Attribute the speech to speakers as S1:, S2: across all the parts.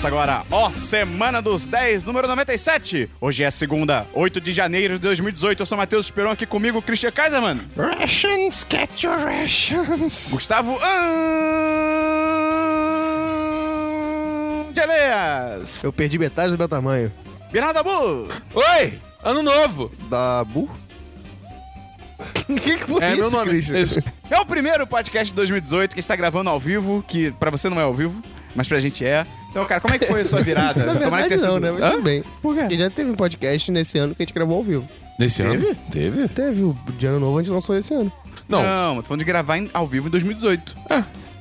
S1: Começa agora, ó, Semana dos 10, número 97. Hoje é segunda, 8 de janeiro de 2018. Eu sou Matheus Esperon aqui comigo, Christian Kaiserman.
S2: Rations, get your rations.
S1: Gustavo Angeleas.
S2: Eu perdi metade do meu tamanho.
S1: Bernardo Abu.
S3: Oi! Ano novo!
S2: Dabu? Que, que foi
S3: É
S2: isso,
S3: meu nome. Isso.
S1: É o primeiro podcast de 2018 que está gravando ao vivo, que pra você não é ao vivo, mas pra gente é. Então, cara, como é que foi a sua virada?
S2: Na
S1: que
S2: verdade não,
S1: sido-
S2: né? Mas tudo bem.
S1: Por quê?
S2: Porque já teve um podcast nesse ano que a gente gravou ao vivo.
S3: Nesse
S1: Teve?
S3: ano? Teve?
S2: Teve, o de ano novo a gente lançou esse ano.
S3: Não.
S1: Não, tô falando de gravar em- ao vivo em 2018. É.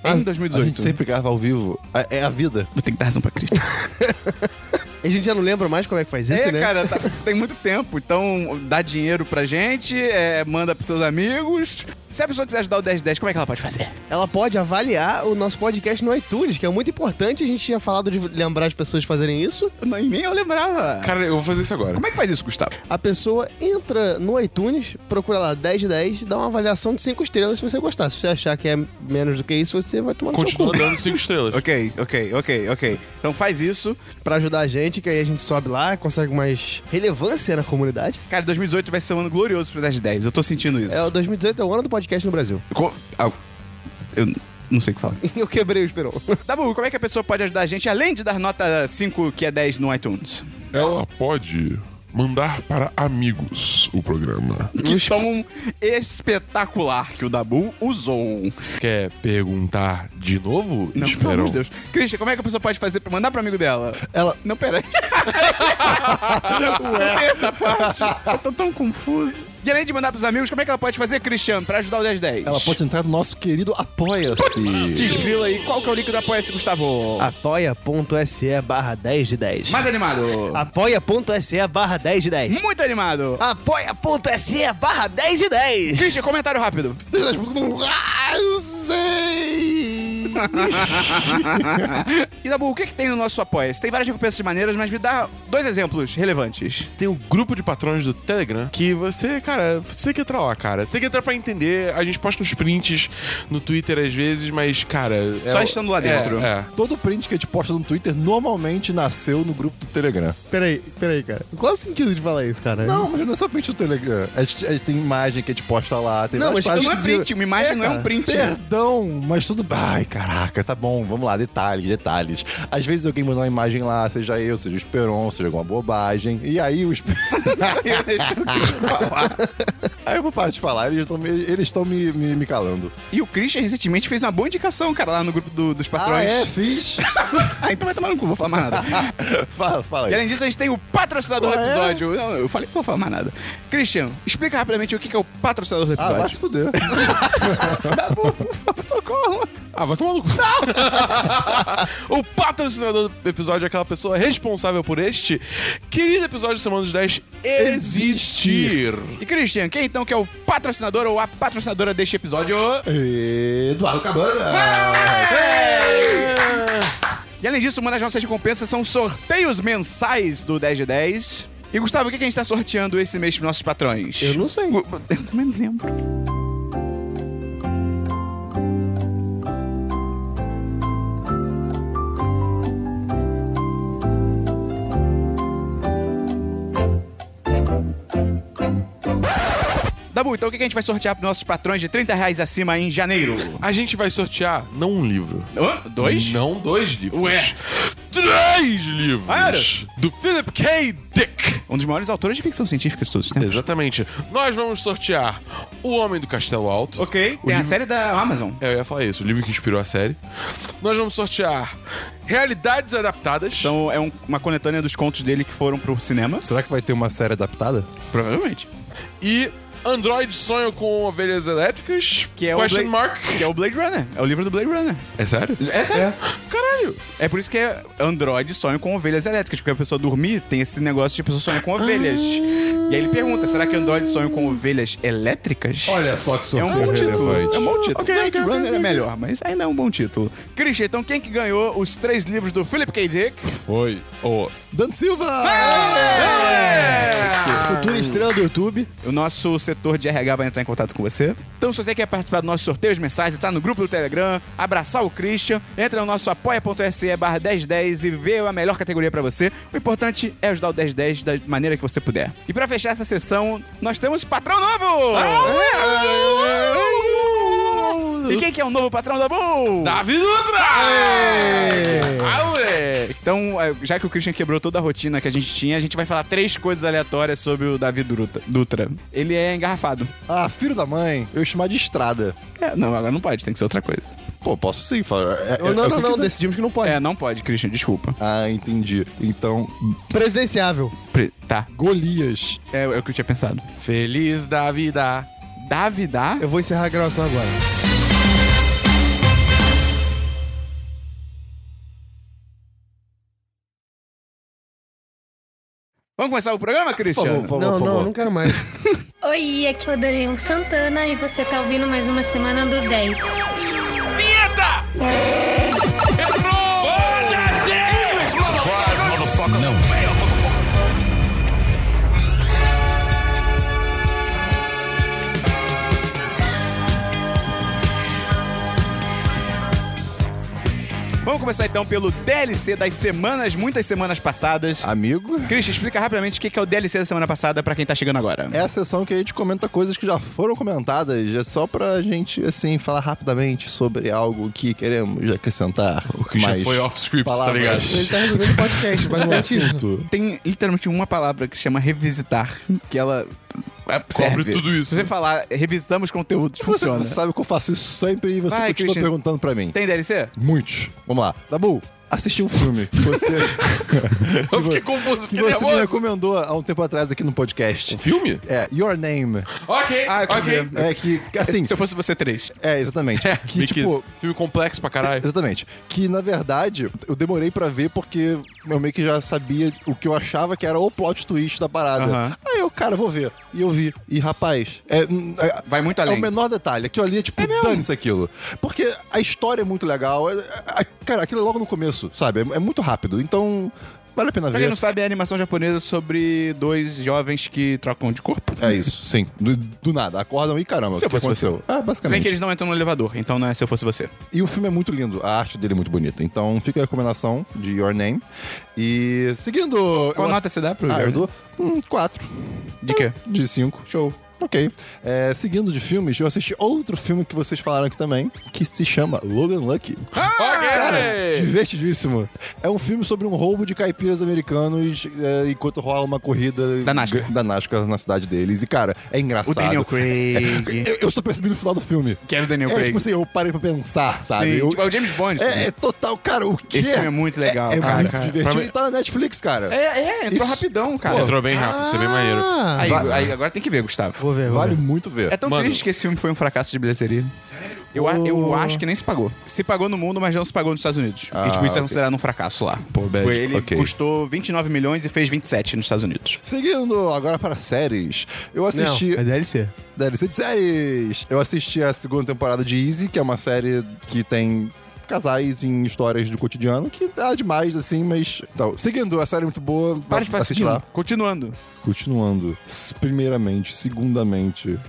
S1: Em
S4: A
S1: 2018.
S4: gente sempre grava ao vivo. É é a vida.
S1: Vou ter que dar razão pra Cristian.
S2: A gente já não lembra mais como é que faz isso,
S1: É,
S2: né?
S1: cara, tá- tem muito tempo. Então, dá dinheiro pra gente, é, manda pros seus amigos. Se a pessoa quiser ajudar o 1010, como é que ela pode fazer?
S2: Ela pode avaliar o nosso podcast no iTunes, que é muito importante. A gente tinha falado de lembrar as pessoas fazerem isso.
S1: Não, nem eu lembrava.
S3: Cara, eu vou fazer isso agora.
S1: Como é que faz isso, Gustavo?
S2: A pessoa entra no iTunes, procura lá 10 de 10, dá uma avaliação de 5 estrelas se você gostar. Se você achar que é menos do que isso, você vai tomar no seu
S3: Continua
S2: cu.
S3: dando cinco estrelas.
S1: Ok, ok, ok, ok. Então faz isso.
S2: Pra ajudar a gente, que aí a gente sobe lá, consegue mais relevância na comunidade.
S1: Cara, 2018 vai ser um ano glorioso pro 1010. Eu tô sentindo isso.
S2: É, o 2018 é o ano do podcast no Brasil.
S1: Co- ah, Eu não sei o que falar.
S2: Eu quebrei o esperão.
S1: Dabu, como é que a pessoa pode ajudar a gente, além de dar nota 5, que é 10 no iTunes?
S5: Ela pode mandar para amigos o programa.
S1: Que tom espetacular que o Dabu usou.
S3: Você quer perguntar de novo?
S1: Não, pelo
S3: Esperam.
S1: amor de Deus. Christian, como é que a pessoa pode fazer pra mandar pro amigo dela?
S4: Ela.
S1: Não, pera aí. Tem essa parte. Eu tô tão confuso. E além de mandar pros amigos, como é que ela pode fazer, Christian, pra ajudar o 1010?
S4: Ela pode entrar no nosso querido
S1: Se
S4: Apoia-se.
S1: inscreva aí. Qual que é o link do Apoia-se, Gustavo?
S2: apoia.se barra 10 de 10.
S1: Mais animado.
S2: Apoia.se barra 10 de 10.
S1: Muito animado.
S2: Apoia.se barra 10 de 10.
S1: Christian, comentário rápido.
S4: ah, eu sei!
S1: E Dabu, o que, que tem no nosso Apoia-se? Tem várias recompensas de maneiras, mas me dá dois exemplos relevantes.
S3: Tem um grupo de patrões do Telegram que você, cara, você tem que entrar lá, cara. Você tem que entrar pra entender. A gente posta uns prints no Twitter às vezes, mas, cara.
S1: Só
S3: é-
S1: estando lá dentro.
S3: É, é.
S4: Todo print que a gente posta no Twitter normalmente nasceu no grupo do Telegram.
S2: Peraí, peraí, cara. Qual é o sentido de falar isso, cara?
S4: Não, mas não é só print do Telegram. A gente, a gente tem imagem que a gente posta lá. Tem
S2: Não, mas
S1: não é print, uma imagem não é um print.
S4: Perdão, mas tudo. Ai, caraca, tá bom. Vamos lá, detalhes, detalhes. Às vezes alguém manda uma imagem lá, seja eu, seja o Esperon, seja alguma bobagem. E aí o Esper- Aí eu vou parar de falar, eles estão me, eles estão me, me, me calando.
S1: E o Christian recentemente fez uma boa indicação, cara, lá no grupo do- dos
S4: Ah,
S1: patrões.
S4: é? Fiz?
S1: Ah, então vai tomar no cu, vou falar mais nada.
S4: fala, fala
S1: E
S4: aí.
S1: além disso, a gente tem o patrocinador do
S4: Qual é?
S1: episódio. Não, eu falei que não vou falar mais nada. Christian, explica rapidamente o que é o patrocinador do
S4: Ah, vai
S1: episódio.
S4: se fuder.
S1: Por favor, socorro.
S3: Ah, vai tomar no cu. o patrocinador do episódio é aquela pessoa responsável por este querido episódio de Semana dos 10 existir.
S1: E Christian, quem então que é o patrocinador ou a patrocinadora deste episódio?
S4: Eduardo Cabana.
S1: E além disso, uma das nossas recompensas são sorteios mensais do 10 de 10. E Gustavo, o que que a gente tá sorteando esse mês pros nossos patrões?
S2: Eu não sei.
S1: Eu também não lembro. Woo! Dabu, então o que a gente vai sortear pros nossos patrões de 30 reais acima em janeiro?
S3: A gente vai sortear não um livro.
S1: Hã? Dois?
S3: Não dois livros.
S1: Ué.
S3: Três livros.
S1: Para.
S3: Do Philip K. Dick.
S1: Um dos maiores autores de ficção científica de todos os tempos.
S3: Exatamente. Nós vamos sortear O Homem do Castelo Alto.
S1: Ok, tem a
S3: livro-
S1: série da Amazon.
S3: É, eu ia falar isso, o livro que inspirou a série. Nós vamos sortear Realidades Adaptadas.
S1: Então é um- uma coletânea dos contos dele que foram pro cinema.
S4: Será que vai ter uma série adaptada?
S1: Provavelmente.
S3: E Android Sonho com Ovelhas Elétricas.
S1: Que é
S3: Question
S1: o Blade,
S3: Mark.
S1: Que é o Blade Runner. É o livro do Blade Runner.
S3: É sério?
S1: É sério.
S3: Caralho.
S1: É. por isso que é Android sonha com ovelhas elétricas. Porque a pessoa dormir tem esse negócio de a pessoa sonha com ovelhas. E aí ele pergunta: será que Android sonha com ovelhas elétricas?
S4: Olha só que
S1: É um
S4: sorteio
S1: bom título.
S4: relevante.
S1: É um bom título.
S3: Ok,
S1: Blade
S3: ok, ok,
S1: Runner é
S3: ok.
S1: melhor, mas ainda é um bom título. Christian, então quem que ganhou os três livros do Philip K. Dick?
S4: Foi
S3: O
S4: Dan Silva!
S2: Futura estrela do YouTube.
S1: O nosso setor de RH vai entrar em contato com você. Então, se você quer participar do nosso sorteio de mensagens, entrar no grupo do Telegram, abraçar o Christian, entra no nosso apoia.se barra 1010 e vê a melhor categoria pra você. O importante é ajudar o 1010 da maneira que você puder. E pra fechar essa sessão, nós temos patrão novo! E quem que é o novo patrão da Bull?
S3: Davi Dutra!
S1: Moleque! Então, é, já que o Christian quebrou toda a rotina que a gente tinha, a gente vai falar três coisas aleatórias sobre o Davi Dutra. Ele é engarrafado.
S4: Ah, filho da mãe, eu ia chamar de estrada.
S1: É, não, agora não pode, tem que ser outra coisa.
S4: Pô, posso sim falar. É,
S2: Não,
S4: é-
S2: não,
S4: é
S2: não, não,
S4: quiser.
S2: decidimos que não pode.
S1: É, não pode, Christian, desculpa.
S4: Ah, entendi. Então,
S2: Presidenciável.
S1: Pre- Tá,
S4: Golias.
S1: é, é o que eu tinha pensado.
S3: Feliz da vida.
S1: Davi dá?
S2: Eu vou encerrar a gravação agora.
S1: Vamos começar o programa,
S4: Por
S1: Christian?
S4: favor, por favor,
S2: não,
S4: por
S2: não,
S4: favor.
S2: não quero mais.
S6: Oi, aqui é o Danilo Santana e você tá ouvindo mais uma semana dos 10.
S1: Vamos começar então pelo DLC das semanas, muitas semanas passadas.
S4: Amigo,
S1: Christian, explica rapidamente o que que é o DLC da semana passada pra quem tá chegando agora.
S4: é a sessão que a gente comenta coisas que já foram comentadas. É só pra gente, assim, falar rapidamente sobre algo que queremos acrescentar.
S3: O Christian
S4: mais
S3: foi off-script, tá
S4: palavras.
S3: ligado?
S2: Ele tá resolvendo o podcast,
S4: No
S2: basicamente isso.
S4: assunto.
S1: Tem literalmente uma palavra que chama revisitar, que ela é, serve.
S3: tudo isso.
S1: Se você falar revisitamos conteúdos,
S4: Você,
S1: funciona.
S4: você sabe que eu faço isso sempre e você
S1: Vai,
S4: continua
S1: Christian.
S4: perguntando pra mim.
S1: Tem DLC?
S4: Muitos. Vamos lá. Dabu, assisti um filme que você...
S3: Eu fiquei confuso,
S4: que
S3: fiquei
S4: você me
S3: nervoso.
S4: recomendou há um tempo atrás aqui no podcast.
S3: Um filme?
S4: É, Your Name.
S3: Ok,
S1: Ah,
S3: ok.
S4: É que, assim...
S1: Se eu fosse você, três.
S4: É, exatamente. Que,
S3: Meio
S4: tipo...
S3: Filme complexo pra caralho.
S4: Exatamente. Que, na verdade, eu demorei pra ver porque eu meio que já sabia o que eu achava que era o plot twist da parada.
S1: Aham.
S4: Aí eu, cara, vou ver. E eu vi. E, rapaz, é... é
S1: Vai muito
S4: É
S1: além.
S4: o menor detalhe. Aquilo ali é tipo, dane-se aquilo. Porque a história é muito legal. É- é- cara, aquilo é logo no começo, sabe? É, é muito rápido. Então, vale a pena
S1: Pra
S4: ver.
S1: quem não sabe, é a animação japonesa sobre dois jovens que trocam de corpo.
S4: É isso, sim. Do, do nada. Acordam e caramba.
S1: Se eu fosse você.
S4: aconteceu? Ah,
S1: Se bem
S4: basicamente.
S1: que eles não entram no elevador, então não é se eu fosse você.
S4: E o filme é muito lindo. A arte dele é muito bonita. Então fica a recomendação de Your Name. E seguindo.
S1: Qual nota
S4: ass-
S1: você dá pro
S4: Ah, eu dou um 4
S1: De quê?
S4: de 5. Show. Ok. É, seguindo de filmes, eu assisti outro filme que vocês falaram aqui também, que se chama Logan Lucky.
S3: ok!
S4: Cara, divertidíssimo. É um filme sobre um roubo de caipiras americanos é, enquanto rola uma corrida
S1: Da NASCAR.
S4: da NASCAR na cidade deles. E, cara, é engraçado.
S1: O Daniel Craig.
S4: Eu, eu só percebi no final do filme.
S1: Quero o Daniel
S4: É,
S1: Craig.
S4: tipo assim, eu parei pra pensar, sabe?
S1: Sim,
S4: Eu-
S1: tipo, é o James Bond.
S4: é, é total, cara, o que
S1: Esse filme é muito legal,
S4: É, é
S1: cara,
S4: muito
S1: cara.
S4: divertido.
S3: Pra-
S4: E tá na Netflix, cara.
S1: É, é, entrou
S4: Isso-
S1: rapidão, cara.
S3: Entrou bem rápido, isso é bem maneiro.
S2: Ah,
S1: Aí, aí agora tem que ver, Gustavo.
S2: Vou ver, vou
S4: Vale
S2: ver.
S4: muito ver.
S1: É tão
S3: Mano.
S1: triste que esse filme foi um fracasso de bilheteria. Sério? Eu, a- eu acho que nem se pagou. Se pagou no mundo, mas não se pagou nos Estados Unidos.
S4: Ah,
S1: e tipo, isso é
S4: ok.
S1: considerado um fracasso lá.
S3: Pô, bad.
S1: Foi- Ele
S4: Ok.
S1: custou 29 milhões e fez 27 nos Estados Unidos.
S4: Seguindo agora para séries, eu assisti.
S2: Não, é DLC.
S4: DLC de séries. Eu assisti a segunda temporada de Easy, que é uma série que tem casais em histórias do cotidiano, que é demais, assim, mas. Então, seguindo, a série é muito boa.
S1: Para de
S4: assiste lá.
S1: Continuando.
S4: Continuando. Primeiramente, segundamente.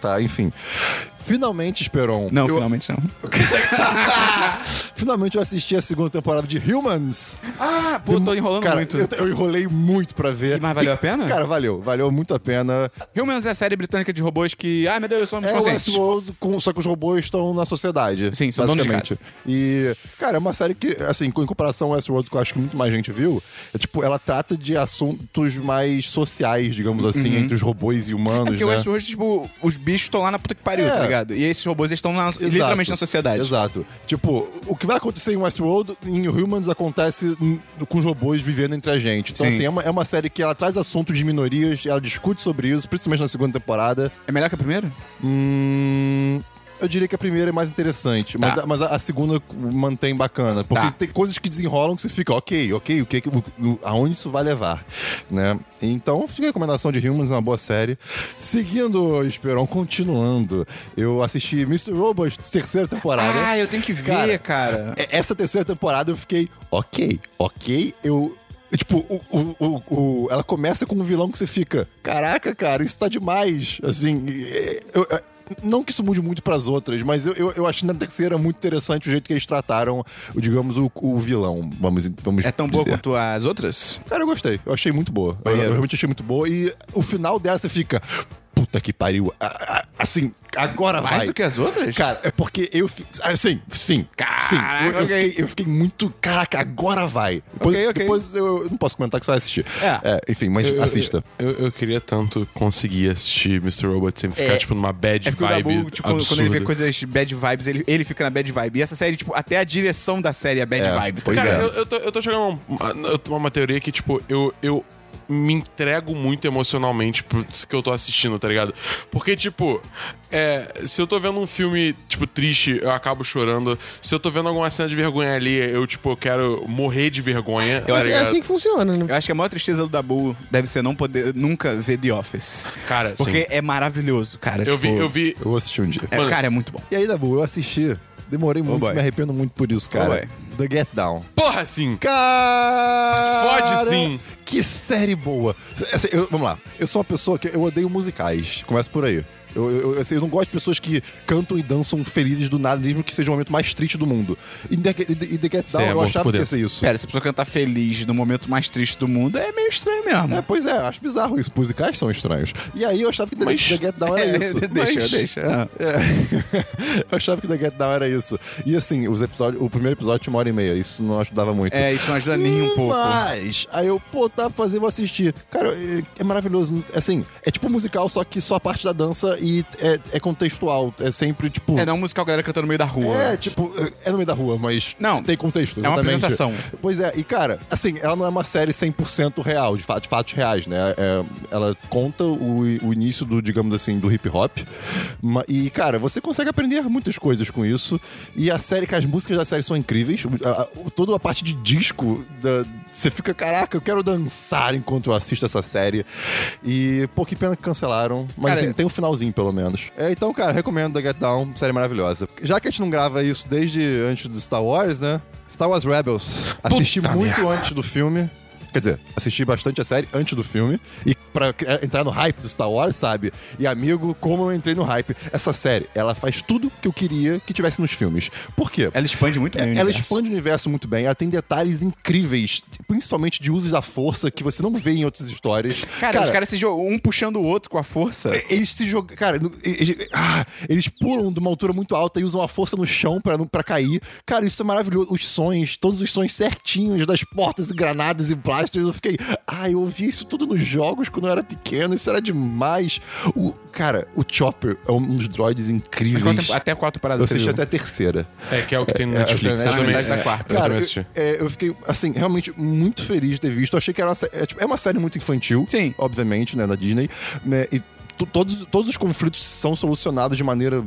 S4: Tá, enfim. Finalmente, Esperon.
S1: Não,
S4: eu,
S1: finalmente não.
S4: Finalmente eu assisti a segunda temporada de Humans.
S1: Ah, pô, tô enrolando
S4: cara,
S1: muito.
S4: Eu, eu enrolei muito pra ver.
S1: E- mas valeu a pena?
S4: Cara, valeu. Valeu muito a pena.
S1: Humans é a série britânica de robôs que. Ai, meu Deus, somos
S4: É o
S1: conscientes.
S4: Com, só que os robôs estão na sociedade.
S1: Sim, são
S4: basicamente. E, cara, é uma série que, assim, com- em comparação ao Westworld, que eu acho que muito mais gente viu, é tipo, ela trata de assuntos mais sociais, digamos assim, entre os robôs e
S1: É
S4: humanos,
S1: porque o
S4: né?
S1: Westworld, tipo, os bichos estão lá na puta que pariu,
S4: É.
S1: tá ligado? E esses robôs estão na- literalmente na sociedade.
S4: Exato. Tipo, o que vai acontecer em Westworld, em Humans, acontece com os robôs vivendo entre a gente. Então,
S1: Sim.
S4: assim, é uma, é uma série que ela traz assunto de minorias, ela discute sobre isso, principalmente na segunda temporada.
S1: É melhor que a primeira?
S4: Hum. Eu diria que a primeira é mais interessante,
S1: Tá.
S4: mas, a, mas a- a segunda mantém bacana. Porque
S1: Tá.
S4: tem coisas que desenrolam que você fica, ok, ok, o que, o- aonde isso vai levar, né? Então, fica a recomendação de Humans, é uma boa série. Seguindo, Esperon, continuando, eu assisti Mr. Robot, terceira temporada.
S1: Ah, eu tenho que ver,
S4: Cara,
S1: cara.
S4: É- Essa terceira temporada eu fiquei, ok, ok, eu tipo, o, o- o- ela começa com um vilão que você fica, caraca, cara, isso tá demais. Assim, eu- não que isso mude muito pras outras, mas eu, eu, eu achei na terceira muito interessante o jeito que eles trataram, digamos, o, o vilão. Vamos, vamos
S1: É tão boa
S4: dizer.
S1: quanto as outras?
S4: Cara, eu gostei. Eu achei muito boa. Eu, eu realmente achei muito boa. E o final você fica. Puta que pariu. Assim, agora
S1: Mais
S4: vai.
S1: do que as outras?
S4: Cara, é porque eu. Assim, sim.
S1: Caraca,
S4: sim. Eu, eu fiquei, eu fiquei muito. Caraca, agora vai. Depois,
S1: Ok, ok.
S4: depois eu, eu não posso comentar que você vai assistir.
S1: É.
S4: enfim, mas
S3: Eu-
S4: assista.
S3: Eu, eu queria tanto conseguir assistir Mr. Robot sem ficar,
S4: É.
S3: tipo, numa bad
S1: É
S3: vibe
S1: Dabu, tipo,
S3: absurda.
S1: quando ele vê coisas bad vibes, ele, ele fica na bad vibe. E essa série, tipo, até a direção da série é bad
S4: É,
S1: vibe. tá?
S3: Cara,
S4: é.
S3: eu, eu tô, eu tô chegando a uma, eu tô uma teoria que, tipo, eu, eu me entrego muito emocionalmente pro que eu tô assistindo, tá ligado? Porque, tipo, é, se eu tô vendo um filme, tipo, triste, eu acabo chorando. Se eu tô vendo alguma cena de vergonha ali, eu, tipo, eu quero morrer de vergonha. tá
S2: É assim que funciona, né?
S1: Eu acho que a maior tristeza do Dabu deve ser não poder nunca ver The Office.
S3: Cara,
S1: Porque
S3: sim.
S1: é maravilhoso, cara.
S3: Eu vi,
S1: tipo,
S3: eu vi.
S4: Eu vou assistir um dia.
S1: é,
S3: Mano.
S1: cara, é muito bom.
S4: E aí, Dabu, eu assisti. Demorei muito,
S1: boy.
S4: me arrependo muito por isso, cara.
S1: boy.
S4: The Get Down.
S3: Porra, sim!
S4: Cara!
S3: Fode sim.
S4: Que série boa! Eu- vamos lá. Eu sou uma pessoa que eu odeio musicais. Começa por aí. Eu, eu, assim, eu não gosto de pessoas que cantam e dançam felizes do nada, mesmo que seja o momento mais triste do mundo. E The, e The- Get Down,
S3: aí é
S4: eu achava que ia ser isso.
S1: Pera, se a pessoa cantar feliz no momento mais triste do mundo, é meio estranho mesmo.
S4: É, pois é, acho bizarro isso. Musicais são estranhos. E aí eu achava que The,
S3: Mas-
S4: The Get Down era isso.
S1: deixa,
S4: Mas-
S1: deixa. Ah.
S4: É. eu achava que The Get Down era isso. E assim, os episódios, o primeiro episódio tinha uma hora e meia. Isso não ajudava muito.
S1: É, isso não ajuda nem um pouco.
S4: Mas, aí eu, pô, tá pra fazer, vou assistir. Cara, é, é maravilhoso. Assim, é tipo um musical, só que só a parte da dança e é, é contextual. É sempre, tipo.
S1: É, não um musical galera cantando no meio da rua.
S4: É, tipo, é no meio da rua, mas
S1: Não,
S4: tem contexto,
S1: é uma
S4: exatamente.
S1: apresentação.
S4: Pois é, e cara, assim, ela não é uma série 100% real, de, de fatos reais, né? É, ela conta o, o início do, digamos assim, do hip hop. E, cara, você consegue aprender muitas coisas com isso. E a série, que as músicas da série são incríveis. A- a- toda a parte de disco, da- você fica, caraca, eu quero dançar enquanto eu assisto essa série. E, pô, que pena que cancelaram. Mas,
S1: Cara,
S4: assim, tem um finalzinho, pelo menos. É, então, cara, recomendo The Get Down, série maravilhosa. Já que a gente não grava isso desde antes do Star Wars, né? Star Wars Rebels. Assisti
S3: Puta
S4: muito
S3: merda.
S4: antes do filme. Quer dizer, assisti bastante a série antes do filme. E pra cri- entrar no hype do Star Wars, sabe? E amigo, como eu entrei no hype. Essa série, ela faz tudo que eu queria que tivesse nos filmes. Por quê?
S1: Ela expande muito bem o
S4: Ela
S1: universo.
S4: expande o universo muito bem, ela tem detalhes incríveis, principalmente de usos da força que você não vê em outras histórias.
S1: Cara, os caras se jogam um puxando o outro com a força.
S4: Eles se jogam. Cara, eles, ah, eles pulam de uma altura muito alta e usam a força no chão pra cair. Cara, isso é maravilhoso. Os sons, todos os sons certinhos das portas e granadas e Eu fiquei. Ah, eu ouvi isso tudo nos jogos quando eu era pequeno. Isso era demais. O, cara, o Chopper é um dos droids incríveis.
S1: qual tempo- até qual temporada
S4: Eu
S1: você
S4: assisti até a terceira.
S3: É, que é o que tem no
S4: É,
S3: Netflix.
S4: é,
S3: eu também
S1: é, é, quarta.
S3: Eu
S4: Cara, eu, é, eu fiquei, assim, realmente muito feliz de ter visto. Eu achei que era uma, é, tipo, é uma série muito infantil.
S1: Sim.
S4: Obviamente, né, da Disney. né, e to- todos, todos os conflitos são solucionados de maneira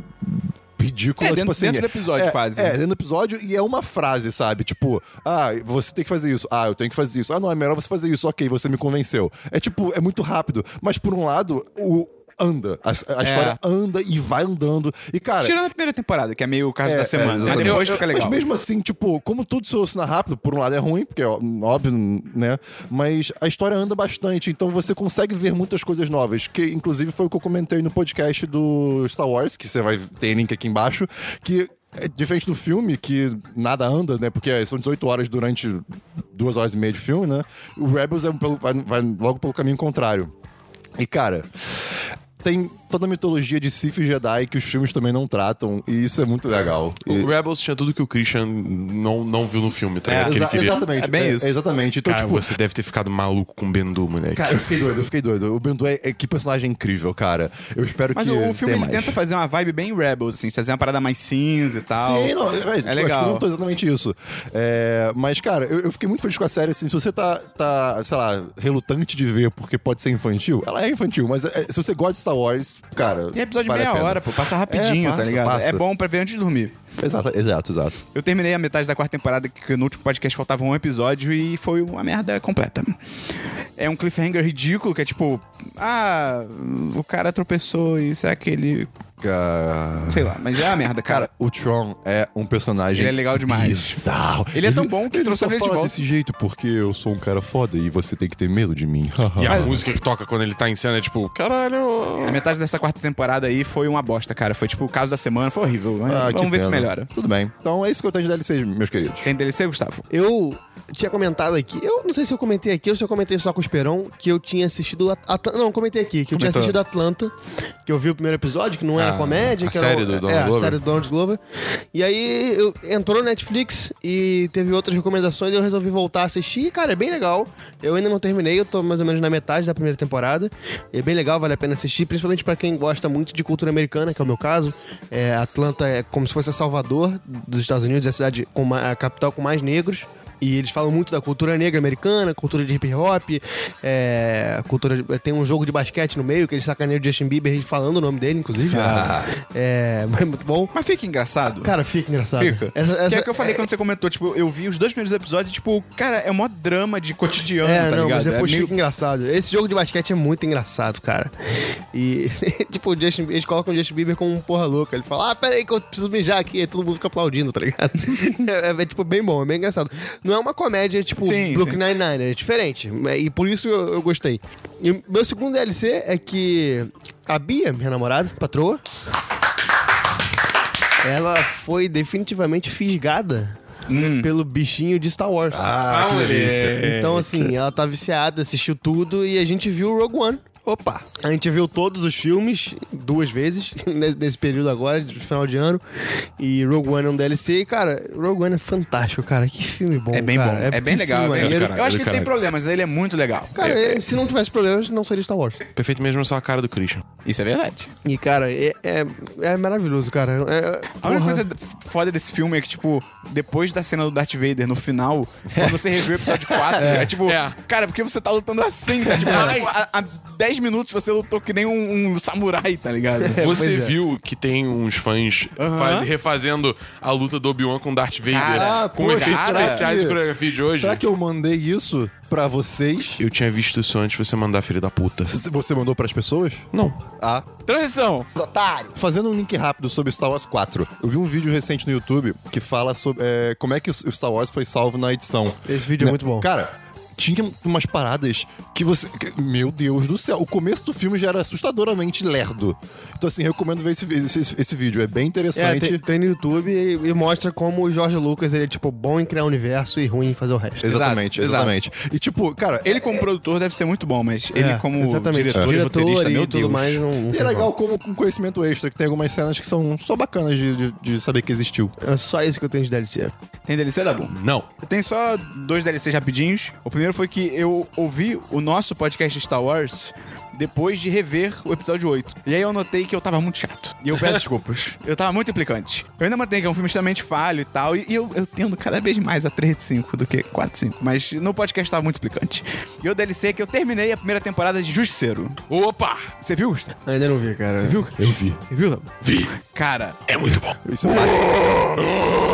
S4: ridícula,
S1: É, dentro-
S4: tipo assim,
S1: dentro do episódio,
S4: é,
S1: quase.
S4: É, dentro do episódio, e é uma frase, sabe? Tipo, ah, você tem que fazer isso. Ah, eu tenho que fazer isso. Ah, não, é melhor você fazer isso. Ok, você me convenceu. É tipo, é muito rápido. Mas por um lado, o anda. A, a história anda e vai andando. E, cara.
S1: Tirando a primeira temporada, que é meio o caso
S4: É,
S1: da
S4: é,
S1: semana.
S4: Exatamente.
S1: depois fica legal.
S4: Mas mesmo assim, tipo, como tudo se soluciona rápido, por um lado é ruim, porque é óbvio, né? Mas a história anda bastante, então você consegue ver muitas coisas novas. Que inclusive foi o que eu comentei no podcast do Star Wars, que você vai ter link aqui embaixo, que. É diferente do filme, que nada anda, né? Porque são 18 horas durante duas horas e meia de filme, né? O Rebels é pelo- vai, vai logo pelo caminho contrário. E, cara, tem toda a mitologia de Sith e Jedi que os filmes também não tratam, e isso é muito legal. E-
S3: O Rebels tinha tudo que o Christian não, não viu no filme, tá
S1: É,
S3: ligado?
S4: Exa-. Exatamente.
S1: É bem isso.
S4: Exatamente. Então,
S3: Cara,
S4: tipo,
S3: você deve ter ficado maluco com o Bendu, moleque.
S4: Cara, eu fiquei doido, eu fiquei doido. O Bendu é, é- que personagem incrível, cara. Eu espero
S1: Mas
S4: que.
S1: o, o filme ele
S4: mais.
S1: tenta fazer uma vibe bem Rebels, assim, fazer uma parada mais cinza e tal.
S4: Sim, não, é, tipo,
S1: legal.
S4: Eu comentou exatamente isso. É, mas, cara, eu, eu fiquei muito feliz com a série. Assim, se você tá, tá, sei lá, relutante de ver porque pode ser infantil, ela é infantil, mas é, se você gosta de Star Wars, cara.
S1: Tem episódio de meia hora, pô. Passa rapidinho,
S4: É,
S1: tá
S4: passa,
S1: ligado?
S4: passa.
S1: É bom pra ver antes de dormir.
S4: Exato, exato, exato.
S1: Eu terminei a metade da quarta temporada, que no último podcast faltava um episódio e foi uma merda completa. É um cliffhanger ridículo, que é tipo, ah, o cara tropeçou e será que ele. Sei lá, mas é uma merda, cara.
S4: Cara, o Tron é um personagem.
S1: Ele é legal demais.
S4: Bizarro.
S1: Ele é tão bom que
S4: ele
S1: trouxeram
S4: só
S1: ele de volta.
S4: desse jeito porque eu sou um cara foda e você tem que ter medo de mim.
S3: E a música que toca quando ele tá em cena é tipo, caralho.
S1: A metade dessa quarta temporada aí foi uma bosta, cara. Foi tipo o caso da semana, foi horrível.
S4: Ah,
S1: Vamos ver se
S4: pena.
S1: Melhora.
S4: Tudo bem. Então é isso que eu tenho de DLC, meus queridos.
S1: Tem DLC, Gustavo?
S2: Eu tinha comentado aqui, eu não sei se eu comentei aqui ou se eu comentei só com o Esperão, que eu tinha assistido. At- não, comentei aqui, que eu tinha
S1: Comentou.
S2: assistido Atlanta, que eu vi o primeiro episódio, que não era
S3: Ah,
S2: comédia,
S3: a
S2: que era.
S3: série do Donald
S2: é,
S3: Glover?
S2: a série do Donald Glover. E aí eu, entrou no Netflix e teve outras recomendações e eu resolvi voltar a assistir. E, cara, é bem legal. Eu ainda não terminei, eu tô mais ou menos na metade da primeira temporada. É bem legal, vale a pena assistir, principalmente pra quem gosta muito de cultura americana, que é o meu caso. É, Atlanta é como se fosse a Salvador dos Estados Unidos, é a cidade com a capital com mais negros. E eles falam muito da cultura negra americana, cultura de hip hop, é, cultura de- tem um jogo de basquete no meio que eles sacaneiam o Justin Bieber falando o nome dele, inclusive. É, é muito bom.
S1: Mas fica engraçado.
S2: Cara, fica engraçado.
S1: Fica.
S2: Essa,
S1: Que
S2: essa-
S1: é o que eu falei quando você comentou, tipo, eu vi os dois primeiros episódios e, tipo, cara, é mó drama de cotidiano,
S2: É,
S1: tá
S2: não,
S1: ligado?
S2: mas depois
S1: é meio...
S2: fica engraçado. Esse jogo de basquete é muito engraçado, cara. E, tipo, o Justin, eles colocam o Justin Bieber como um porra louca. Ele fala, ah, pera aí que eu preciso mijar aqui. Aí todo mundo fica aplaudindo, tá ligado? É, é, tipo, bem bom, é bem engraçado. Não é uma comédia, tipo,
S1: Sim,
S2: Brooklyn. Nine-Nine, é diferente. E por isso eu, eu gostei. E meu segundo DLC é que a Bia, minha namorada, patroa, ela foi definitivamente fisgada pelo bichinho de Star Wars.
S4: Ah, que delícia.
S2: Então, assim, ela tá viciada, assistiu tudo e a gente viu Rogue One.
S4: Opa!
S2: A gente viu todos os filmes duas vezes nesse período agora, de final de ano. E Rogue One é um DLC. E, cara, Rogue One é fantástico, cara. Que filme bom.
S1: É bem
S2: cara.
S1: bom, é, bem
S2: que
S1: legal.
S2: filme
S1: é bem legal. Eu acho que ele tem problemas, mas ele é muito legal.
S2: Cara, é, se não tivesse problemas, não seria Star Wars.
S3: Perfeito mesmo só a cara do Christian.
S1: Isso é verdade.
S2: E, cara, é, é, é maravilhoso, cara. É,
S1: A única coisa foda desse filme é que, tipo, depois da cena do Darth Vader no final, quando você revê o episódio 4, é, tipo,
S3: É.
S1: cara, porque você tá lutando assim, tá? Tipo, tipo, há, há 10 minutos você lutou que nem um, um samurai, tá ligado?
S3: Você
S2: pois é.
S3: viu que tem uns fãs faz- refazendo a luta do Obi-Wan com Darth Vader
S1: Cara,
S3: com
S4: poxa,
S3: efeitos
S1: será
S3: especiais e coreografia de hoje?
S4: Será que eu mandei isso pra vocês?
S3: Eu tinha visto isso antes de você mandar, filho da puta.
S4: Você mandou pras pessoas?
S3: Não.
S4: Ah,
S1: Transição!
S4: Fazendo um link rápido sobre Star Wars 4, eu vi um vídeo recente no YouTube que fala sobre é, como é que o Star Wars foi salvo na edição.
S2: Esse vídeo é muito bom.
S4: Cara, tinha umas paradas que você. que- Meu Deus do céu, o começo do filme já era assustadoramente lerdo. Então, assim, recomendo ver esse, esse, esse vídeo, é bem
S2: É,
S4: interessante.
S2: tem, tem no YouTube e, e mostra como o Jorge Lucas ele é, tipo, bom em criar um universo e ruim em fazer o resto.
S4: Exatamente,
S1: Exato,
S4: exatamente. E tipo, cara,
S1: Ele como produtor deve ser muito bom, mas ele
S2: É,
S1: como
S2: exatamente.
S1: diretor, e
S2: Diretor
S1: roteirista,
S2: e tudo
S1: Deus.
S2: mais. Não, não
S4: E
S2: tem
S4: é legal como com conhecimento extra, que tem algumas cenas que são só bacanas de, de, de saber que existiu.
S2: como. É só isso que eu tenho de DLC.
S1: Tem DLC da Boom?
S3: Não.
S1: Eu tenho só dois DLCs rapidinhos. O primeiro foi que eu ouvi o nosso podcast Star Wars depois de rever o episódio 8. E aí eu notei que eu tava muito chato. E eu peço desculpas. Eu tava muito implicante. Eu ainda mantenho que é um filme extremamente falho e tal. E, eu, eu tendo cada vez mais a 3 de 5 do que 4 de 5. Mas no podcast tava muito implicante. E o DLC é que eu terminei a primeira temporada de Justiceiro.
S3: Opa!
S1: Você viu, Gustavo?
S2: Ainda não vi, cara.
S1: Você viu?
S4: Eu vi.
S1: Você viu?
S3: Vi.
S1: Cara,
S3: É muito bom.
S4: Isso é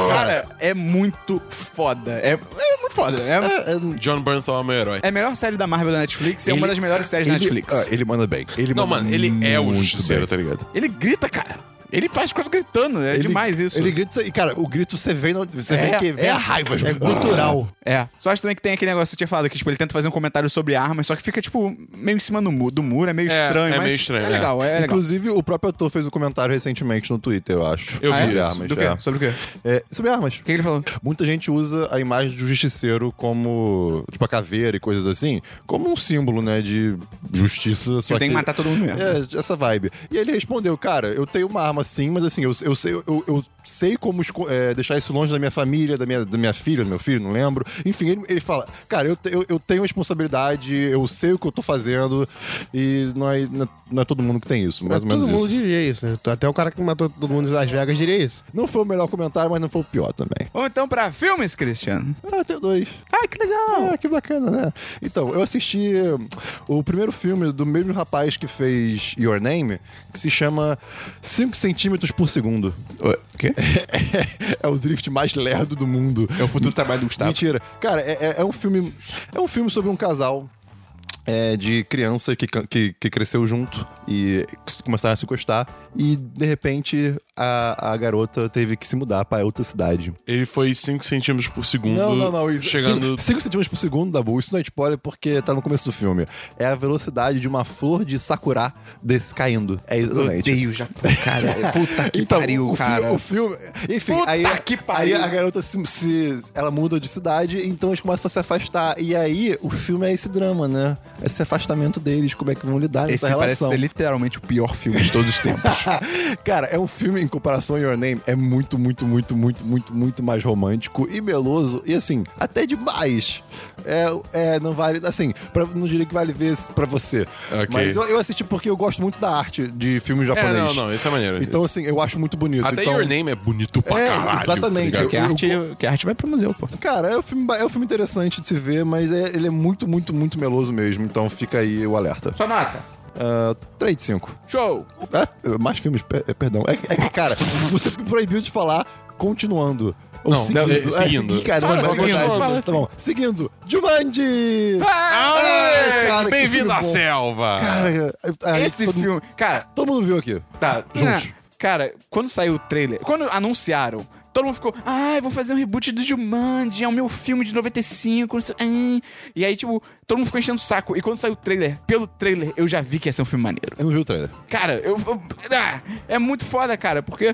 S1: cara, é muito foda. É, é muito foda. É,
S3: John Bernthal é meu herói.
S1: é a melhor série da Marvel da Netflix e é uma das melhores séries da Netflix.
S4: Ele manda bem. Ele
S3: Não,
S4: manda
S3: mano, ele é o justiceiro,
S4: bem.
S3: tá ligado?
S1: Ele grita, cara. Ele faz coisas gritando. É
S4: Ele-
S1: demais isso.
S4: Ele grita e, cara, o grito você vê, você
S1: É,
S4: vê que vê
S1: é.
S4: a raiva.
S2: É gutural.
S1: É. Só acho também que tem aquele negócio que você tinha falado, que tipo, ele tenta fazer um comentário sobre armas, só que fica, tipo, meio em cima do muro. Do muro é meio
S3: É,
S1: estranho,
S3: é
S1: mas
S3: meio estranho,
S1: é
S3: é.
S1: legal, é, legal.
S4: Inclusive, o próprio ator fez um comentário recentemente no Twitter, eu acho.
S3: Eu
S1: Ah,
S3: vi
S1: é?
S4: sobre
S3: isso.
S4: armas.
S1: Do quê?
S4: é.
S1: Sobre o quê?
S4: É, sobre armas.
S1: O que ele falou?
S4: Muita gente usa a imagem do justiceiro como, tipo, a caveira e coisas assim, como um símbolo, né, de justiça. Só
S1: Ele tem que matar todo mundo mesmo.
S4: É, essa vibe. E ele respondeu, cara, eu tenho uma arma sim, mas assim, eu, eu, sei, eu, eu sei como é, deixar isso longe da minha família, da minha, da minha filha, do meu filho, não lembro. Enfim, ele, ele fala, cara, eu, eu, eu tenho responsabilidade, eu sei o que eu tô fazendo, e não é, não é- não é todo mundo que tem isso, mais ou
S2: Todo
S4: menos
S2: mundo
S4: isso.
S2: diria isso, né? Até o cara que matou todo mundo em Las Vegas diria isso.
S4: Não foi o melhor comentário, mas não foi o pior também.
S1: Vamos então pra filmes, Christian.
S4: Ah, tem dois.
S1: Ai, que legal.
S4: Ah, que bacana, né? Então, eu assisti hum, o primeiro filme do mesmo rapaz que fez Your Name, que se chama 5 centímetros por segundo.
S1: O quê?
S4: é o drift mais lerdo do mundo.
S1: É o futuro trabalho do Gustavo.
S4: Mentira. Cara, é, é- é um filme. É um filme sobre um casal. é, de criança que, que, que cresceu junto e começaram a se gostar. E de repente a, a garota teve que se mudar para outra cidade.
S3: Ele foi 5 centímetros por segundo.
S4: Não, não, não. Isso,
S3: Chegando.
S4: 5 centímetros por segundo, Dabu. Isso não é spoiler porque tá no começo do filme. É a velocidade de uma flor de sakura desse caindo. É exatamente.
S1: Odeio Japão, cara. Puta que
S4: Então,
S1: pariu,
S4: o,
S1: cara.
S4: o filme. Enfim,
S1: Puta
S4: aí,
S1: que
S4: aí
S1: pariu.
S4: a garota se, se- Ela muda de cidade, então eles começam a se afastar. E aí o filme é esse drama, né? Esse afastamento deles, como é que vão lidar
S1: Esse
S4: nessa
S1: parece
S4: relação.
S1: ser literalmente o pior filme de todos os tempos.
S4: Cara, é um filme em comparação a Your Name, é muito, muito, muito, muito, muito, muito mais romântico e meloso. E assim, até demais. É, é não vale. Assim, pra, não diria que vale ver pra você.
S3: Ok.
S4: Mas eu, eu assisti porque eu gosto muito da arte de filmes
S3: É,
S4: japonês.
S3: não, não, isso é maneiro.
S4: Então, assim, eu acho muito bonito.
S3: Até
S4: então...
S3: Your Name é bonito pra
S4: É,
S3: caralho.
S4: exatamente.
S3: tá
S1: que, a arte, que a arte vai pro museu, pô.
S4: Cara, é um filme, é um filme interessante de se ver, mas é- ele é muito, muito, muito meloso mesmo. Então fica aí o alerta.
S1: Sua nota.
S4: Uh, 3 de 5.
S1: Show.
S4: É, mais filmes, pe- é, perdão. É, que- é que, cara, você me proibiu de falar continuando. Ou
S3: Não,
S4: seguindo.
S3: é,
S4: É,
S3: seguindo.
S4: seguir, cara,
S1: Fala
S4: é
S1: seguindo, fala
S4: Tá bom. Seguindo. Jumanji!
S3: Bem-vindo à
S4: bom.
S3: selva!
S4: Cara,
S1: Esse
S4: todo,
S1: filme. Cara,
S4: todo mundo viu aqui.
S1: tá.
S4: Juntos.
S1: né, Cara, quando saiu o trailer, quando anunciaram, todo mundo ficou, ai, vou fazer um reboot do Jumanji, é o meu filme de 95, não sei, ah." e aí, tipo, todo mundo ficou enchendo o saco. E quando saiu o trailer, pelo trailer, eu já vi que ia ser um filme maneiro.
S4: Eu não vi o trailer.
S1: Cara, eu, eu- ah, é muito foda, cara, porque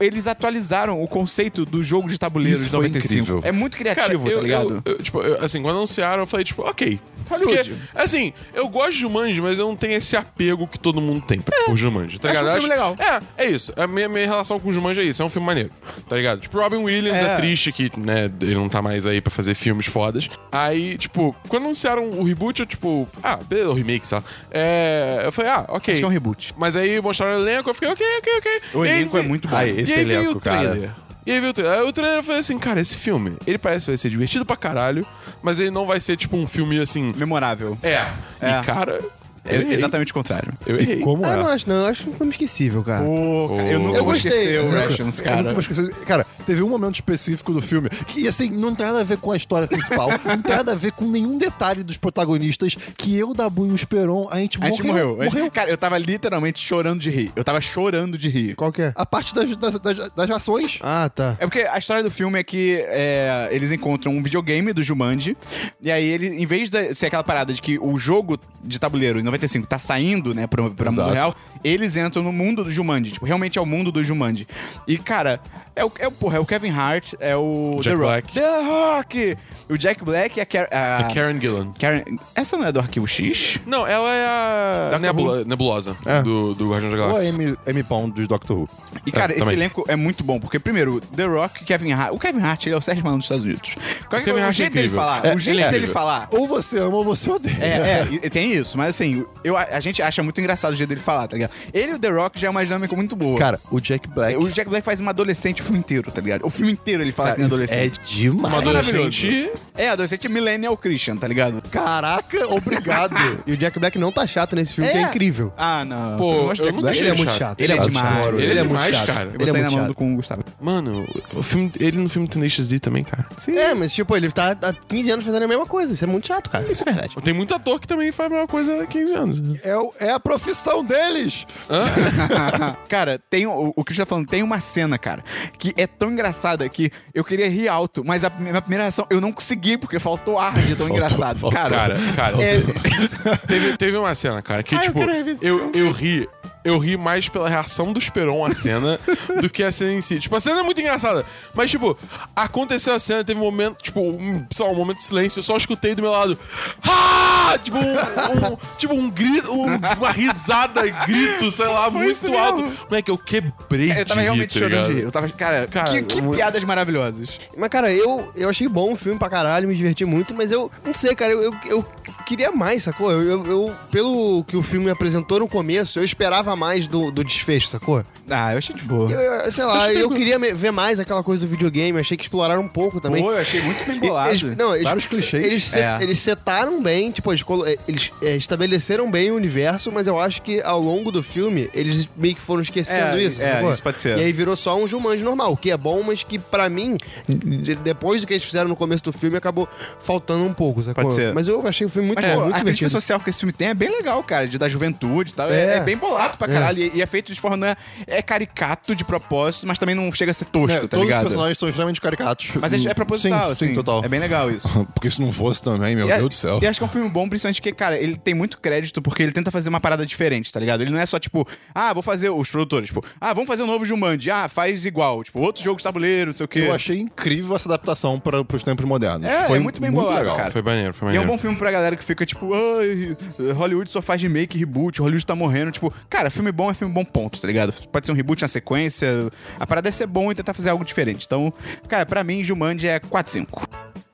S1: eles atualizaram o conceito do jogo de tabuleiro
S4: Isso
S1: de
S4: foi
S1: 95.
S4: incrível.
S1: É muito criativo,
S3: Cara, eu,
S1: tá ligado?
S3: eu- eu, tipo, eu- assim, quando anunciaram, eu falei, tipo, ok.
S1: Hollywood.
S3: Porque, assim, eu gosto de Jumanji, mas eu não tenho esse apego que todo mundo tem por Jumanji, tá
S1: Acho
S3: ligado?
S1: um filme legal.
S3: É, é isso. A minha, minha relação com o Jumanji é isso. É um filme maneiro, tá ligado? Tipo, Robin Williams é,
S1: É.
S3: triste que, né, ele não tá mais aí pra fazer filmes fodas. Aí, tipo, quando anunciaram o reboot, eu, tipo, ah, beleza, o remake, sei lá. É, eu falei, ah, ok.
S1: Acho que é um reboot.
S3: Mas aí mostraram o elenco, eu fiquei, ok, ok, ok.
S1: O
S3: E
S1: elenco é
S3: vi-
S1: muito bom.
S4: Ai,
S3: e
S4: esse
S3: aí veio
S4: elenco,
S3: o trailer.
S4: cara.
S3: E aí veio o trailer. Aí o trailer foi assim, cara, esse filme, ele parece que vai ser divertido pra caralho, mas ele não vai ser tipo um filme assim.
S1: Memorável.
S3: É.
S1: É.
S3: E cara.
S1: É
S3: eu errei.
S1: exatamente o contrário.
S3: Eu errei.
S4: E como
S2: Ah,
S4: é?
S2: não acho, não. Eu acho um filme esquecível, cara.
S1: Pô, eu nunca
S2: Eu
S1: vou
S2: gostei.
S1: esquecer o
S2: Eu
S1: Rations,
S4: Eu
S1: cara.
S4: nunca vou esquecer. Cara, teve um momento específico do filme que, assim, não tem nada a ver com a história principal, não tem nada a ver com nenhum detalhe dos protagonistas, que eu, Dabu e o Esperon, a gente,
S1: A gente
S4: morreu.
S1: morreu. A gente- Cara, eu tava literalmente chorando de rir. Eu tava chorando de rir.
S2: Qual que é?
S4: A parte das, das, das, das ações.
S2: Ah, tá.
S1: É porque a história do filme é que é, eles encontram um videogame do Jumanji, e aí ele, em vez de ser aquela parada de que o jogo de tabuleiro em 95 tá saindo, né, pra, pra mundo real, eles entram no mundo do Jumanji. Tipo, realmente é o mundo do Jumanji. E, cara, é o, é o, porra, é o Kevin Hart, é o
S3: Jack
S1: The Rock.
S3: Black.
S1: The Rock! O Jack Black e a, Car a,
S3: A Karen Gillan.
S1: Karen- Essa não é do Arquivo X?
S3: Não, ela é a
S1: Doctor
S3: nebula- nebulosa
S4: É.
S3: do, do Guardião da
S4: Ou a
S3: Galáxia.
S4: M. Pond do Doctor Who.
S1: E, cara,
S3: É,
S1: esse
S3: também.
S1: elenco é muito bom, porque, primeiro, The Rock, Kevin Hart. O Kevin Hart, ele é o Sérgio Malandro dos Estados Unidos. Qual que é
S3: Kevin
S1: o
S3: Hart é
S1: jeito dele
S3: incrível.
S1: falar?
S3: É,
S1: o jeito
S3: ele é
S1: dele falar.
S4: Ou você ama ou você odeia.
S1: É, é, tem isso, mas assim, eu, a gente acha muito engraçado o jeito dele falar, tá ligado? Ele e o The Rock já é uma dinâmica muito boa.
S4: Cara, o Jack Black.
S1: o Jack Black faz uma adolescente o filme inteiro, tá ligado? O filme inteiro ele fala
S4: Cara,
S1: que é adolescente.
S4: é demais.
S3: Uma adolescente.
S1: É, adolescente millennial Christian, tá ligado?
S4: Caraca, obrigado.
S2: E o Jack Black não tá chato nesse filme, que é incrível.
S1: Ah, não.
S3: Pô,
S1: Você não gosta
S3: eu nunca
S1: Black?
S2: Ele é muito
S3: chato.
S1: Ele é
S2: muito
S1: demais.
S2: chato.
S3: Ele é
S2: Ele é muito
S3: demais,
S2: chato.
S3: cara.
S1: Eu
S2: Ele
S1: vou
S2: é
S1: sair namorando
S2: chato.
S1: com o Gustavo.
S3: Mano, o filme, ele no filme Tenacious D também, cara.
S2: É, mas tipo, ele tá há 15 anos fazendo a mesma coisa. Isso é muito chato, cara.
S1: Isso é verdade.
S3: Tem muito ator que também faz a mesma coisa há 15 anos.
S4: É, o- é a profissão deles.
S1: cara, tem o, o Christian tá falando, tem uma cena, cara, que é tão engraçada que eu queria rir alto, mas a minha primeira reação, eu não consegui, porque faltou ar de tão engraçado.
S4: faltou.
S1: Cara,
S3: Cara, cara,
S1: é-
S3: teve, teve uma cena, cara, que,
S1: Ai, eu
S3: tipo,
S1: esse
S3: eu, eu ri. Eu ri mais pela reação do Esperon à cena do que a cena em si. Tipo, a cena é muito engraçada. Mas, tipo, aconteceu a cena, teve um momento, tipo, um, sei lá, um momento de silêncio. Eu só escutei do meu lado. Ah! Tipo, um, um- tipo, um grito, um- uma risada, grito, sei lá,
S1: isso
S3: muito
S1: mesmo.
S3: alto. Moleque, eu quebrei
S1: eu tava
S3: de
S1: realmente
S3: rir, tá
S1: chorando de rir. Eu tava, cara,
S3: Cara,
S1: que, que
S3: eu-
S1: piadas maravilhosas.
S2: Mas, cara, eu, eu achei bom o filme pra caralho, me diverti muito, mas eu não sei, cara, eu, eu, eu queria mais, sacou? Eu, eu- eu- pelo que o filme apresentou no começo, eu esperava mais do, do desfecho, sacou?
S1: Ah, eu achei de boa.
S2: Eu, eu- sei lá, eu queria me- ver mais aquela coisa do videogame, achei que exploraram um pouco também.
S1: Pô, eu achei muito bem bolado.
S2: Eles, não, eles,
S4: Vários clichês.
S2: Eles, se-
S1: É.
S2: eles setaram bem, tipo, eles, colo- eles, eh, estabeleceram bem o universo, mas eu acho que ao longo do filme eles meio que foram esquecendo
S1: É,
S2: isso.
S1: é,
S2: sacou?
S1: isso pode ser.
S2: E aí virou só um Jumanji normal, o que é bom, mas que pra mim, de- depois do que eles fizeram no começo do filme, acabou faltando um pouco, sacou?
S1: Pode ser.
S2: Mas eu achei o filme muito,
S1: Mas,
S2: é,
S1: pô,
S2: muito
S1: a crítica
S2: divertido.
S1: social que esse filme tem é bem legal, cara, de da juventude e tal. É.
S2: É.
S1: é bem bolado pra caralho. E, e é feito de forma. Né, é caricato de propósito, mas também não chega a ser tosco,
S4: É,
S1: tá
S4: todos
S1: ligado?
S4: os personagens são extremamente caricatos.
S1: Mas é, é proposital,
S4: sim,
S1: assim.
S4: Sim, total.
S1: É bem legal isso.
S4: Porque se não fosse também, meu
S1: E a-
S4: Deus do céu.
S1: E acho que é um filme bom, principalmente porque, cara, ele tem muito crédito porque ele tenta fazer uma parada diferente, tá ligado? Ele não é só, tipo, ah, vou fazer. Os produtores, tipo, ah, vamos fazer um novo Jumanji. Ah, faz igual. Tipo, outro jogo de tabuleiro, não sei o quê.
S4: Eu achei incrível essa adaptação para os tempos modernos.
S1: É,
S4: Foi
S1: é muito bem bolado,
S4: legal.
S1: cara.
S3: Foi maneiro, foi
S1: E é
S3: maneiro.
S1: um bom filme pra galera que fica tipo, ai, Hollywood só faz remake, reboot, Hollywood tá morrendo. Tipo, cara, filme bom é filme bom, ponto, tá ligado? Pode ser um reboot na sequência. A parada é ser bom e tentar fazer algo diferente. Então, cara, pra mim, Jumanji é 4-5.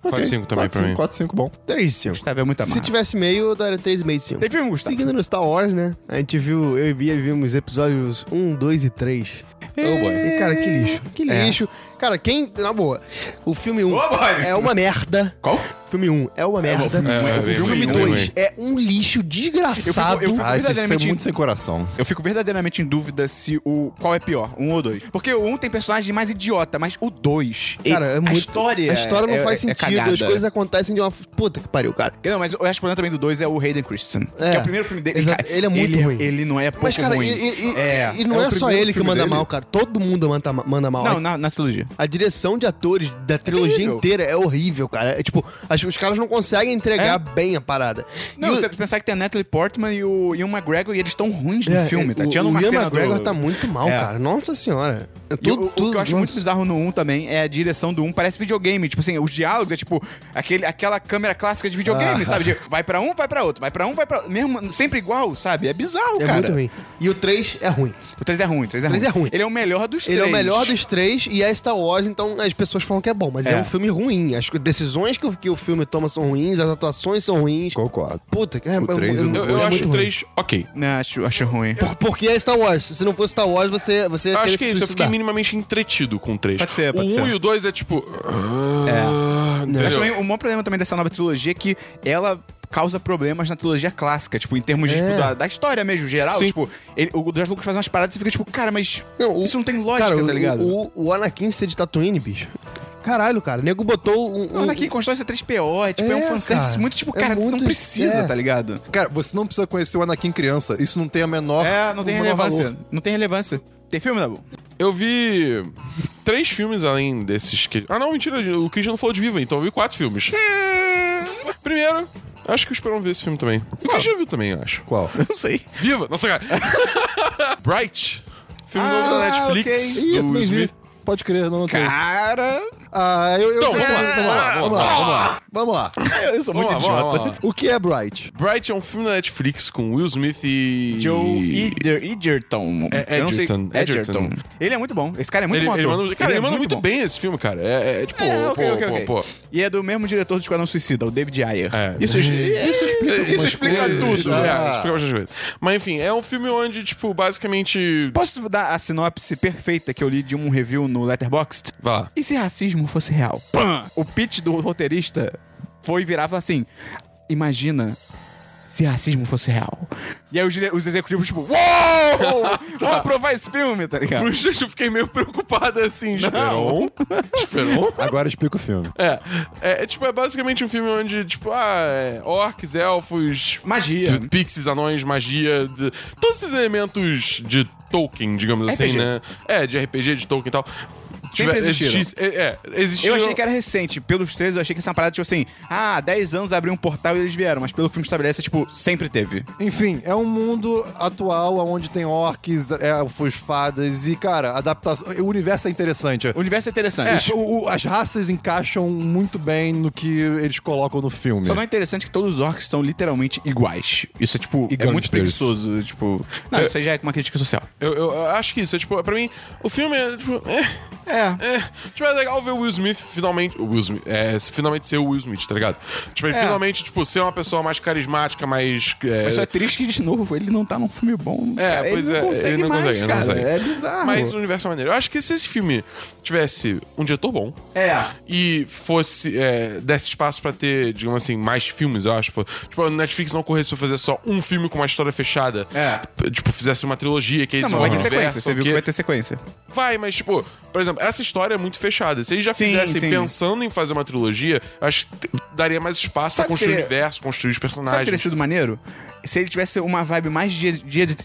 S3: 4-5 também pra mim.
S4: 4, 5 bom.
S2: 3 5.
S1: Gustavo é muito
S2: Se
S1: amargo.
S2: tivesse meio, eu daria 3,5 de 5.
S1: Tem filme, Gustavo?
S2: Seguindo no Star Wars, né? A gente viu, eu e Bia vimos episódios 1, 2 e 3.
S3: Oh, boy.
S2: E, cara, que lixo. Que
S1: É.
S2: lixo. Cara, quem. Na boa, o filme 1
S1: Ô, boy.
S2: é uma merda.
S1: Qual?
S2: Filme 1 é uma merda.
S1: filme um é-
S3: É,
S1: o
S2: filme
S3: ruim,
S2: 2
S3: bem ruim.
S2: é um lixo desgraçado.
S1: Eu fico-
S4: Ah, isso é
S1: verdadeiramente-
S4: muito sem coração.
S1: Eu fico verdadeiramente em dúvida se o qual é pior, um ou dois. Porque o um tem personagem mais idiota, mas o dois.
S2: Cara, é
S1: a
S2: muito.
S1: história.
S2: A história não
S1: é-
S2: faz
S1: é- é
S2: sentido. as coisas acontecem de uma. Puta que pariu, cara.
S1: Não, mas eu acho que o problema também do 2 é o Hayden Christensen.
S2: É.
S1: Que é o primeiro filme dele.
S2: Exato, ele é muito ruim.
S1: Ele não é pouco
S2: Mas, cara,
S1: ruim.
S2: e, e-
S1: é,
S2: e não
S1: é
S2: é, só ele que manda mal, cara. Todo mundo manda, manda mal.
S1: Não, na, na trilogia.
S2: A direção de atores da trilogia
S1: terrível.
S2: inteira é horrível, cara. É tipo, as- os caras não conseguem entregar
S1: É?
S2: bem a parada.
S1: Não,
S2: E o-
S1: você pensar que tem a Natalie Portman e o, e o McGregor e eles estão ruins no
S2: é,
S1: filme, tá?
S2: o,
S1: Tinha
S2: o
S1: uma
S2: Ian
S1: cena
S2: McGregor
S1: do...
S2: tá muito mal,
S1: É.
S2: cara. Nossa senhora. É tudo,
S1: o, o
S2: tudo,
S1: que eu acho
S2: nossa.
S1: muito bizarro no 1 também é a direção do 1 parece videogame. Tipo assim, os diálogos é tipo aquele, aquela câmera clássica de videogame,
S2: Ah.
S1: sabe? De vai pra um, vai pra outro, vai pra um, vai pra outro. Mesmo, sempre igual, sabe? É bizarro,
S2: É
S1: cara.
S2: muito ruim. E o 3 é ruim.
S1: O 3 é ruim, o 3 é,
S2: três
S1: ruim.
S2: é ruim.
S1: Ele é o melhor dos
S2: Ele
S1: três.
S2: é o melhor dos três e é Star Wars, então as pessoas falam que é bom. Mas é,
S1: É.
S2: um filme ruim. As decisões que o, que o filme toma são ruins, as atuações são ruins.
S4: Concordo.
S2: Puta, que é,
S4: O três
S2: é,
S4: eu
S2: é,
S4: não
S3: Eu,
S2: é
S3: eu
S2: muito
S3: acho
S2: ruim.
S3: 3 ok.
S1: Não, acho, acho ruim.
S2: Por- Porque é Star Wars. Se não fosse Star Wars, você, você
S3: Eu acho que é isso, eu fiquei minimamente entretido com o 3.
S1: Pode ser, pode
S3: o 1
S1: ser.
S3: e o 2 é tipo.
S1: É. Eu acho o maior problema também dessa nova trilogia é que ela causa problemas na trilogia clássica, tipo, em termos de,
S2: É.
S1: tipo, da, da história mesmo, geral.
S3: Sim.
S1: Tipo, ele, o George Lucas faz umas paradas e você fica tipo, cara, mas
S2: Não, o-
S1: isso não tem lógica,
S2: Cara,
S1: tá
S2: o-
S1: ligado?
S2: O, o Anakin ser de Tatooine, bicho. Caralho, cara. O nego botou um. um
S1: Olha aqui, constrói esse 3PO, é, tipo, é, um
S2: É,
S1: fanservice
S2: cara.
S1: muito, tipo,
S2: É
S1: cara,
S2: muito-
S1: não precisa,
S2: é.
S1: tá ligado?
S4: Cara, você não precisa conhecer o Anakin criança. Isso não tem a menor.
S1: É, não tem
S4: o
S1: relevância.
S4: valor.
S1: Não tem relevância. Tem filme, Dabu?
S3: Eu vi três filmes além desses que. Ah, não, mentira. O Christian não falou de Viva, então eu vi quatro filmes. Primeiro, acho que o Esperão viu esse filme também. O Christian viu também, eu acho.
S4: Qual?
S1: Não sei.
S3: Viva! Nossa, cara. Bright. Filme
S1: Ah,
S3: novo da Netflix.
S1: ok.
S4: Ih, eu
S3: do
S4: também vi.
S3: Smith.
S4: Pode crer, não, não tem.
S1: Cara,
S4: Ah, eu. eu
S3: Então, vamos lá,
S4: vamos lá, vamos lá, vamos lá. Vamos lá.
S1: eu sou muito
S3: lá,
S1: idiota.
S3: vamos lá, vamos lá.
S4: O que é Bright?
S3: Bright é um filme da Netflix com Will Smith e.
S1: Joe Eder, Edgerton.
S3: É,
S1: Eu não sei-
S3: Edgerton,
S1: Edgerton. Ele é muito bom. Esse cara é muito
S3: Ele,
S1: bom
S3: ele manda, cara, ele,
S1: é
S3: manda muito,
S1: bom.
S3: bem esse filme, cara. É, é tipo,
S1: É, ok,
S3: pô,
S1: ok,
S3: pô,
S1: ok.
S3: pô.
S1: E é do mesmo diretor do Esquadrão Suicida, o David Ayer.
S3: É.
S1: Isso, isso explica, isso
S3: Isso
S1: explica tudo.
S3: É,
S4: Ah.
S3: explica bastante coisa. Mas enfim, é um filme onde, tipo, basicamente.
S1: Posso dar a sinopse perfeita que eu li de um review no Letterboxd?
S3: Vá.
S1: E se racismo fosse real? Pã! O pitch do roteirista foi virar e falar assim: Imagina se racismo fosse real. E aí os, os executivos, tipo, uou! Vamos aprovar esse filme, tá ligado?
S3: Por isso eu fiquei meio preocupado assim. Esperon? Esperon?
S4: Agora explica o filme.
S3: É, é, é, tipo, é basicamente um filme onde, tipo, ah, é, orcs, elfos,
S1: Magia.
S3: pixies, anões, magia, de- todos esses elementos de Tolkien, digamos assim,
S1: RPG.
S3: né? É, de RPG, de Tolkien e tal.
S1: Sempre existiram.
S3: É, é.
S1: Eu achei que era recente. Pelos trailers, eu achei que essa parada, tipo assim, ah, 10 anos abriu um portal e eles vieram. Mas pelo que o filme estabelece, tipo, sempre teve.
S4: Enfim, é um mundo atual onde tem orcs, elfos, fadas e, cara, adaptação. O universo é interessante.
S1: O universo é interessante.
S4: Os- o- o- as raças encaixam muito bem no que eles colocam no filme.
S1: Só não é interessante que todos os orcs são literalmente iguais. Isso é, tipo,
S4: E
S1: é muito preguiçoso. Tipo. Não,
S3: Eu-
S1: isso aí já é uma crítica social.
S3: Eu, eu- eu acho que isso é, tipo, pra mim, o filme é, tipo, é,
S1: É.
S3: é. Tipo, é legal ver o Will Smith finalmente. O Will Smith, é, finalmente ser o Will Smith, tá ligado? Tipo, ele
S1: É.
S3: finalmente, tipo, ser uma pessoa mais carismática, mais. É,
S1: Mas só é triste que, de novo, ele não tá num filme bom.
S3: É,
S1: cara.
S3: pois
S1: ele
S3: é,
S1: não consegue
S3: ele não
S1: mais,
S3: consegue, ele não
S1: cara.
S3: consegue.
S1: É bizarro.
S3: Mas o universo é maneiro. Eu acho que se esse filme tivesse um diretor bom
S1: É.
S3: e fosse. É, desse espaço pra ter, digamos assim, mais filmes, eu acho. Tipo, a Netflix não corresse pra fazer só um filme com uma história fechada.
S1: É.
S3: Tipo, fizesse uma trilogia que eles
S1: Não, vai ter sequência. Você viu que- vai ter sequência.
S3: Vai, mas, tipo, por exemplo, essa história é muito fechada. Se eles já
S1: Sim,
S3: fizessem
S1: sim.
S3: pensando em fazer uma trilogia, acho que daria mais espaço
S1: Sabe
S3: pra construir o
S1: teria-
S3: universo, construir os
S1: Sabe o que
S3: personagens.
S1: teria sido maneiro? Se ele tivesse uma vibe mais dia, dia de.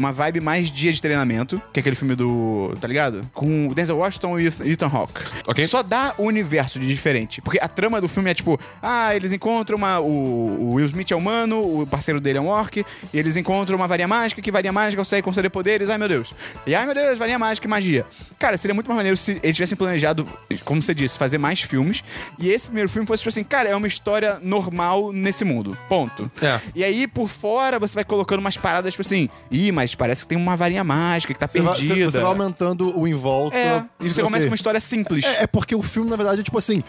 S1: Uma vibe mais dia de treinamento, que é aquele filme do. Tá ligado? Com o Denzel Washington e Ethan Hawke.
S3: Ok.
S1: Só dá o universo de diferente. Porque a trama do filme é tipo: ah, eles encontram uma. O, o Will Smith é humano, o parceiro dele é um orc, e eles encontram uma varinha mágica, que varinha mágica consegue conceder poderes, ai meu Deus. E ai meu Deus, varinha mágica e magia. Cara, seria muito mais maneiro se eles tivessem planejado, como você disse, fazer mais filmes. E esse primeiro filme fosse tipo assim: cara, é uma história normal nesse mundo. Ponto.
S3: É.
S1: E aí, por fora, você vai colocando umas paradas, tipo assim, ih, mas parece que tem uma varinha mágica que tá
S4: Você vai,
S1: perdida.
S4: você- você vai aumentando o em volta.
S1: É, e você começa com uma história simples.
S4: É, é porque o filme, na verdade, é tipo assim: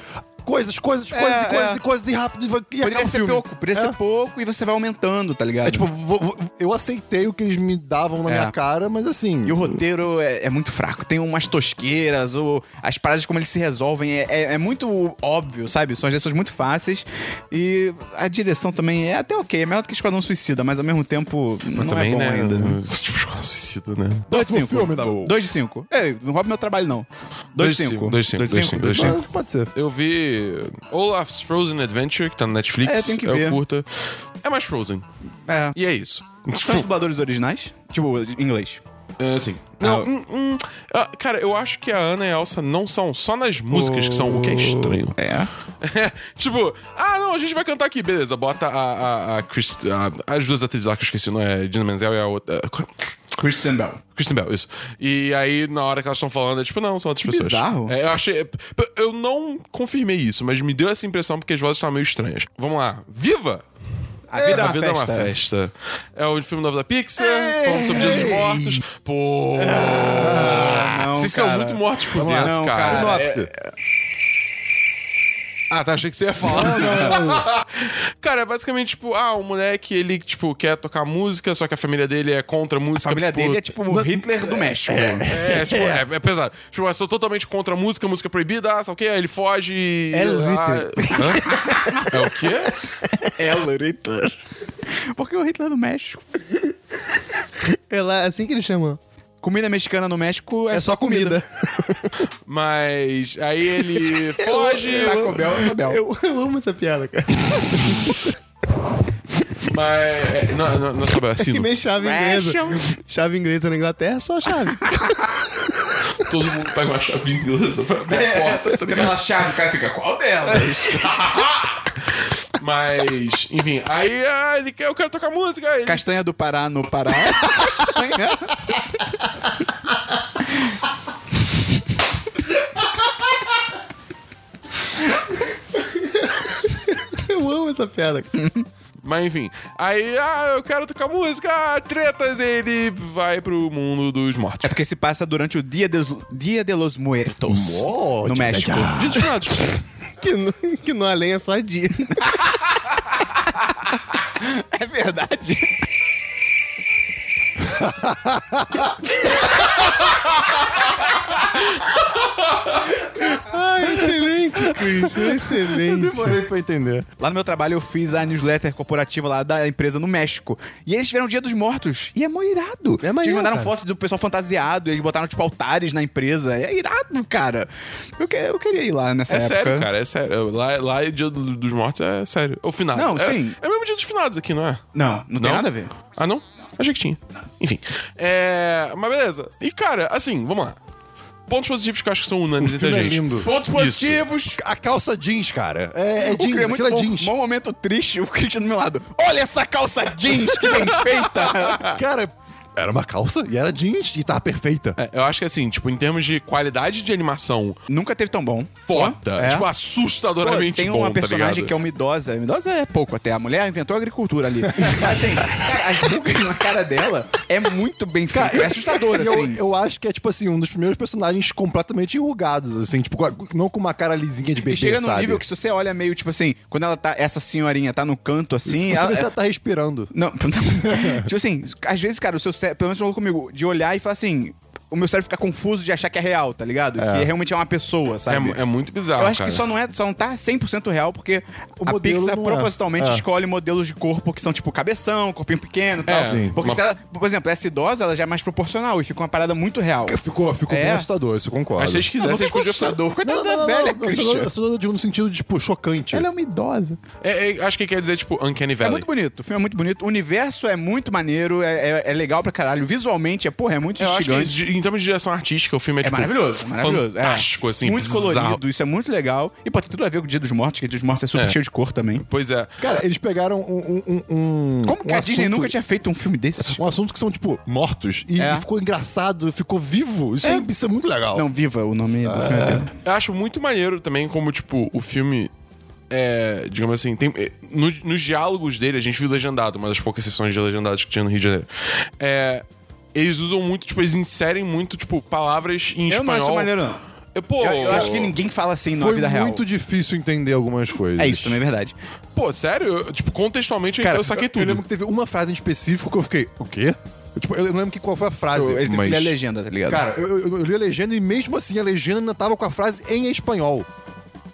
S4: coisas, coisas,
S1: É,
S4: coisas, e coisas,
S1: é.
S4: e coisas, e rápido, e, e
S1: Poderia
S4: acaba o
S1: ser pouco, poderia
S4: É.
S1: ser pouco e você vai aumentando, tá ligado?
S4: É tipo, vo- vo- eu aceitei o que eles me davam na
S1: É.
S4: minha cara, mas assim.
S1: E o roteiro é, é muito fraco. Tem umas tosqueiras, ou as paradas como eles se resolvem é, é- é muito óbvio, sabe? São as direções muito fáceis. E a direção também é até ok. É melhor do que Esquadrão Suicida, mas ao mesmo tempo não
S3: Também,
S1: é bom
S3: né?
S1: ainda.
S3: Tipo, escola suicida, né?
S1: Dois de
S4: Próximo
S1: cinco.
S4: filme, Dabu.
S1: Dois de cinco. Ei, não rouba meu trabalho, não. Dois de cinco.
S3: Dois de cinco, dois de cinco, dois de cinco.
S4: Mas pode ser.
S3: Eu vi Olaf's Frozen Adventure, que tá no Netflix.
S1: É, tenho que
S3: é
S1: ver.
S3: curta. É mais Frozen.
S1: É.
S3: E é isso.
S1: São os dubladores originais? Tipo, em inglês.
S3: É, sim. Não,
S1: Ah,
S3: hum, hum, ah, cara, eu acho que a Ana e a Elsa não são só nas músicas que são, o que é estranho.
S1: É.
S3: tipo, ah, não, a gente vai cantar aqui, beleza. Bota a, a, a, Chris- a- as duas atrizes lá que eu esqueci, não é Dina Menzel e a outra. qual-
S1: Christian Bell.
S3: Kristen Bell, isso. E aí, na hora que elas estão falando, é tipo, não, são outras pessoas.
S1: bizarro.
S3: É, eu achei. Eu não confirmei isso, mas me deu essa impressão porque as vozes estavam meio estranhas. Vamos lá. Viva!
S1: A vida, é,
S3: a
S1: uma
S3: vida
S1: festa.
S3: é uma festa. É o filme novo da Pixar, falando sobre Dia dos Mortos. Pô!
S1: não,
S3: Vocês são
S1: cara.
S3: muito mortos por
S1: Vamos lá,
S3: dentro,
S1: não,
S3: cara.
S1: cara.
S4: Sinopse.
S3: Ah, tá, achei que você ia falar. Cara, é basicamente, tipo, ah, um moleque, ele, tipo, quer tocar música, só que a família dele é contra a música.
S1: A família dele é tipo o Hitler do México.
S3: É, tipo, é, é pesado. Tipo, eu sou totalmente contra a música, música proibida, ah, sabe o quê? Aí ele foge.
S2: É
S3: ah, hã? É o quê?
S1: É o Hitler. Porque o Hitler do México.
S2: É lá, assim que ele chama.
S1: Comida mexicana no México é,
S2: É só comida.
S3: Mas aí ele foge,
S1: Taco Bell é Bell.
S2: Eu, eu amo essa piada, cara.
S3: mas... é, Não, não, não sabe, é
S2: Que nem chave inglesa. Chave inglesa na Inglaterra é só chave.
S3: Todo mundo pega uma chave inglesa pra abrir a porta.
S1: Você fala a chave, o cara fica, qual delas?
S3: Mas, enfim, aí ah, ele quer, eu quero tocar música. Aí ele
S1: Castanha do Pará no Pará. Essa castanha.
S2: Eu amo essa piada.
S3: Mas enfim, aí, ah, eu quero tocar música, ah, tretas, ele vai pro mundo dos mortos.
S1: É porque se passa durante o Dia, dos, Dia de los Muertos.
S4: Morte,
S1: no México.
S3: Dia dos.
S2: Que no, que no além é só dia.
S1: É verdade.
S2: Ai, excelente. Excelente.
S4: Demorei pra entender.
S1: Lá no meu trabalho eu fiz a newsletter corporativa lá da empresa no México. E eles tiveram o Dia dos Mortos. E é mó irado.
S2: É maneiro,
S1: eles mandaram
S2: cara.
S1: fotos do pessoal fantasiado, eles botaram, tipo, altares na empresa. É irado, cara. Eu, que- eu queria ir lá nessa
S3: É
S1: época.
S3: sério, cara, é sério. Lá, lá é dia do- dos mortos, é sério. O final.
S1: Não,
S3: é,
S1: sim.
S3: É mesmo dia dos finados aqui, não é?
S1: Não, não, tem nada a ver.
S3: Ah, não? Achei que tinha. Enfim. É. Mas beleza. E, cara, assim, vamos lá. Pontos positivos que eu acho que são unânimes entre a
S4: é
S3: gente.
S4: lindo.
S1: Pontos
S3: Isso.
S1: positivos.
S4: A calça jeans, cara. É, é
S1: O
S4: jeans,
S1: é muito
S4: aquilo é
S1: bom.
S4: jeans.
S1: Bom momento triste, o Christian do meu lado. Olha essa calça jeans que bem feita.
S4: Cara, era uma calça e era jeans e tava perfeita.
S3: É, eu acho que assim, tipo, em termos de qualidade de animação,
S1: Nunca teve tão bom.
S3: foda.
S1: É.
S3: Tipo,
S1: Pô,
S3: assustadoramente
S1: tem
S3: bom,
S1: uma
S3: tá
S1: personagem
S3: ligado?
S1: que é uma idosa. Idosa é pouco até. A mulher inventou a agricultura ali. Mas assim, as rugas na cara dela é muito bem feita. É assustador,
S4: eu,
S1: assim.
S4: eu acho que é, tipo assim, um dos primeiros personagens completamente enrugados, assim, tipo, não com uma cara lisinha de bebê,
S1: E chega num
S4: sabe?
S1: nível que se você olha meio, tipo assim, quando ela tá. Essa senhorinha tá no canto assim.
S4: Você
S1: ela-
S4: vê se ela tá respirando.
S1: Não, tipo assim, às vezes, cara, o seu cérebro, pelo menos falou comigo, de olhar e falar assim. O meu cérebro fica confuso de achar que é real, tá ligado? Que realmente é uma pessoa,
S3: É,
S1: sabe?
S3: é muito bizarro,
S1: Eu acho
S3: cara.
S1: que só não, é, só não tá 100% real porque
S4: O
S1: a Pixar
S4: é.
S1: propositalmente
S4: É.
S1: escolhe modelos de corpo que são tipo cabeção, corpinho pequeno e tal.
S3: É,
S4: sim.
S1: Porque se ela, por exemplo, essa idosa, ela já é mais proporcional e fica uma parada muito real.
S4: Ficou, ficou
S1: É.
S4: bem assustador, isso eu concordo.
S3: Mas se vocês
S1: Não,
S3: quiserem,
S1: não
S3: vocês
S1: ficou
S3: podiam...
S1: assustador. Coitada da velha.
S4: Assustador, digo no sentido de, tipo, chocante.
S1: Ela é uma idosa.
S3: É, é, acho que quer dizer, tipo, Uncanny
S1: É
S3: Valley.
S1: muito bonito, o filme é muito bonito. O universo é muito maneiro, é, é- é legal pra caralho. Visualmente, é, porra, é muito
S3: Eu acho que,
S1: instigante.
S3: Em termos de direção artística, o filme é,
S1: É
S3: tipo,
S1: maravilhoso, maravilhoso. é.
S3: fantástico, assim,
S1: Muito
S3: bizarro.
S1: colorido, isso é muito legal. E pode ter tudo a ver com o Dia dos Mortos, que o Dia dos Mortos é super
S3: É.
S1: cheio de cor também.
S3: Pois é.
S4: Cara, eles pegaram um. um, um- um
S1: Como que
S4: um
S1: a Disney
S4: assunto-
S1: nunca tinha feito um filme desse?
S4: Um assunto que são, tipo, mortos. E,
S1: É.
S4: e ficou engraçado, ficou vivo. Isso é, isso é muito legal.
S1: Não, Viva o nome do filme é dele.
S3: Eu acho muito maneiro também como, tipo, o filme. É, digamos assim, tem, é, no- nos diálogos dele, a gente viu legendado, uma das poucas sessões de legendados que tinha no Rio de Janeiro. É, eles usam muito, tipo, eles inserem muito, tipo, palavras em
S1: Eu não
S3: espanhol.
S1: acho maneiro, não.
S3: Eu, pô,
S1: Eu, eu acho que ninguém fala assim na
S4: Foi
S1: vida real.
S4: muito difícil entender algumas coisas.
S1: É isso, também é verdade.
S3: Pô, sério? Eu, tipo, contextualmente
S4: Cara,
S3: eu saquei
S4: Eu
S3: tudo.
S4: lembro que teve uma frase em específico que eu fiquei, o quê? Eu, tipo, eu não lembro que qual foi a frase.
S1: Ele tem
S4: mas...
S1: ler a legenda, tá ligado?
S4: Cara, eu, eu- eu li a legenda e mesmo assim a legenda ainda tava com a frase em espanhol.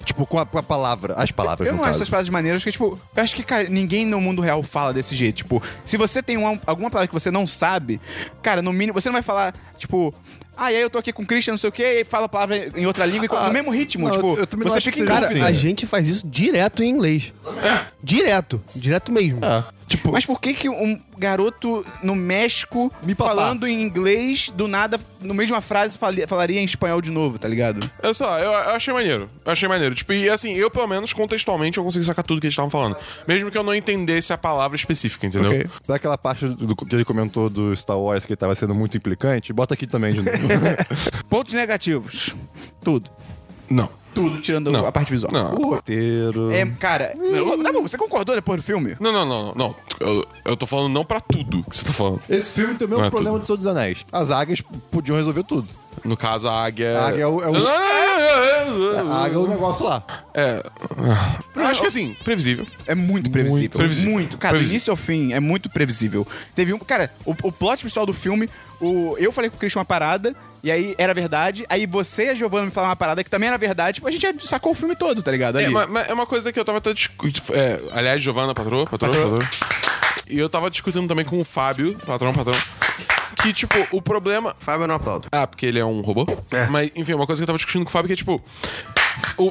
S4: Tipo, com a, com a palavra, as palavras,
S1: eu
S4: no
S1: não acho essas palavras maneiras, porque, tipo, eu acho que, cara, ninguém no mundo real fala desse jeito. Tipo, se você tem uma- alguma palavra que você não sabe, cara, no mínimo, você não vai falar, tipo, ah, e aí eu tô aqui com o Christian, não sei o quê, e fala a palavra em outra língua, e
S4: Ah,
S1: no mesmo ritmo,
S4: não,
S1: tipo,
S4: eu- eu
S1: você
S4: acho que
S1: fica em
S2: Cara,
S4: assim.
S2: a gente faz isso direto em inglês. Direto. Direto mesmo.
S4: É, tipo,
S1: Mas por que que um garoto no México
S4: Me
S1: falando em inglês, do nada, no mesma frase, falaria em espanhol de novo, tá ligado?
S3: Eu sei lá, eu, eu achei maneiro. Eu achei maneiro. Tipo, e assim, eu, pelo menos, contextualmente, eu consegui sacar tudo que eles estavam falando. Mesmo que eu não entendesse a palavra específica, entendeu?
S1: Ok.
S4: daquela parte do, do- que ele comentou do Star Wars que ele tava sendo muito implicante, bota aqui também de novo.
S1: Pontos negativos. Tudo.
S3: Não.
S1: Tudo, tirando
S3: Não.
S1: a parte visual.
S3: Não.
S4: o roteiro.
S1: É, cara, tá bom, você concordou depois do filme?
S3: Não, não, não, não. Eu, eu tô falando não pra tudo que você tá falando.
S4: Esse filme tem o mesmo
S3: é
S4: problema
S3: tudo.
S4: do Senhor dos Anéis. As águias podiam resolver tudo.
S3: No caso, a águia.
S4: A águia é o- é o- A águia é o negócio lá.
S3: É. Eu acho que assim, previsível.
S1: É muito previsível. Muito.
S3: previsível.
S1: Cara, do
S3: Previsível.
S1: início ao fim é muito previsível. Teve um. Cara, o, o plot principal do filme, o, eu falei com o Christian uma parada, e aí era verdade. Aí você e a Giovanna me falaram uma parada que também era verdade. Tipo, a gente já sacou o filme todo, tá ligado? Ali.
S3: É, mas, mas é uma coisa que eu tava até discutindo. É, aliás, Giovana, patroa, patroa, patroa. E eu tava discutindo também com o Fábio, patrão, patrão. Que, tipo, o problema.
S2: Fábio, eu não aplaudo.
S3: Ah, porque ele é um robô?
S2: É.
S3: Mas, enfim, uma coisa que eu tava discutindo com o Fábio que é, tipo... O,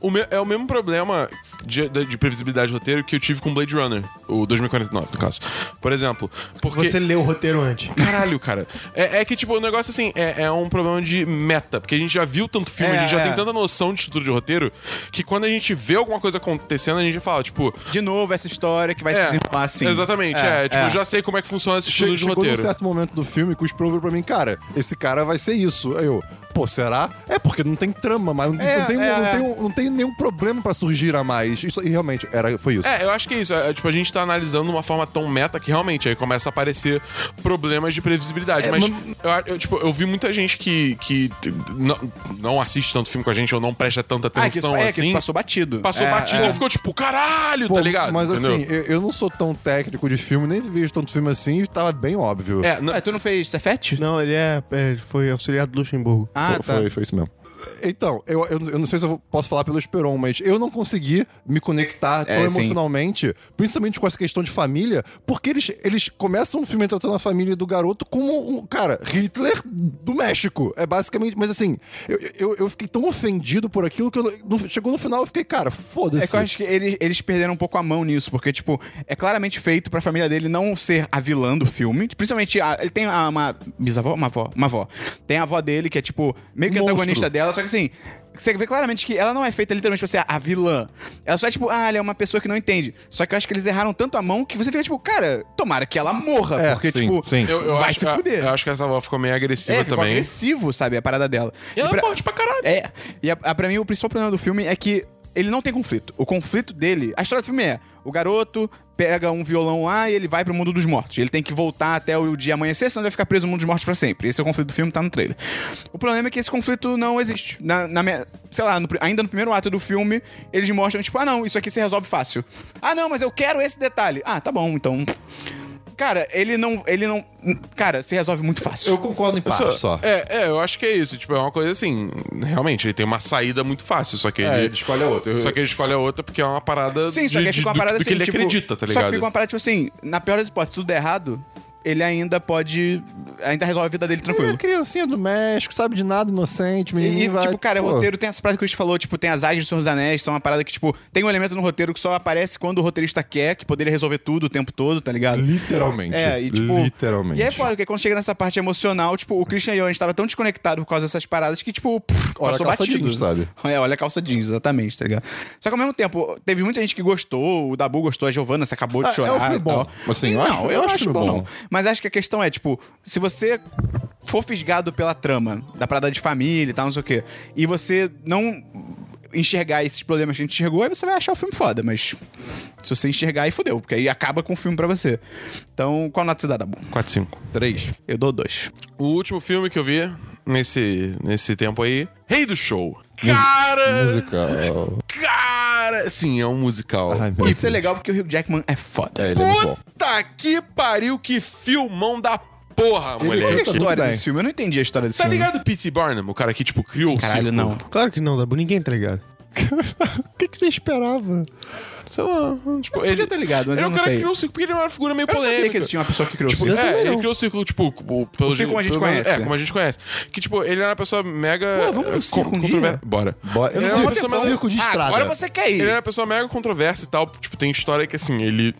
S3: o me- é o mesmo problema de, de- de previsibilidade de roteiro que eu tive com Blade Runner, o 2049, no caso. Por exemplo, porque...
S2: Você leu o roteiro antes.
S3: Caralho, cara. É, é que, tipo, o negócio, assim, é, é um problema de meta. Porque a gente já viu tanto filme,
S1: É,
S3: a gente já
S1: é.
S3: tem tanta noção de estrutura de roteiro, que quando a gente vê alguma coisa acontecendo, a gente fala, tipo...
S1: De novo, essa história que vai se
S3: É,
S1: desenrolar assim.
S3: exatamente, é. tipo, eu já sei como é que funciona esse estilo
S4: Che
S3: de
S4: chegou num
S3: roteiro.
S4: certo momento do filme que os Pro pra mim, cara, esse cara vai ser isso. Aí eu, pô, será? É porque não tem trama, mas não,
S1: É,
S4: não tem,
S1: é,
S4: não,
S1: é.
S4: tem um- não tem nenhum problema pra surgir a mais. Isso e realmente era, foi isso.
S3: É, eu acho que é isso. É, tipo, a gente tá analisando de uma forma tão meta que realmente aí começa a aparecer problemas de previsibilidade.
S4: É,
S3: mas,
S4: mas-
S3: eu, eu, tipo, eu vi muita gente que, que não, não assiste tanto filme com a gente ou não presta tanta
S1: Ah, é que, isso,
S3: atenção
S1: é, que isso
S3: assim.
S1: passou batido.
S3: Passou
S1: É,
S3: batido
S1: é.
S3: e ficou tipo, caralho,
S4: Pô,
S3: tá ligado?
S4: Mas
S3: Entendeu?
S4: assim, eu, eu não sou tão técnico de filme, nem vejo tanto filme assim, e tava bem óbvio.
S3: É, não-
S1: tu não fez Cefete?
S2: Não, ele é, é, foi auxiliar do Luxemburgo.
S1: Ah,
S4: foi,
S1: tá.
S4: foi, foi isso mesmo. Então, eu, eu, eu não sei se eu posso falar pelo Esperon, mas eu não consegui me conectar tão
S1: É, sim.
S4: emocionalmente, principalmente com essa questão de família, porque eles, eles começam o filme tratando a família do garoto como um, cara, Hitler do México. É basicamente, mas assim, eu, eu, eu fiquei tão ofendido por aquilo que eu, no- chegou no final eu fiquei, cara, foda-se.
S1: É que eu acho que eles, eles perderam um pouco a mão nisso, porque, tipo, é claramente feito pra família dele não ser a vilã do filme. Principalmente, a- ele tem a- uma bisavó, uma avó, uma avó. Tem a avó dele, que é, tipo, meio que
S4: Monstro.
S1: antagonista dela, só que assim. Você vê claramente que ela não é feita literalmente pra ser a vilã. Ela só é tipo, ah, ela é uma pessoa que não entende. Só que eu acho que eles erraram tanto a mão que você fica tipo, cara, tomara que ela morra.
S4: É,
S1: porque,
S4: sim,
S1: tipo,
S4: sim.
S3: eu, eu
S1: vai
S3: acho,
S1: se fuder.
S3: Eu acho que essa avó ficou meio agressiva
S1: É, ficou
S3: também.
S1: agressivo, sabe, a parada dela.
S3: E ela
S1: pra-
S3: é forte pra caralho.
S1: É. E a, a- pra mim, o principal problema do filme é que ele não tem conflito. O conflito dele. A história do filme é: o garoto pega um violão lá e ele vai pro mundo dos mortos. Ele tem que voltar até o dia amanhecer, senão ele vai ficar preso no mundo dos mortos pra sempre. Esse é o conflito do filme, tá no trailer. O problema é que esse conflito não existe. Na, na sei lá, no ainda no primeiro ato do filme, eles mostram, tipo, ah, não, isso aqui se resolve fácil. Ah, não, mas eu quero esse detalhe. Ah, tá bom, então. Cara, ele não. Ele não. Cara, se resolve muito fácil.
S4: Eu concordo em parte só.
S3: É, é, eu acho que é isso. Tipo, é uma coisa assim. Realmente, ele tem uma saída muito fácil, só que
S4: É,
S3: ele.
S4: ele escolhe a outra.
S3: Só que ele escolhe a outra porque é uma parada.
S1: Sim, só
S3: de-
S1: que
S3: de-
S1: fica uma parada
S3: do
S1: assim.
S3: que ele
S1: tipo,
S3: acredita, tá ligado?
S1: Só que fica uma parada, tipo assim, na pior das hipóteses, se tudo der errado, ele ainda pode. Ainda resolve a vida dele
S4: Ele é
S1: tranquilo.
S4: criancinha do México, sabe de nada, inocente, menino.
S1: e,
S4: vai,
S1: tipo, cara, o
S4: pô.
S1: roteiro tem essa parada que o Chris falou, tipo, tem as águias do Senhor dos Anéis, são uma parada que, tipo, tem um elemento no roteiro que só aparece quando o roteirista quer, que poderia resolver tudo o tempo todo, tá ligado?
S4: Literalmente.
S1: É, e tipo.
S4: Literalmente.
S1: E aí, foda, porque quando chega nessa parte emocional, tipo, o Christian Young estava tão desconectado por causa dessas paradas que, tipo, pff,
S4: Olha a
S1: passou
S4: calça
S1: batido.
S4: jeans, sabe?
S1: É, olha a calça jeans, exatamente, tá ligado? Só que ao mesmo tempo, teve muita gente que gostou, o Dabu gostou, a Giovanna se acabou de
S4: Ah, é um
S1: chorar.
S4: filme
S1: e
S4: bom.
S1: tal.
S4: Assim, eu
S1: não,
S4: acho-
S1: eu,
S4: eu acho
S1: acho bom,
S4: bom.
S1: Mas acho que a questão é, tipo, se você for fisgado pela trama da parada de família e tal, não sei o quê, e você não enxergar esses problemas que a gente enxergou, aí você vai achar o filme foda, mas se você enxergar, aí fodeu, porque aí acaba com o filme pra você. Então, qual nota você dá, Dabu?
S3: 4, 5.
S4: Três.
S1: Eu dou dois.
S3: O último filme que eu vi nesse, nesse tempo aí, Rei do Show. Cara!
S4: Musical.
S3: Cara! Sim, é um musical.
S4: Ai,
S1: Pode
S4: Deus.
S1: ser legal porque o Hugh Jackman é foda.
S4: É, ele é muito bom.
S3: Puta que pariu, que filmão da porra,
S1: Qual é a
S3: moleque.
S1: história desse filme? Eu não entendi a história desse
S3: Tá
S1: filme.
S3: ligado o P.T. Barnum, o cara que, tipo, criou o
S1: Caralho, não.
S2: Claro que não, Dabu, ninguém tá ligado.
S4: O que, que você esperava?
S3: Sei lá, tipo,
S1: Eu podia ter ligado, mas
S3: ele é
S1: eu
S3: um
S1: não
S3: cara
S1: sei.
S3: que criou o circo porque ele é uma figura meio
S1: Eu não sabia
S3: polêmica.
S1: que ele tinha uma pessoa que criou
S3: Tipo,
S1: o circo.
S3: é, ele criou o círculo, tipo, pelo
S1: O circo como a gente conhece.
S3: É, como a gente conhece. Que, tipo, ele era uma pessoa mega.
S1: Ué, vamos
S3: eh,
S1: circo um
S3: controver-
S1: dia?
S3: Bora.
S4: Bora.
S3: Ele
S4: Eu
S3: é
S4: não sei,
S3: pessoa
S4: circo, de
S1: Ah,
S4: estrada.
S1: agora você quer ir.
S3: Ele era uma pessoa mega controversa e tal. Tipo, tem história que, assim, ele,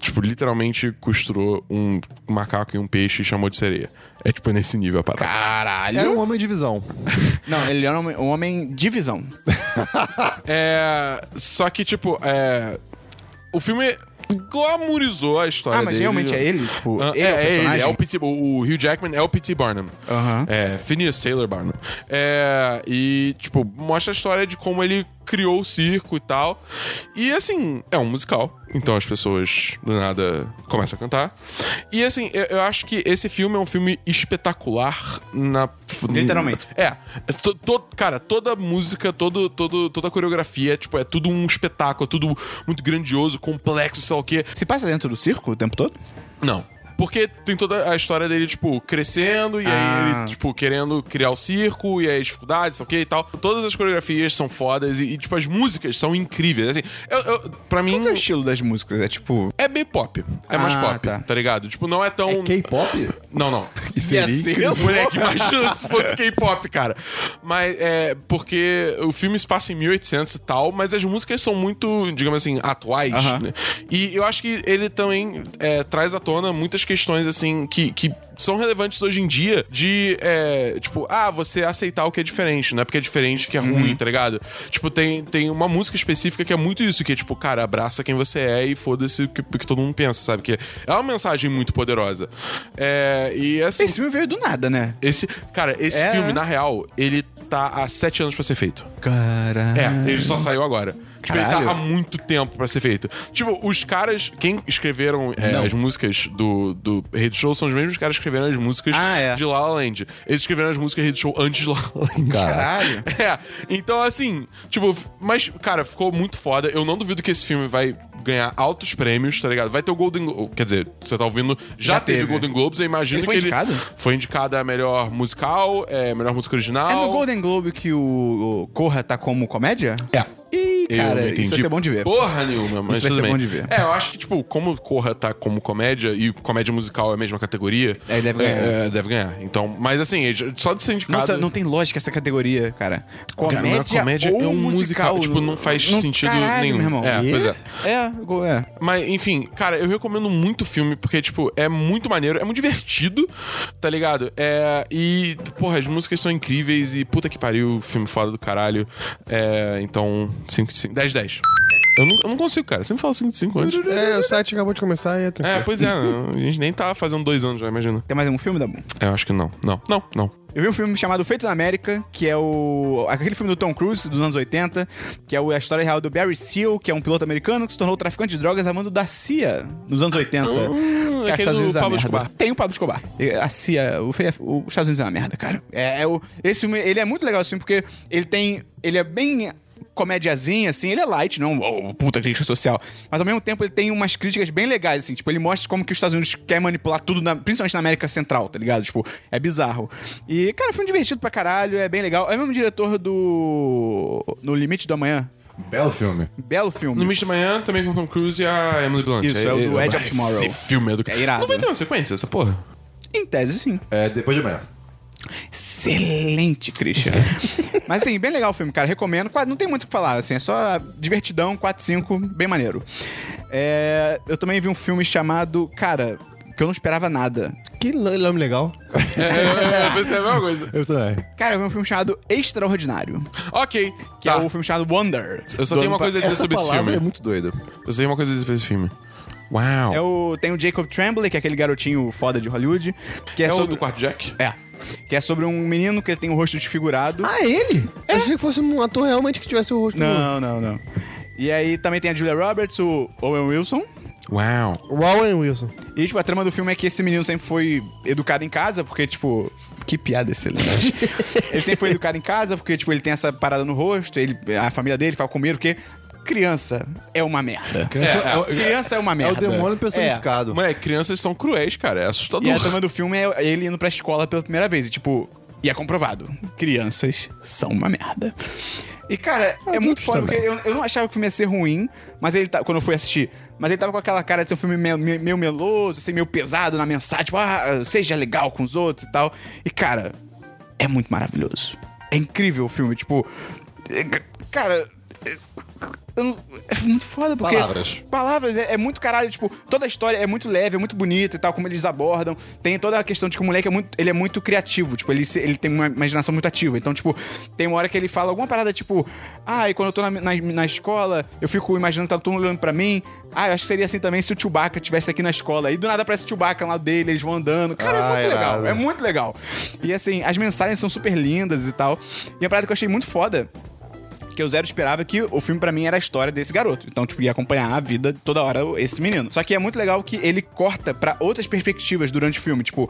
S3: tipo, literalmente costurou um macaco e um peixe e chamou de sereia. É, tipo, nesse nível a parada.
S1: Caralho.
S4: Era um homem de visão.
S1: Não, ele era um homem, um homem de visão.
S3: É. Só que, tipo, é. O filme glamorizou a história
S1: Ah, mas
S3: dele.
S1: realmente é ele? Tipo,
S3: Ah,
S1: ele
S3: é,
S1: é o
S3: é ele, é o, P.T. o o Hugh Jackman é o P.T. Barnum.
S1: Aham.
S3: É, Phineas Taylor Barnum. É, e, tipo, mostra a história de como ele criou o circo e tal. E, assim, é um musical. Então as pessoas, do nada, começam a cantar. E, assim, eu, eu acho que esse filme é um filme espetacular na...
S1: Literalmente.
S3: É. To- to- cara, toda música, todo, todo, toda a coreografia, tipo, é tudo um espetáculo, é tudo muito grandioso, complexo, sei lá o quê.
S1: Se passa dentro do circo o tempo todo?
S3: Não. Porque tem toda a história dele, tipo, crescendo e aí
S1: Ah.
S3: ele, tipo, querendo criar o circo e aí as dificuldades, sei o que e tal. Todas as coreografias são fodas e, e, tipo, as músicas são incríveis. Assim, eu, eu, pra mim,
S1: Qual é o estilo das músicas? É tipo...
S3: é bem pop. É mais
S1: Ah,
S3: pop,
S1: tá.
S3: tá. ligado? Tipo, não é tão...
S4: K-pop?
S3: Não, não.
S4: Isso
S1: ser
S4: incrível.
S3: Moleque, imagina se fosse K-pop, cara. Mas é porque o filme se passa em 1800 e tal, mas as músicas são muito, digamos assim, atuais.
S1: Aham.
S3: né? E eu acho que ele também é, traz à tona muitas questões, assim, que, que são relevantes hoje em dia de, é, tipo, ah, você aceitar o que é diferente, não é porque é diferente que é ruim, tá ligado? Tipo, tem, tem uma música específica que é muito isso, que é tipo, cara, abraça quem você é e foda-se o que, que todo mundo pensa, sabe? Que é uma mensagem muito poderosa. É, e assim...
S1: Esse filme veio do nada, né?
S3: Esse, cara, esse
S1: É.
S3: filme, na real, ele tá há sete anos pra ser feito.
S1: Caralho.
S3: É, ele só saiu agora. Tipo, ele
S1: Caralho.
S3: tá há muito tempo pra ser feito. Tipo, os caras, quem escreveram é, as músicas do, do Rei do Show são os mesmos caras que escreveram as músicas
S1: Ah, é.
S3: de La La Land. Eles escreveram as músicas Rei do Show antes de La La Land.
S1: Caralho.
S3: É, então assim, tipo, mas, cara, ficou muito foda. Eu não duvido que esse filme vai ganhar altos prêmios, tá ligado? Vai ter o Golden Globe. Quer dizer, você tá ouvindo, já,
S1: Já
S3: teve o Golden Globes, eu imagino
S1: Ele foi
S3: que
S1: indicado?
S3: ele. Foi indicado a melhor musical, é, melhor música original.
S1: É no Golden Globe que o, o Corra tá como comédia?
S3: É.
S1: Ih,
S3: Eu
S1: cara, isso vai ser bom de ver.
S3: Porra nenhuma, mas
S1: Isso vai ser
S3: bem.
S1: bom de ver.
S3: É, eu acho que, tipo, como Corra tá como comédia e comédia musical é a mesma categoria.
S1: É, deve ganhar.
S3: É, deve ganhar. Então, mas assim, só de ser indicado.
S1: Nossa, não tem lógica essa categoria, cara.
S3: Cara,
S1: Comédia,
S3: mas comédia
S1: ou
S3: é um musical,
S1: musical.
S3: tipo, não faz sentido
S1: caralho,
S3: nenhum.
S1: meu irmão.
S3: É, pois é.
S1: É, é.
S3: Mas, enfim, cara, eu recomendo muito o filme, porque, tipo, é muito maneiro, é muito divertido, tá ligado? É, e, porra, as músicas são incríveis e puta que pariu, filme foda do caralho. É, então, 5 de 5. 10 10. Eu não, eu não consigo, cara. Você me fala 5 de 5 antes.
S2: É, o site acabou de começar e é
S3: É,
S2: tranquilo.
S3: pois é, a gente nem tá fazendo dois anos já, imagina.
S1: Tem mais algum filme, Dabu?
S3: É, eu acho que não. Não, não, não.
S1: Eu vi um filme chamado Feito na América, que é o. aquele filme do Tom Cruise, dos anos 80, que é a história real do Barry Seal, que é um piloto americano que se tornou traficante de drogas a mando da CIA nos anos 80. que os
S3: aquele
S1: Estados Unidos
S3: do
S1: é
S3: Pablo. Escobar.
S1: Tem o Pablo Escobar. A CIA, o, o- os Estados Unidos é uma merda, cara. É, é o, esse filme, ele é muito legal, assim, porque ele tem. Ele é bem comédiazinha, assim, ele é light, não oh, puta crítica social. Mas ao mesmo tempo ele tem umas críticas bem legais, assim. Tipo, ele mostra como que os Estados Unidos quer manipular tudo, na- principalmente na América Central, tá ligado? Tipo, é bizarro. E, cara, foi um divertido pra caralho, é bem legal. É o mesmo diretor do. No Limite do Amanhã.
S4: Belo filme.
S1: Belo filme.
S3: No Limite da Manhã, também com o Tom Cruise e a Emily Blunt.
S1: Isso, é o do Edge of Tomorrow.
S3: Esse filme é do
S1: É irado.
S3: Não vai ter uma sequência, essa porra?
S1: Em tese, sim.
S4: É, depois de amanhã.
S1: Excelente, Christian. Mas assim, bem legal o filme, cara. Recomendo. Não tem muito o que falar, assim, é só divertidão, 4, 5, bem maneiro. É, eu também vi um filme chamado, cara, que eu não esperava nada.
S2: Que nome legal.
S3: É, eu pensei a mesma coisa.
S4: Eu também.
S1: Cara, eu vi um filme chamado Extraordinário,
S3: Ok,
S1: que
S3: tá.
S1: é o filme chamado Wonder.
S3: Eu só tenho uma coisa a dizer
S4: Essa
S3: sobre esse filme.
S4: é muito doida.
S3: Eu só tenho uma coisa a dizer sobre esse filme. Uau.
S1: É o, tem o Jacob Tremblay, que é aquele garotinho foda de Hollywood. Que é,
S3: É o
S1: sobre,
S3: do quarto Jack?
S1: É. Que é sobre um menino que ele tem o rosto desfigurado.
S2: Ah, ele? Eu achei que fosse um ator realmente que tivesse o rosto.
S1: Não, não, não. E aí também tem a Julia Roberts, o Owen Wilson.
S3: Uau.
S2: O Owen Wilson.
S1: E, tipo, a trama do filme é que esse menino sempre foi educado em casa, porque, tipo. Que piada excelente. ele sempre foi educado em casa, porque, tipo, ele tem essa parada no rosto, ele, a família dele fala com medo, porque criança é uma merda.
S4: Criança é,
S1: Criança é uma
S4: é o
S1: merda.
S4: demônio personificado.
S3: Moleque, crianças são cruéis, cara. É
S1: É.
S3: assustador.
S1: E a trama do filme é ele indo pra escola pela primeira vez. E, tipo, e é comprovado. Crianças são uma merda. E, cara, é muito foda, porque eu, eu não achava que o filme ia ser ruim, mas ele tá, quando eu fui assistir, mas ele tava com aquela cara de ser um filme meio, meio- meio meloso, assim, meio pesado na mensagem, tipo, ah, seja legal com os outros e tal. E, cara, é muito maravilhoso. É incrível o filme, tipo. é, Cara. É, É muito foda, porque.
S4: Palavras.
S1: Palavras, é, é muito caralho, tipo, toda a história é muito leve, é muito bonita e tal, como eles abordam. Tem toda a questão de que o moleque é muito, ele é muito criativo, tipo, ele, ele tem uma imaginação muito ativa. Então, tipo, tem uma hora que ele fala alguma parada, tipo, ah, e quando eu tô na, na, na escola, eu fico imaginando que tá todo mundo olhando pra mim. Ah, eu acho que seria assim também se o Chewbacca estivesse aqui na escola. E do nada aparece o Chewbacca lá dele, eles vão andando. Cara,
S4: Ah,
S1: é muito legal,
S4: irado.
S1: é muito legal. E assim, as mensagens são super lindas e tal. E a parada que eu achei muito foda que eu zero esperava que o filme pra mim era a história desse garoto. Então, tipo, ia acompanhar a vida toda hora esse menino. Só que é muito legal que ele corta pra outras perspectivas durante o filme, tipo,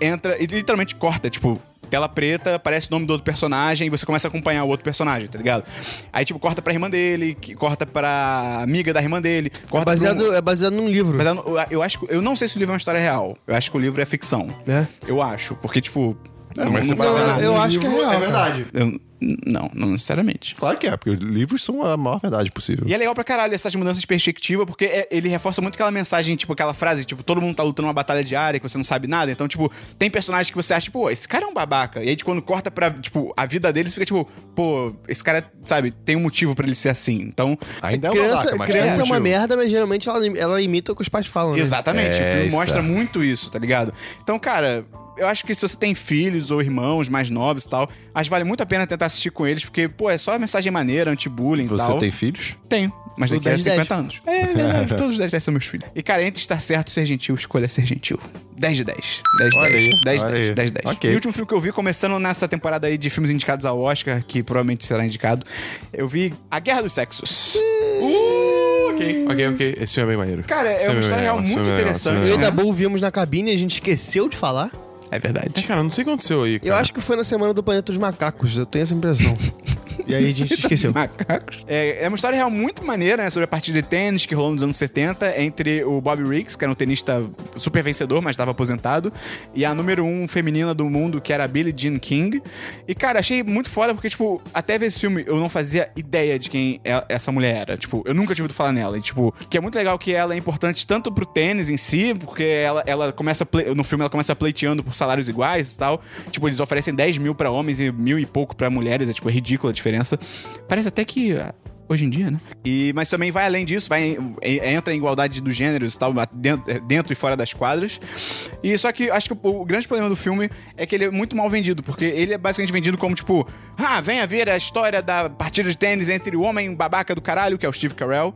S1: entra e literalmente corta, tipo, tela preta, aparece o nome do outro personagem e você começa a acompanhar o outro personagem, tá ligado? Aí, tipo, corta pra irmã dele, que corta pra amiga da irmã dele,
S2: É
S1: corta um-
S2: baseado, é baseado num livro.
S1: Mas eu, eu acho. Eu não sei se o livro é uma história real. Eu acho que o livro é ficção.
S2: É?
S1: Eu acho. Porque, tipo. Não-
S4: mas você baseado
S1: nada.
S2: eu
S4: no
S2: acho que é
S4: livro,
S2: real,
S4: É verdade.
S1: Eu- não, não necessariamente.
S4: Claro que é, porque os livros são a maior verdade possível.
S1: E é legal pra caralho essas mudanças de perspectiva, porque é- ele reforça muito aquela mensagem, tipo, aquela frase, tipo, todo mundo tá lutando uma batalha diária, que você não sabe nada. Então, tipo, tem personagens que você acha, tipo, pô, esse cara é um babaca. E aí, quando corta pra, tipo, a vida deles, fica tipo, pô, esse cara, sabe, tem um motivo pra ele ser assim. Então,
S4: Ainda é uma
S2: criança
S4: babaca, mas
S2: criança é
S4: um
S2: uma merda, mas geralmente ela, ela imita o que os pais falam. né?
S1: Exatamente,
S4: É,
S1: o filme
S4: isso
S1: mostra
S4: é.
S1: muito isso, tá ligado? Então, cara, eu acho que se você tem filhos ou irmãos mais novos e tal, acho que vale muito a pena tentar assistir com eles, porque, pô, é só mensagem maneira, anti-bullying e
S4: Você
S1: tal.
S4: tem filhos?
S1: Tenho. Mas daqui a
S2: 10 de
S1: 50 anos. É, é verdade. Todos os 10 de 10 são meus filhos. E, cara, entre estar certo e ser gentil, escolha ser gentil. 10 de 10. 10 de
S4: Olha
S1: 10.
S4: aí,
S1: 10 de
S4: olha
S1: 10.
S4: aí.
S1: 10 de 10.
S4: Ok.
S1: E o último filme que eu vi, começando nessa temporada aí de filmes indicados ao Oscar, que provavelmente será indicado, eu vi A Guerra dos Sexos.
S3: Uh, ok, ok, ok. Esse filme é bem maneiro.
S1: Cara, é uma
S3: filme
S1: história real muito
S3: é
S1: interessante,
S3: é
S2: Eu e
S1: né?
S2: da Bull vimos na cabine e a gente esqueceu de falar.
S1: É verdade.
S3: É, cara, não sei o que aconteceu aí, cara.
S2: Eu acho que foi na semana do Planeta dos Macacos, eu tenho essa impressão. e aí a gente esqueceu.
S1: Macacos. É, é uma história real muito maneira, né? Sobre a partida de tênis que rolou nos anos 70 entre o Bobby Riggs, que era um tenista super vencedor, mas estava aposentado, e a número um feminina do mundo, que era a Billie Jean King. E, cara, achei muito foda porque, tipo, até ver esse filme eu não fazia ideia de quem é- essa mulher era. Tipo, eu nunca tinha ouvido falar nela. E, tipo, que é muito legal que ela é importante tanto pro tênis em si, porque ela, ela começa, no filme ela começa pleiteando por salários iguais e tal. Tipo, eles oferecem 10 mil pra homens e mil e pouco pra mulheres. É, tipo, é ridícula a diferença. Parece até que ah, hoje em dia, né? E, mas também vai além disso, vai, em- em- entra em igualdade dos gêneros tal, dentro, dentro e fora das quadras. E só que acho que o, o grande problema do filme é que ele é muito mal vendido, porque ele é basicamente vendido como tipo, ah, venha ver a história da partida de tênis entre o homem babaca do caralho, que é o Steve Carell,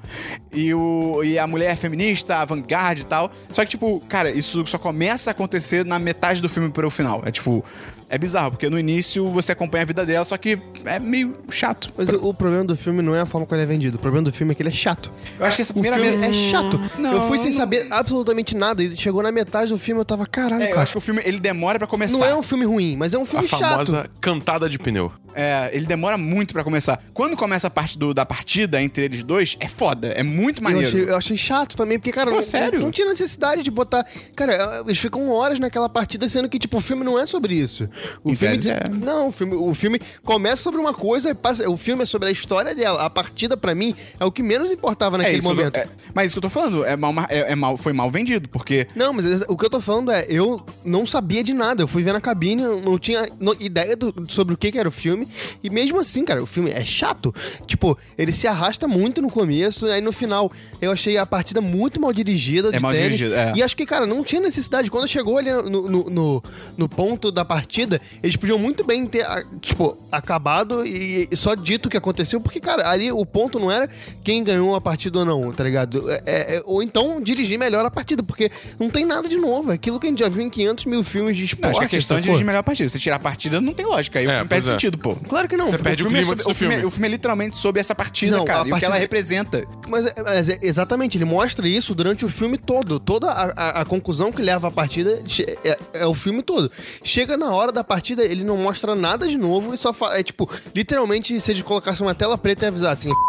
S1: e, o, e a mulher feminista, a vanguarda e tal. Só que, tipo, cara, isso só começa a acontecer na metade do filme para o final. É tipo. É bizarro, porque no início você acompanha a vida dela, só que é meio chato.
S2: Mas o, o problema do filme não é a forma como ele é vendido. O problema do filme é que ele é chato.
S1: Eu acho que essa primeira
S2: filme
S1: vez.
S2: é chato.
S1: Não,
S2: eu fui sem
S1: não-
S2: saber absolutamente nada. E chegou na metade do filme eu tava, caralho,
S1: É, eu
S2: cara.
S1: acho que o filme ele demora pra começar.
S2: Não é um filme ruim, mas é um
S3: A
S2: filme
S3: famosa
S2: chato.
S3: cantada de pneu.
S1: É, ele demora muito pra começar. Quando começa a parte do- da partida entre eles dois, é foda. É muito
S2: Eu
S1: maneiro.
S2: achei, eu achei chato também, porque, cara,
S1: Pô,
S2: não,
S1: sério?
S2: não, tinha necessidade de botar. Cara, eles ficam horas naquela partida, sendo que, tipo, o filme não é sobre isso. O
S1: Em
S2: filme.
S1: é.
S2: Não, o filme, o filme começa sobre uma coisa e passa. O filme é sobre a história dela. A partida, pra mim, é o que menos importava
S1: É
S2: naquele
S1: isso,
S2: momento.
S1: é- mas isso que eu tô falando, é mal, é, é mal, foi mal vendido, porque
S2: Não, mas o que eu tô falando é, eu não sabia de nada. Eu fui ver na cabine, eu não tinha ideia do- sobre o que, que era o filme. E mesmo assim, cara, o filme é chato. Tipo, ele se arrasta muito no começo, aí no final eu achei a partida muito mal dirigida. de
S1: mal
S2: tênis.
S1: dirigida, é.
S2: E acho que, cara, não tinha necessidade. Quando chegou ali no, no, no- no ponto da partida, eles podiam muito bem ter, tipo, acabado e, e só dito o que aconteceu, porque, cara, ali o ponto não era quem ganhou a partida ou não, tá ligado? É- é- ou então dirigir melhor a partida, porque não tem nada de novo. É aquilo que a gente já viu em 500 mil filmes de
S1: não,
S2: esporte.
S1: acho que a questão é dirigir melhor a partida. Se tirar a partida, não tem lógica. Aí o
S3: É,
S1: filme
S3: pois
S1: perde
S3: é.
S1: sentido, pô.
S2: Claro que não.
S3: Você perde o
S1: filme é
S3: clímax
S1: sobre-
S3: do
S1: o filme.
S3: filme.
S1: O filme é literalmente sobre essa partida,
S2: Não,
S1: cara.
S2: a
S1: E o que ela
S2: partida-
S1: representa.
S2: Mas, é- mas é- exatamente, ele mostra isso durante o filme todo. Toda a, a- a conclusão que leva à partida é, é o filme todo. Chega na hora da partida, ele não mostra nada de novo e só fala. É tipo, literalmente, se ele colocasse uma tela preta e avisar assim.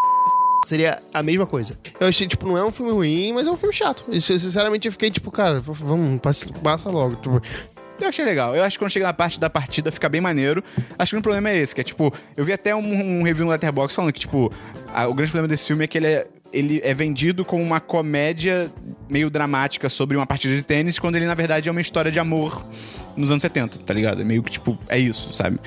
S2: Seria a mesma coisa. Eu achei, tipo, não é um filme ruim, mas é um filme chato. E, sinceramente, eu fiquei, tipo, cara, vamos, passa, passa logo. Tipo,
S1: Eu achei legal. Eu acho que quando chega na parte da partida fica bem maneiro. Acho que o problema é esse, que é tipo, eu vi até um, um review no Letterboxd falando que, tipo, a- o grande problema desse filme é que ele é, ele é vendido como uma comédia meio dramática sobre uma partida de tênis, quando ele, na verdade, é uma história de amor nos anos 70, tá ligado? É meio que, tipo, é isso, sabe?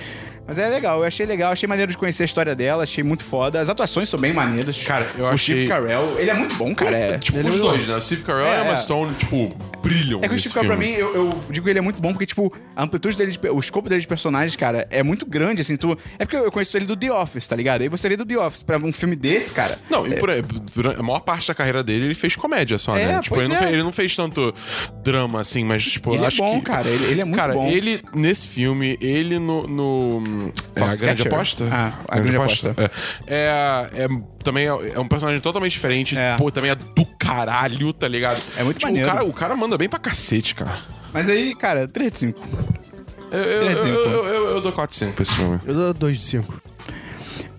S1: Mas é legal, eu achei legal, achei maneiro de conhecer a história dela, achei muito foda. As atuações são bem maneiras.
S3: Cara, eu
S1: o
S3: achei-
S1: Steve Carell, ele é muito bom, cara. É,
S3: Tipo,
S1: Ele é
S3: os dois, né? O Steve Carell
S1: É,
S3: e a Emma
S1: é.
S3: Stone, tipo, brilham
S1: É que o Steve Carell, pra mim, eu, eu digo que ele é muito bom porque, tipo, a amplitude dele, de o escopo dele de personagens, cara, é muito grande, assim, tu... É porque eu conheço ele do The Office, tá ligado? Aí você vê do The Office pra um filme desse, cara...
S3: Não, e por aí, durante a maior parte da carreira dele, ele fez comédia só,
S1: É,
S3: né? Tipo, ele não,
S1: é.
S3: fez, ele não fez tanto drama, assim, mas, tipo,
S1: Ele
S3: eu
S1: é
S3: acho
S1: bom,
S3: que...
S1: cara, ele- ele é muito
S3: cara,
S1: bom.
S3: ele, nesse filme, ele no... no é, a? Grande Aposta?
S1: Ah, A Grande Aposta.
S3: É, é, é- também é, é um personagem totalmente diferente.
S1: É.
S3: Pô, também é do caralho, tá ligado?
S1: É muito
S3: tipo,
S1: maneiro.
S3: O cara, o cara manda bem pra cacete, cara.
S1: Mas aí, cara, 3 de 5.
S3: Eu, eu,
S1: Três de
S3: eu,
S1: cinco.
S3: eu, eu, eu dou 4 5 pra esse filme.
S2: eu dou 2 de 5.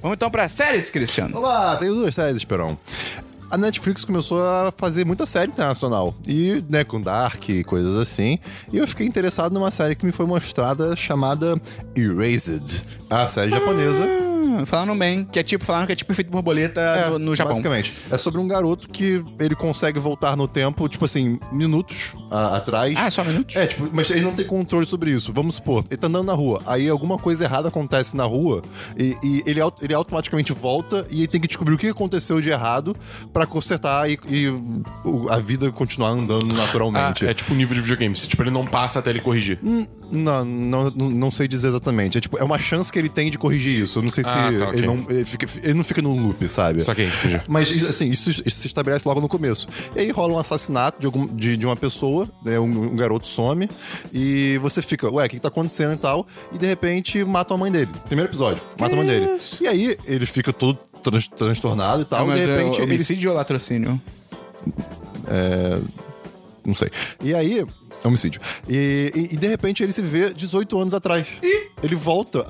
S1: Vamos então pra séries, Cristiano.
S4: Olá, tenho duas séries, Esperão. A Netflix começou a fazer muita série internacional. E, né, com Dark e coisas assim. E eu fiquei interessado numa série que me foi mostrada chamada Erased. A série japonesa.
S1: Hum, falaram bem, que é tipo, falaram que é tipo efeito borboleta
S4: É,
S1: no, no Japão.
S4: Basicamente. É sobre um garoto que ele consegue voltar no tempo, tipo assim, minutos a- atrás.
S1: Ah, só minutos?
S4: É, tipo, mas ele não tem controle sobre isso. Vamos supor, ele tá andando na rua, aí alguma coisa errada acontece na rua e, e ele, ele automaticamente volta e ele tem que descobrir o que aconteceu de errado pra consertar e, e o- a vida continuar andando
S3: Ah,
S4: naturalmente.
S3: é tipo um nível de videogame. Se, tipo, ele não passa até ele corrigir.
S4: Não, não, não, não sei dizer exatamente. É tipo, é uma chance que ele tem de corrigir isso. Eu não sei se
S3: Ah, tá, ok.
S4: ele, não, ele, fica- ele não fica num loop, sabe?
S3: Saquei, entendi.
S4: Mas, assim, isso, isso se estabelece logo no começo. E aí rola um assassinato de, algum, de, de uma pessoa, né? Um, um garoto some, e você fica, ué, o que, que tá acontecendo e tal? E de repente matam a mãe dele. Primeiro episódio, mata a mãe dele. E aí ele fica todo trans- transtornado e tal,
S1: Ah,
S4: e
S1: mas
S4: de repente
S1: é
S4: ele
S1: homicídio ou latrocínio?
S4: Não sei. E aí. Homicídio. E, e, e, de repente ele se vê 18 anos atrás. Ele volta.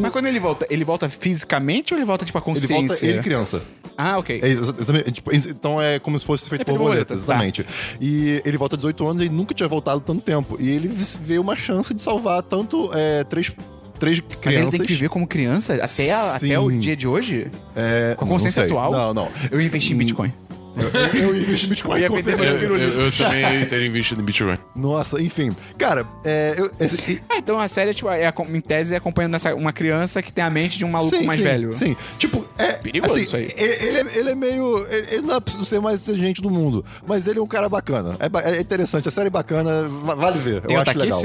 S1: Mas quando ele volta, ele volta fisicamente ou ele volta, tipo, a
S4: Ele
S1: consciência?
S4: volta ele criança.
S1: Ah, ok.
S4: É, exatamente, tipo, então é como se fosse feito
S1: Efeito
S4: borboleta,
S1: borboleta, tá.
S4: exatamente. E ele volta 18 anos e ele nunca tinha voltado tanto tempo. E ele vê uma chance de salvar tanto é, três, três
S1: Mas ele
S4: crianças.
S1: tem que viver como criança até, a- até o dia de hoje?
S4: é,
S1: Com a consciência atual?
S4: Não, não.
S1: Eu investi em Bitcoin.
S4: Eu, eu investi em Bitcoin.
S1: Eu ia
S4: com
S1: perder
S4: certeza.
S1: meus
S3: Eu,
S1: pirulitos.
S3: eu, eu também teria investido em Bitcoin.
S4: Nossa, enfim. Cara, é, eu, esse- e-
S1: Ah, então a série, tipo, é, em tese, é acompanhando essa, uma criança que tem a mente de um maluco
S4: sim,
S1: mais
S4: sim,
S1: velho.
S4: Sim, tipo, é.
S1: Perigoso
S4: assim,
S1: isso aí.
S4: Ele, ele é, ele é meio. Ele, ele não é preciso ser mais inteligente do mundo, mas ele é um cara bacana. É, é interessante, a série é bacana, va- vale ver.
S1: Tem
S4: eu acho legal.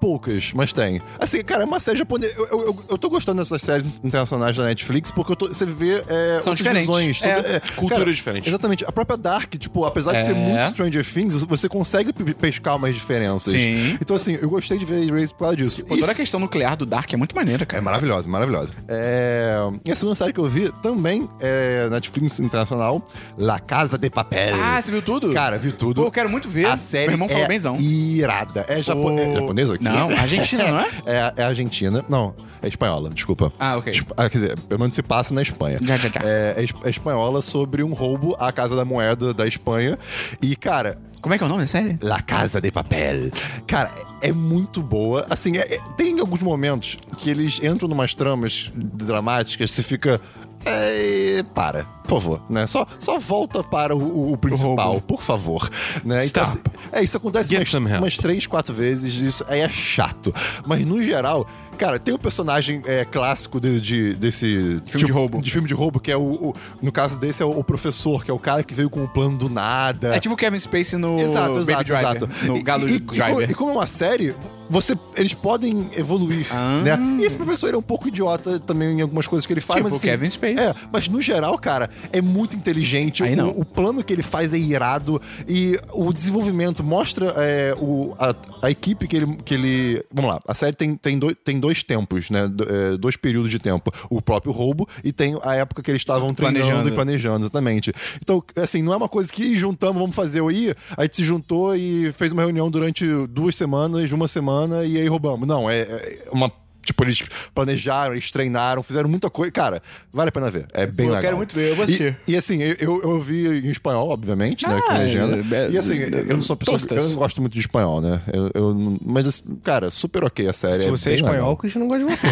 S4: Poucas, mas tem. Assim, cara, é uma série japonesa. Eu, eu, eu, eu tô gostando dessas séries internacionais da Netflix porque tô, você vê. É,
S1: São diferentes.
S4: Visões,
S1: É,
S4: tudo-
S3: culturas
S4: cara,
S3: diferentes.
S4: Exatamente. A própria Dark, tipo, apesar de
S1: É.
S4: ser muito Stranger Things, você consegue pe- pescar umas diferenças.
S1: Sim.
S4: Então, assim, eu gostei de ver Erased por causa disso.
S1: Pô, toda a questão nuclear do Dark é muito maneira,
S4: é
S1: cara.
S4: maravilhosa, maravilhosa. É... E a segunda série que eu vi também é Netflix Internacional, La Casa de Papel.
S1: Ah, você viu tudo?
S4: Cara, vi tudo.
S1: Pô, eu quero muito ver.
S4: A série
S1: Meu irmão falou
S4: é
S1: benzão.
S4: irada. É, japo... É japonesa?
S1: Não, Não, Argentina, não é?
S4: É, é argentina. Não, é espanhola, desculpa.
S1: Ah, ok.
S4: Esp- ah, quer dizer, pelo menos se passa na Espanha.
S1: Já, já, já.
S4: É, é é espanhola sobre um roubo à Casa da Moeda da Espanha. E, cara,
S1: Como é que é o nome da série?
S4: La Casa de Papel. Cara, é muito boa. Assim, é- é- tem alguns momentos que eles entram numas tramas dramáticas, você fica. É, para, por favor, né? Só, só volta para o, o principal, por favor. Né? Então, assim, é, isso acontece umas, umas três, quatro vezes, isso aí é chato. Mas no geral, cara, tem um personagem é, clássico de, de- desse.
S1: Filme de roubo.
S4: De filme de roubo, que é o. o- no caso desse, é o, o professor, que é o cara que veio com o plano do nada.
S1: É tipo o Kevin Spacey no
S4: Exato,
S1: Baby
S4: exato,
S1: Driver.
S4: exato.
S1: No
S4: E-
S1: Galo
S4: e, e, como,
S1: Driver.
S4: e como é uma série, você, eles podem evoluir,
S1: Ah.
S4: né? E esse professor ele é um pouco idiota também em algumas coisas que ele faz,
S1: Tipo
S4: mas assim,
S1: Kevin Spacey.
S4: É, mas no geral, cara, é muito inteligente.
S1: Aí
S4: o,
S1: não.
S4: o plano que ele faz é irado e o desenvolvimento mostra é, o, a, a equipe que ele, que ele... Vamos lá, a série tem, tem, dois, tem dois tempos, né? Do- é, dois períodos de tempo. O próprio roubo e tem a época que eles estavam treinando
S1: Planejando.
S4: e planejando, exatamente. Então, assim, não é uma coisa que "Ih, juntamos, vamos fazer o I, a gente se juntou e fez uma reunião durante duas semanas, uma semana, e aí roubamos. Não, é, é uma. Tipo, eles planejaram, eles treinaram, fizeram muita coisa. Cara, vale a pena ver. É bem
S1: eu
S4: legal.
S1: quero muito ver, eu vou
S4: E-
S1: assistir.
S4: E, assim, eu, eu, eu vi em espanhol, obviamente, né? Com
S1: Ah,
S4: legenda.
S1: é-
S4: e assim, eu não sou pessoa.
S1: tostas.
S4: Eu não gosto muito de espanhol, né? Eu, eu mas, assim, cara, super ok a série.
S2: Se você é
S4: bem
S2: espanhol, o Christian não gosta de você.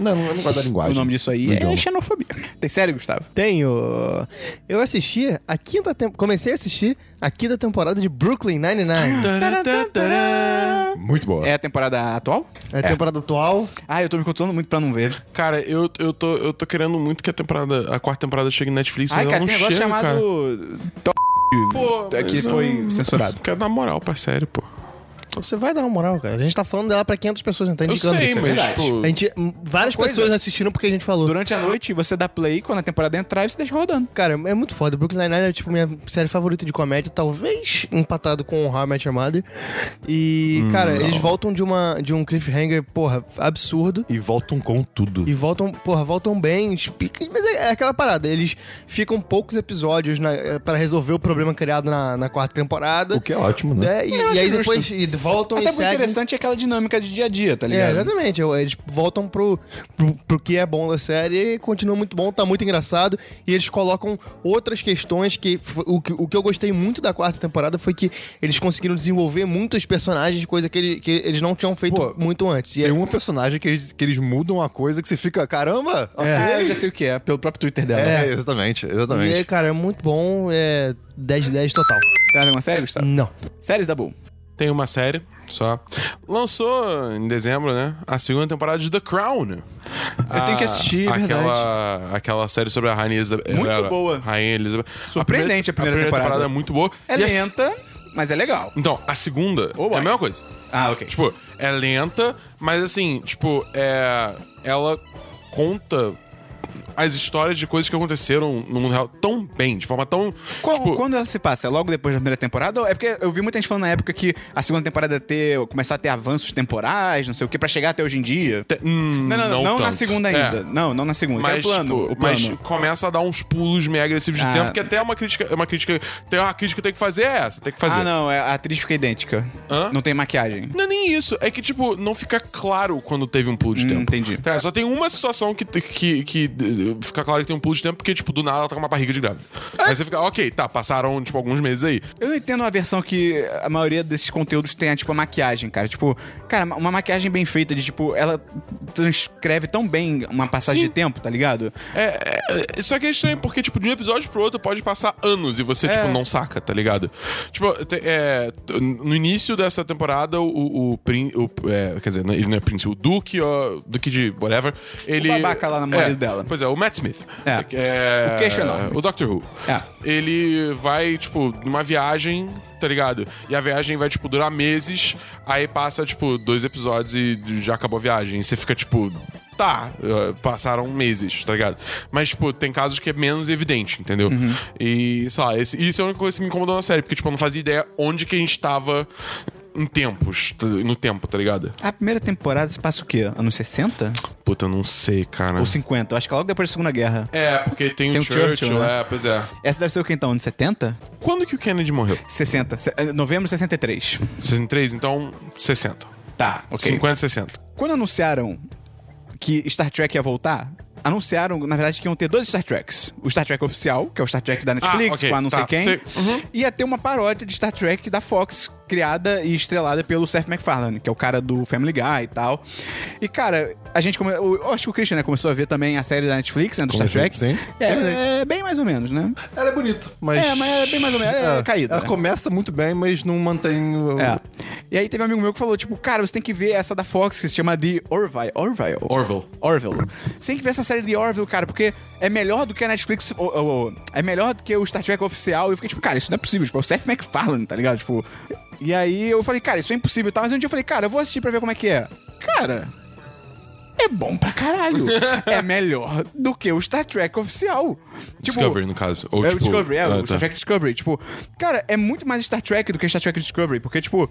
S4: Não, não, eu não gosto da linguagem.
S1: O nome disso aí é
S4: idioma.
S1: xenofobia. Tem série, Gustavo?
S2: Tenho. Eu assisti a quinta temporada. Comecei a assistir a quinta temporada de Brooklyn Nine-Nine.
S4: Muito boa.
S1: É a temporada atual?
S2: É a temporada atual.
S1: Ah, eu tô me contando muito pra não ver.
S3: Cara, eu, eu, tô, eu tô querendo muito que a temporada, a quarta temporada chegue na Netflix, mas
S1: Ai, cara,
S3: ela
S1: tem
S3: não
S1: um negócio
S3: chega, cara.
S1: chamado... Top
S3: Pô,
S1: É que
S3: mas
S1: foi censurado.
S3: Quero dar moral pra série, pô.
S2: Você vai dar uma moral, cara. A gente tá falando dela pra 500 pessoas, não tá
S3: Eu
S2: indicando
S3: sei,
S2: isso. é
S3: mas, tipo...
S2: A gente, várias
S1: coisa-
S2: pessoas assistiram porque a gente falou.
S1: Durante a noite, você dá play, quando a temporada entrar, você deixa rodando.
S2: Cara, é muito foda. Brooklyn Nine-Nine é, tipo, minha série favorita de comédia, talvez empatado com How I Met Your Mother. E, cara, eles voltam de, uma, de um cliffhanger, porra, absurdo.
S4: E voltam com tudo.
S2: E voltam, porra, voltam bem. explica- Mas é, é aquela parada, eles ficam poucos episódios na, eh, pra resolver o problema criado na, na quarta temporada.
S4: O que é ótimo, né?
S2: né? E,
S1: Eu
S2: e aí
S1: acho
S2: depois e voltam
S1: Até
S2: e
S1: o
S2: seguem.
S1: interessante é aquela dinâmica de dia a dia, tá
S2: É,
S1: ligado?
S2: exatamente. Eu- Eles voltam pro, pro, pro que é bom da série e continua muito bom, tá muito engraçado. E eles colocam outras questões que. O, que- o que eu gostei muito da quarta temporada foi que eles conseguiram desenvolver muitos personagens, coisa que, ele- que eles não tinham feito
S4: Pô,
S2: muito antes. E
S4: Tem
S2: é,
S4: um personagem que eles, que eles mudam a coisa que você fica, caramba! ok."
S1: Ah, eu já sei o que é, pelo próprio Twitter dela.
S4: É, exatamente,
S2: e
S4: exatamente.
S2: é, cara, é muito bom. É 10 de 10 total.
S1: Tem mais alguma série, Gustavo?
S2: Não.
S1: Séries da Bull.
S3: Tem uma série só. Lançou em dezembro, né? A segunda temporada de The Crown. Eu
S1: tenho que assistir, é
S3: aquela, Aquela série sobre a Rainha Elizabeth.
S1: Muito
S3: era-
S1: boa.
S3: Rainha Elizabeth.
S1: Surpreendente a primeira temporada.
S3: é muito boa.
S1: É
S3: E a-
S1: lenta, mas é legal.
S3: Então, a segunda
S1: Oh,
S3: é a mesma coisa.
S1: Ah, ok.
S3: Tipo, é lenta, mas assim, tipo, é. Ela conta as histórias de coisas que aconteceram no mundo real tão bem, de forma tão.
S1: Qual-
S3: tipo,
S1: quando ela se passa? É logo depois da primeira temporada? É porque eu vi muita gente falando na época que a segunda temporada ia ter, começar a ter avanços temporais, não sei o que, pra chegar até hoje em dia.
S3: te- hum,
S1: Não, não, não, não na segunda
S3: É.
S1: ainda. Não, não na segunda. é
S3: Mas,
S1: o plano,
S3: tipo,
S1: o plano.
S3: mas começa a dar uns pulos meio agressivos de
S1: Ah.
S3: tempo, que até é uma crítica, é uma crítica. Tem uma crítica que tem que fazer é essa, tem que fazer.
S1: Ah, não, é, a atriz fica idêntica.
S3: Hã?
S1: Não tem maquiagem.
S3: Não é nem isso. É que, tipo, não fica claro quando teve um pulo de
S1: Hum,
S3: tempo.
S1: entendi.
S3: Tá, só tem uma situação que, que, que fica claro que tem um pulo de tempo, porque, tipo, do nada ela tá com uma barriga de grávida. Aí você fica, ok, tá, passaram, tipo, alguns meses aí.
S1: Eu não entendo a versão que a maioria desses conteúdos tem, tipo, a maquiagem, cara. Tipo, cara, uma maquiagem bem feita de, tipo, ela transcreve tão bem uma passagem
S3: Sim.
S1: de tempo, tá ligado?
S3: É, é, só que é estranho, porque, tipo, de um episódio pro outro pode passar anos e você, tipo, não saca, tá ligado? Tipo, é, no início dessa temporada, o, o, prin- o- é, quer dizer, ele não é príncipe, o Duque, ó, Duque de whatever, ele...
S1: babaca lá, namorado
S3: é,
S1: dela.
S3: Pois é, o Matt Smith.
S1: É.
S3: É,
S1: O queixo enorme.
S3: O Doctor Who.
S1: É.
S3: Ele vai, tipo, numa viagem, tá ligado? E a viagem vai, tipo, durar meses, aí passa, tipo, dois episódios e já acabou a viagem. E você fica, tipo, tá, eh, passaram meses, tá ligado? Mas, tipo, tem casos que é menos evidente, entendeu?
S1: Uhum.
S3: E, sei lá, esse- isso é a única coisa que me incomodou na série, porque, tipo, eu não fazia ideia onde que a gente tava em tempos, t- no tempo, tá ligado?
S1: A primeira temporada se passa o quê? Anos 60?
S3: Puta, eu não sei, cara.
S1: Ou 50? Eu acho que é logo depois da Segunda Guerra.
S3: É, porque tem,
S1: Tem
S3: o
S1: o Churchill,
S3: Churchill,
S1: né?
S3: é, pois é.
S1: Essa deve ser o que então? Anos 70?
S3: Quando que o Kennedy morreu?
S1: 60. Se- eh, Novembro de 63.
S3: 63, então 60.
S1: Tá, ok.
S3: 50, 60.
S1: Quando anunciaram que Star Trek ia voltar, anunciaram, na verdade, que iam ter dois Star Treks. O Star Trek oficial, que é o Star Trek da Netflix,
S3: Ah, ok,
S1: com a não
S3: tá,
S1: sei quem.
S3: sei. Uhum.
S1: Ia ter uma paródia de Star Trek da Fox, criada e estrelada pelo Seth MacFarlane, que é o cara do Family Guy e tal. E, cara, a gente come... Eu acho que o Christian né, começou a ver também a série da Netflix, né, do Star Trek.
S4: sim.
S1: É, é bem mais ou menos, né?
S4: Ela é bonita, mas.
S1: É, mas é bem mais ou menos- é caída,
S4: Ela
S1: né?
S4: começa muito bem, mas não mantém. o-
S1: É. E aí teve um amigo meu que falou, tipo, cara, você tem que ver essa da Fox, que se chama The Orville. Orville?
S3: Orville.
S1: Orville. Você tem que ver essa série de Orville, cara, porque é melhor do que a Netflix. o- o- é melhor do que o Star Trek oficial. E eu fiquei, tipo, cara, isso não é possível. Tipo, é o Seth MacFarlane, tá ligado? Tipo. E aí eu falei, cara, isso é impossível e tal. Mas um dia eu falei, cara, eu vou assistir pra ver como é que é. Cara. É bom pra caralho. é melhor do que o Star Trek oficial. Tipo,
S3: Discovery, no caso. Ou,
S1: é
S3: tipo,
S1: o Discovery, é,
S3: ah,
S1: o
S3: tá.
S1: Star Trek Discovery. Tipo, cara, é muito mais Star Trek do que Star Trek Discovery, porque, tipo,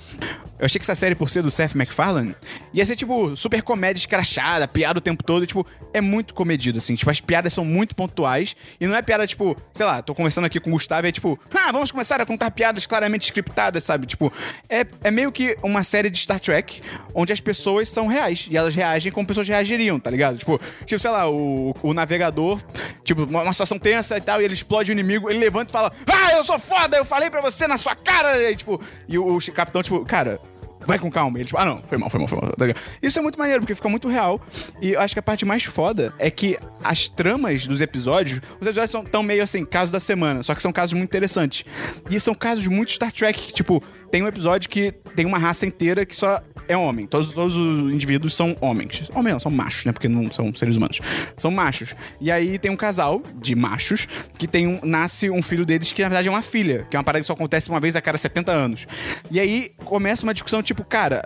S1: eu achei que essa série, por ser do Seth MacFarlane, ia ser, tipo, super comédia escrachada, piada o tempo todo, e, tipo, é muito comedido, assim. Tipo, as piadas são muito pontuais, e não é piada, tipo, sei lá, tô conversando aqui com o Gustavo e é tipo, ah, vamos começar a contar piadas claramente scriptadas, sabe? Tipo, é, é meio que uma série de Star Trek, onde as pessoas são reais, e elas reagem como pessoas reagiriam, tá ligado? Tipo, tipo sei lá, o, o navegador, tipo, uma, uma situação tensa e tal, e ele explode o inimigo, ele levanta e fala, ah, eu sou foda, eu falei pra você na sua cara, e, tipo, e o, o capitão, tipo, cara, vai com calma. Ele, tipo, ah, não, foi mal, foi mal, foi mal. Tá? Isso é muito maneiro, porque fica muito real. E eu acho que a parte mais foda é que as tramas dos episódios, os episódios são tão meio assim, caso da semana, só que são casos muito interessantes. E são casos muito Star Trek, tipo, tem um episódio que tem uma raça inteira que só é homem. Todos, todos os indivíduos são homens. Homens não, são machos, né? Porque não são seres humanos. São machos. E aí tem um casal de machos que tem um, nasce um filho deles que, na verdade, é uma filha. Que é uma parada que só acontece uma vez a cada 70 anos. E aí começa uma discussão, tipo, cara...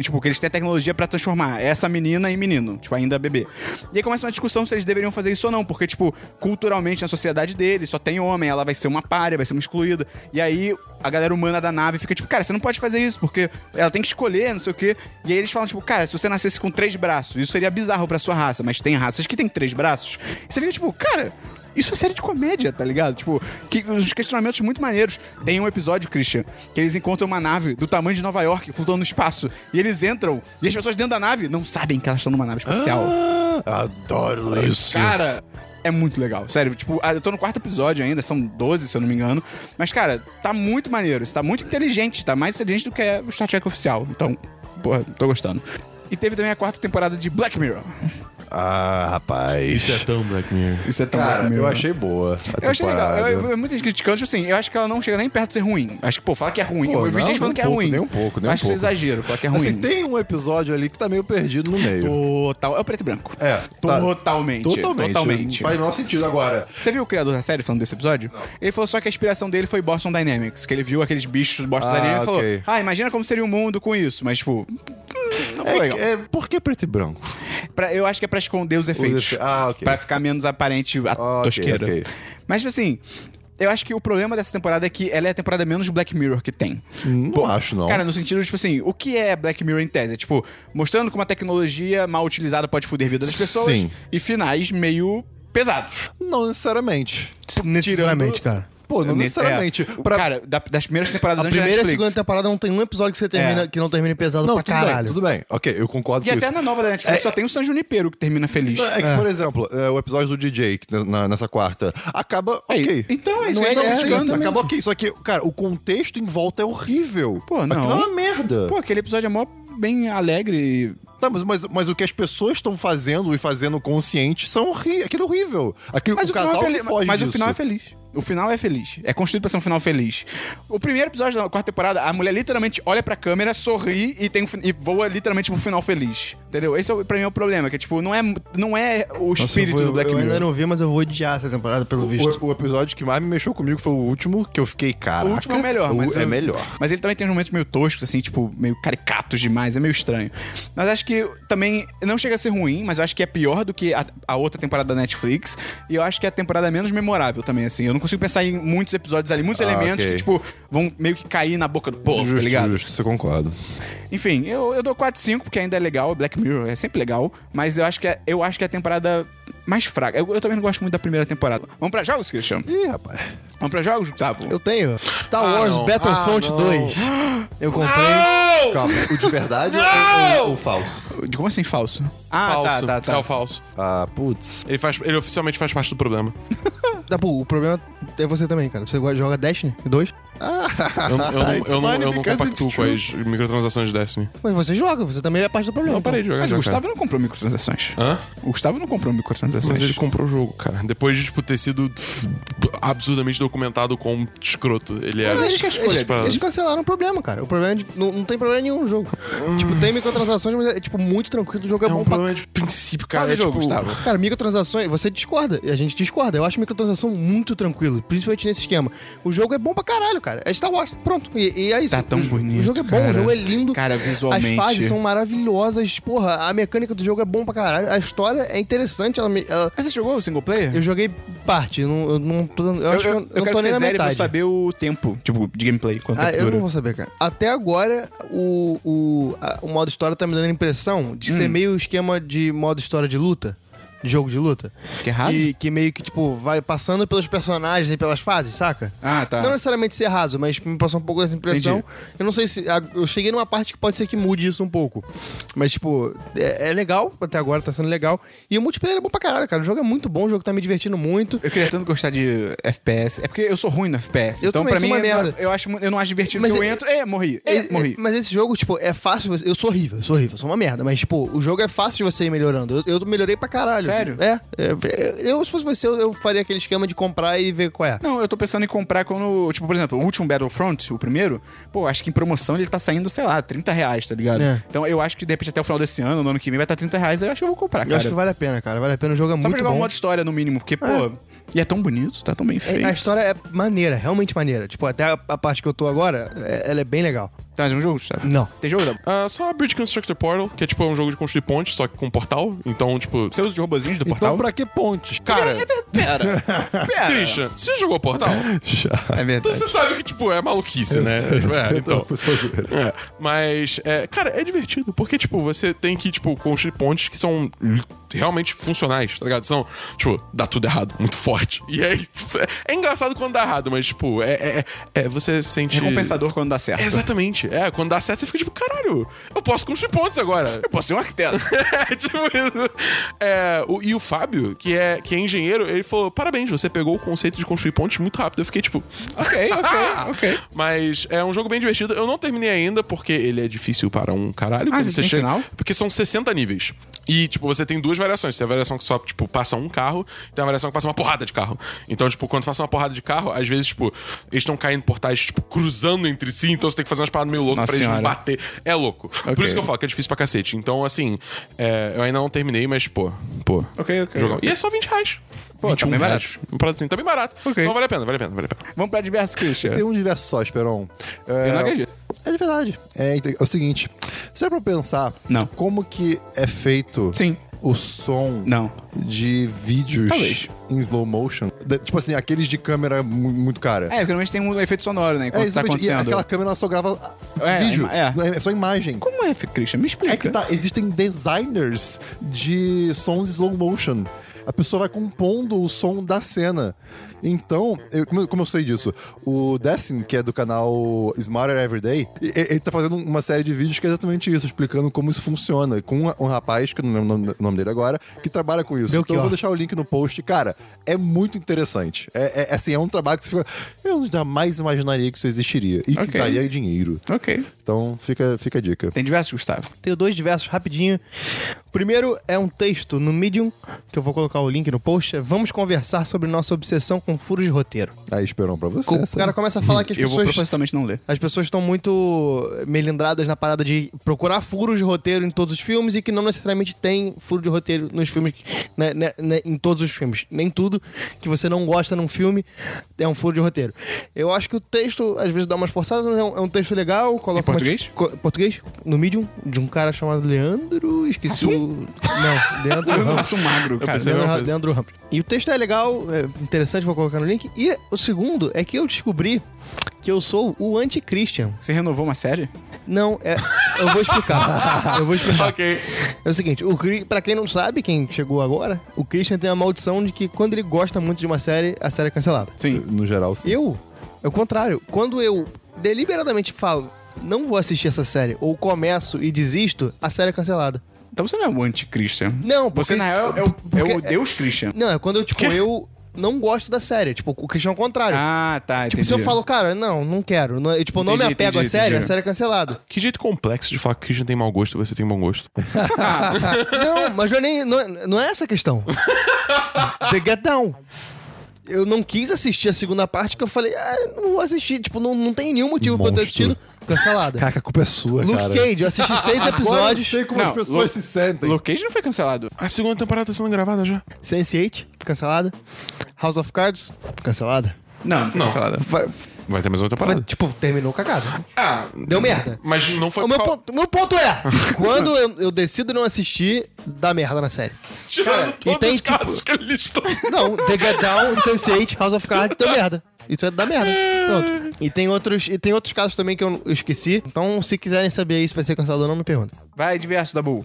S1: Tipo, que eles têm tecnologia pra transformar essa menina em menino, tipo, ainda bebê. E aí começa uma discussão se eles deveriam fazer isso ou não, porque, tipo, culturalmente na sociedade deles só tem homem, ela vai ser uma párea, vai ser uma excluída. E aí a galera humana da nave fica tipo, cara, você não pode fazer isso, porque ela tem que escolher, não sei o quê. E aí eles falam, tipo, cara, se você nascesse com três braços, isso seria bizarro pra sua raça, mas tem raças que tem três braços. E você fica, tipo, cara. Isso é série de comédia, tá ligado? Tipo, que, os questionamentos muito maneiros. Tem um episódio, Christian, que eles encontram uma nave do tamanho de Nova York, flutuando no espaço. E eles entram, e as pessoas dentro da nave não sabem que elas estão numa nave espacial.
S4: Ah, adoro isso.
S1: Cara, é muito legal. Sério, tipo, ah, eu tô no quarto episódio ainda, são 12, se eu não me engano. Mas, cara, tá muito maneiro. Tá muito inteligente. Tá mais inteligente do que é o Star Trek oficial. Então, porra, tô gostando. E teve também a quarta temporada de Black Mirror.
S4: Ah, rapaz.
S3: Isso é tão Black Mirror.
S1: Isso é tão
S4: Cara,
S1: Black Mirror.
S4: eu achei boa.
S1: Eu achei legal. Eu, eu, eu, muita gente criticando, tipo assim, eu acho que ela não chega nem perto de ser ruim. Acho que, pô, fala que é ruim.
S4: Pô,
S1: eu vi
S4: não,
S1: gente falando
S4: um
S1: que é
S4: pouco,
S1: ruim.
S4: nem um pouco, nem um
S1: acho que é
S4: pouco.
S1: exagero, falar que é ruim.
S4: Assim, tem um episódio ali que tá meio perdido no meio.
S1: Total. É o preto e branco.
S4: É, tá-
S1: Totalmente.
S4: Totalmente.
S1: Totalmente.
S4: Não faz o menor sentido agora.
S1: Você viu o criador da série falando desse episódio? Ele falou só que a inspiração dele foi Boston Dynamics, que ele viu aqueles bichos do Boston
S4: Ah,
S1: Dynamics e falou:
S4: ok.
S1: Ah, imagina como seria o mundo com isso. Mas, tipo, hum, não foi
S4: É,
S1: legal.
S4: é, por que preto e branco?
S1: Pra- eu acho que é pra esconder os efeitos.
S4: efe- ah, ok.
S1: Pra ficar menos aparente a
S4: Ah, ok,
S1: tosqueira.
S4: ok.
S1: Mas, tipo assim. Eu acho que o problema dessa temporada é que ela é a temporada menos Black Mirror que tem.
S4: Não acho, não.
S1: Cara, no sentido, tipo assim, o que é Black Mirror em tese? É, tipo, mostrando como a tecnologia mal utilizada pode foder a vida das pessoas
S4: Sim.
S1: e finais meio pesados.
S4: Não necessariamente.
S2: Necessariamente, cara.
S4: Pô, não
S1: Ne-
S4: necessariamente.
S1: é,
S4: Pra-
S1: Cara, da- das primeiras temporadas
S2: A primeira e a segunda temporada não tem um episódio que você termina,
S1: É.
S2: que não termine pesado
S4: Não,
S2: pra
S4: tudo bem,
S2: caralho.
S4: tudo bem. Ok, eu concordo
S1: E
S4: com
S1: até
S4: isso.
S1: na nova da Netflix só tem o San Junipero que termina feliz.
S4: É que, por exemplo, é, o episódio do DJ que na- nessa quarta acaba ok.
S1: então é isso,
S4: Não é, é,
S1: buscando.
S4: acaba ok. Só que, cara, o contexto em volta é horrível.
S1: Pô, não.
S4: Aquilo é uma merda.
S1: Pô, aquele episódio é mó bem alegre.
S4: Tá, mas, mas, mas o que as pessoas estão fazendo e fazendo consciente são horríveis. Aquilo é horrível. Aquilo,
S1: Mas
S4: o,
S1: o, final
S4: casal
S1: é feliz.
S4: foge
S1: Mas
S4: disso.
S1: o final é feliz. O final é feliz. É construído pra ser um final feliz. O primeiro episódio da quarta temporada, a mulher literalmente olha pra câmera, sorri e, tem um, e voa literalmente pro final feliz. Entendeu? Esse é, o- pra mim é o problema, que é, tipo, não é, não é o
S2: Nossa,
S1: espírito
S2: eu, vou-
S1: do Black
S2: eu
S1: Mirror.
S2: ainda não vi, mas eu vou odiar essa temporada, pelo visto.
S4: O, o episódio que mais me mexeu comigo foi o último, que eu fiquei, caraca.
S1: O último é o melhor,
S4: o-
S1: mas
S4: é
S1: eu-
S4: melhor.
S1: Mas ele também tem uns momentos meio toscos, assim, tipo, meio caricatos demais, é meio estranho. Mas acho que também não chega a ser ruim, mas eu acho que é pior do que a, a outra temporada da Netflix. E eu acho que é a temporada menos memorável também, assim. Eu não consigo pensar em muitos episódios ali, muitos
S4: Ah,
S1: elementos
S4: ok.
S1: que, tipo, vão meio que cair na boca do povo,
S4: justo,
S1: tá ligado?
S4: justo, você concorda.
S1: Enfim, eu, eu dou 4 5 porque ainda é legal, Black Mirror é sempre legal, mas eu acho que é, eu acho que é a temporada mais fraca. Eu, eu também não gosto muito da primeira temporada. Vamos pra jogos, Christian?
S4: Ih, rapaz.
S1: Vamos pra jogos, Gustavo?
S2: Eu tenho Star
S3: Ah,
S2: Wars
S3: não.
S2: Battlefront
S3: Ah, não.
S2: 2. Eu comprei.
S4: Calma, o de verdade ou ou o falso?
S1: De Como assim falso? Ah,
S3: falso.
S1: tá, tá, tá.
S3: É o falso.
S4: Ah, putz.
S3: Ele, faz, ele oficialmente faz parte do problema.
S2: Tá, pô, o problema é você também, cara. Você joga Destiny 2,
S3: Eu, eu, não-
S4: It's
S3: eu, não,
S4: funny
S3: eu não
S4: because
S3: compactuo
S4: it's
S3: com
S4: true.
S3: as microtransações de Destiny.
S2: mas você joga, você também é parte do problema.
S3: Não, parei de jogar
S1: Mas
S3: já,
S1: o Gustavo
S3: cara.
S1: não comprou microtransações.
S3: Hã?
S1: O Gustavo não comprou microtransações.
S3: Mas ele comprou o jogo, cara. Depois de, tipo, ter sido absurdamente documentado como escroto. Ele é...
S2: Mas eles,
S1: a escolha
S2: eles, eles cancelaram o problema, cara. O problema é de, não, não tem problema nenhum no jogo. tipo, tem microtransações, mas é tipo muito tranquilo. O jogo é,
S3: É
S2: bom
S3: um
S2: pra
S3: problema de princípio,
S1: Fala
S3: cara.
S1: do
S3: É,
S1: jogo,
S3: tipo,
S1: Gustavo.
S2: Cara, microtransações, você discorda, e a gente discorda. Eu acho microtransação muito tranquilo, principalmente nesse esquema. O jogo é bom pra caralho, cara. É Star Wars, pronto. E, e é isso.
S1: Tá tão
S2: o,
S1: bonito,
S2: O jogo é bom,
S1: cara.
S2: o jogo é lindo.
S1: Cara, visualmente.
S2: As fases são maravilhosas. Porra, a mecânica do jogo é bom pra caralho. A história é interessante. Ela, me- ela-
S1: Mas você jogou o single player?
S2: eu joguei parte. Eu não, eu não tô, eu,
S1: Eu,
S2: acho que
S1: eu,
S2: eu,
S1: eu
S2: não
S1: quero
S2: tô nem na metade.
S1: saber o tempo, tipo, de gameplay, quanto
S2: Ah,
S1: tempo
S2: eu
S1: dura.
S2: não vou saber, cara. Até agora, o, o, a- o modo história tá me dando a impressão de
S1: Hum.
S2: ser meio esquema de modo história de luta. De jogo de luta.
S1: Que é raso?
S2: Que, que meio que, tipo, vai passando pelos personagens e pelas fases, saca?
S1: Ah, tá.
S2: Não necessariamente ser raso, mas me passou um pouco essa impressão.
S1: Entendi.
S2: Eu não sei se. a- Eu cheguei numa parte que pode ser que mude isso um pouco. Mas, tipo, é, é legal, até agora tá sendo legal. E o multiplayer é bom pra caralho, cara. O jogo é muito bom, o jogo tá me divertindo muito.
S1: Eu queria tanto gostar de FPS. É porque eu sou ruim no FPS.
S2: Eu
S1: então,
S2: também
S1: pra mim,
S2: uma merda.
S1: Eu, acho, eu não acho divertido
S2: Mas
S1: que eu
S2: é-
S1: entro. É, morri. É,
S2: É,
S1: morri.
S2: é, mas esse jogo, tipo, é fácil. Eu sou horrível, eu sou horrível, eu sou uma merda. Mas, tipo, o jogo é fácil de você ir melhorando. Eu, eu melhorei pra caralho.
S1: Sério?
S2: É. é, eu, se fosse você, eu, eu faria aquele esquema de comprar e ver qual é.
S1: Não, eu tô pensando em comprar quando. Tipo, por exemplo, o último Battlefront, o primeiro, pô, acho que em promoção ele tá saindo, sei lá, 30 reais, tá ligado?
S2: É.
S1: Então eu acho que de repente até o final desse ano, no ano que vem, vai estar 30 reais, eu acho que eu vou comprar,
S2: Eu
S1: cara.
S2: acho que vale a pena, cara. Vale a pena. O jogo é
S1: Só pra
S2: muito
S1: jogar
S2: bom.
S1: um modo história, no mínimo, porque, pô. E é tão bonito, tá tão bem
S2: É,
S1: feito.
S2: A história é maneira, realmente maneira. Tipo, até a, a parte que eu tô agora, é- ela é bem legal.
S1: Tem mais um jogo, Gustavo?
S2: Não.
S1: Tem jogo? Dabu?
S3: Ah, só a Bridge Constructor Portal, que é tipo um jogo de construir pontes, só que com portal. Então, tipo.
S1: Você usa os robozinhos do
S4: Então,
S1: portal?
S4: pra que pontes?
S3: Cara,
S1: Pera. Pera.
S3: Christian, você já jogou portal?
S4: Já.
S1: É
S3: Então
S1: verdade.
S3: você sabe que, tipo, é maluquice, né? É, então. É, mas, é, cara, é divertido, porque, tipo, você tem que, tipo, construir pontes que são realmente funcionais, tá ligado? São, tipo, dá tudo errado, muito forte. E aí, é, é engraçado quando dá errado, mas, tipo, é, é, é você sente...
S1: Recompensador quando dá certo.
S3: Exatamente. É, quando dá certo, você fica tipo, caralho, eu posso construir pontes agora.
S1: Eu posso ser um arquiteto.
S3: É, tipo isso. É, o- e o Fábio, que é, que é engenheiro, ele falou: parabéns, você pegou o conceito de construir pontes muito rápido. Eu fiquei tipo.
S1: ok, ok, ok.
S3: Mas é um jogo bem divertido. Eu não terminei ainda, porque ele é difícil para um caralho.
S1: Ah, você tem final?
S3: Porque são 60 níveis. E, tipo, você tem duas variações. Tem a variação que só, tipo, passa um carro, e tem a variação que passa uma porrada de carro. Então, tipo, quando passa uma porrada de carro, às vezes, tipo, eles estão caindo portais, tipo, cruzando entre si, então você tem que fazer umas paradas meio loucas pra eles não
S1: senhora.
S3: bater. É louco. Por
S1: Ok.
S3: isso que eu falo que é difícil pra cacete. Então, assim, é, eu ainda não terminei, mas, pô, pô.
S1: Ok, ok,
S3: jogão. E é só 20 reais.
S1: Pô, tá bem barato.
S3: reais. Uma parada assim, tá bem barato.
S1: Ok.
S3: Então vale a pena, vale a pena, vale a pena.
S1: Vamos pra diversos, Christian.
S4: Tem um diverso só, Esperon. É,
S1: Eu não acredito.
S4: É de verdade. É, ent- é o seguinte, se é pra pensar
S1: Não.
S4: como que é feito
S1: Sim.
S4: o som
S1: Não.
S4: de vídeos
S1: Talvez.
S4: em slow motion, de- tipo assim, aqueles de câmera mu- muito cara.
S1: É, porque normalmente tem um efeito sonoro, né? Enquanto
S4: É,
S1: tá
S4: exatamente. E
S1: acontecendo.
S4: aquela câmera só grava
S1: É,
S4: vídeo.
S1: é.
S4: não É. só imagem.
S1: Como é, Christian? Me explica.
S4: É que tá, existem designers de sons slow motion. A pessoa vai compondo o som da cena. Então, eu- como, eu- como eu sei disso? O Destin, que é do canal Smarter Everyday, ele tá fazendo uma série de vídeos que é exatamente isso, explicando como isso funciona. Com um, rapaz, que eu não lembro o nome- dele agora, que trabalha com isso. Então eu vou deixar o link no post. Cara, é muito interessante. É, é- assim, é um trabalho que você fica. Eu jamais imaginaria que isso existiria. E que
S1: Ok.
S4: daria dinheiro.
S1: Ok.
S4: Então fica, fica a dica.
S1: Tem diversos, Gustavo.
S2: Tenho dois diversos rapidinho. Primeiro é um texto no Medium, que eu vou colocar o link no post. é Vamos conversar sobre nossa obsessão com furos de roteiro.
S4: Aí, esperam pra você.
S2: O cara começa a falar que as
S1: Eu vou
S2: pessoas.
S1: propositalmente não ler.
S2: As pessoas estão muito melindradas na parada de procurar furos de roteiro em todos os filmes e que não necessariamente tem furo de roteiro nos filmes, né, né, né, em todos os filmes. Nem tudo que você não gosta num filme é um furo de roteiro. Eu acho que o texto, às vezes, dá umas forçadas, mas é um, é um texto legal. Coloca
S1: Em português?
S2: Co- português? No Medium, de um cara chamado Leandro. Esqueci o. Não, Leandro Ramos.
S1: Nossa, um magro, cara.
S2: Leandro. Leandro Ramos. E o texto é legal, é interessante, vou colocar no link. E o segundo é que eu descobri que eu sou o anti-Christian.
S1: Você renovou uma série?
S2: Não, é. eu vou explicar. Eu vou explicar.
S3: ok.
S2: É o seguinte, o pra quem não sabe, quem chegou agora, o Christian tem a maldição de que quando ele gosta muito de uma série, a série é cancelada.
S1: Sim.
S4: No geral, sim.
S2: Eu, é o contrário. Quando eu deliberadamente falo, não vou assistir essa série, ou começo e desisto, a série é cancelada.
S1: Então você não é o anti-Christian.
S2: Não, porque...
S1: Você, na real, é o, é o Deus Christian.
S2: Não, é quando eu, tipo, eu não gosto da série. Tipo, o Christian é o contrário.
S1: Ah, tá,
S2: tipo,
S1: entendi.
S2: se eu falo, cara, não, não quero. Não, eu, tipo, eu não me
S1: Entendi,
S2: apego
S1: entendi,
S2: à série,
S1: entendi.
S2: a série é cancelada.
S3: Que jeito complexo de falar que o Christian tem mau gosto e você tem bom gosto.
S2: não, mas não é, nem, não, é- não é essa a questão. The Get Down. Eu não quis assistir a segunda parte, que eu falei, ah, não vou assistir. Tipo, não, não tem nenhum motivo pra eu ter
S4: Monstro.
S2: assistido. Cancelada.
S4: Caraca, a culpa é sua,
S2: Luke
S4: cara.
S2: Cage, eu assisti seis
S4: Agora eu
S2: episódios.
S4: sei como
S1: Não,
S4: as pessoas
S1: Lu-
S4: se sentem.
S1: Luke Cage não foi cancelado.
S3: A segunda temporada tá sendo gravada já.
S2: Sense8, cancelada. House of Cards, cancelada.
S1: Não, não foi
S3: Não.
S1: cancelada.
S2: Vai,
S3: Vai ter mais uma temporada.
S2: tipo, terminou cagado.
S3: Ah,
S2: Deu merda.
S3: mas não foi
S2: O meu
S3: qual-
S2: ponto, meu ponto é: quando eu, eu decido não assistir, dá merda na série.
S3: Tirando
S2: e
S3: todos
S2: tem,
S3: os casos
S2: tipo-
S3: que ele listou.
S2: Não, The Get Down, Sense8, House of Cards, deu merda. Isso é dar merda. Pronto. E tem outros, e tem outros casos também que eu esqueci. Então, se quiserem saber aí se vai ser cancelado ou não, me pergunta.
S1: Vai, diverso, Dabu.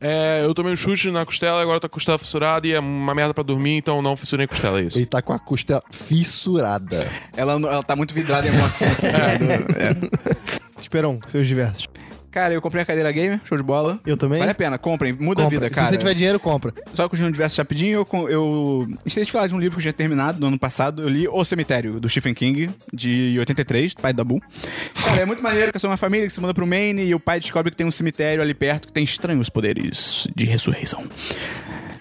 S3: É, eu tomei um chute na costela, agora tá com a costela fissurada e é uma merda pra dormir, então não fissurei a costela, é isso.
S4: Ele tá com a costela fissurada.
S1: Ela, ela tá muito vidrada em algum assunto. É.
S2: Esperão, seus diversos.
S1: Cara, eu comprei a cadeira gamer, show de bola.
S2: Eu também?
S1: Vale a pena, comprem, muda
S2: Compra.
S1: a vida, cara.
S2: Se você tiver dinheiro, compra.
S1: Só continuando diversos rapidinho, eu, eu esqueci de falar de um livro que eu tinha terminado no ano passado. Eu li O Cemitério, do Stephen King, de 83, pai do Dabu. Cara, é muito maneiro que eu sou uma família que se muda pro Maine e o pai descobre que tem um cemitério ali perto que tem estranhos poderes de ressurreição.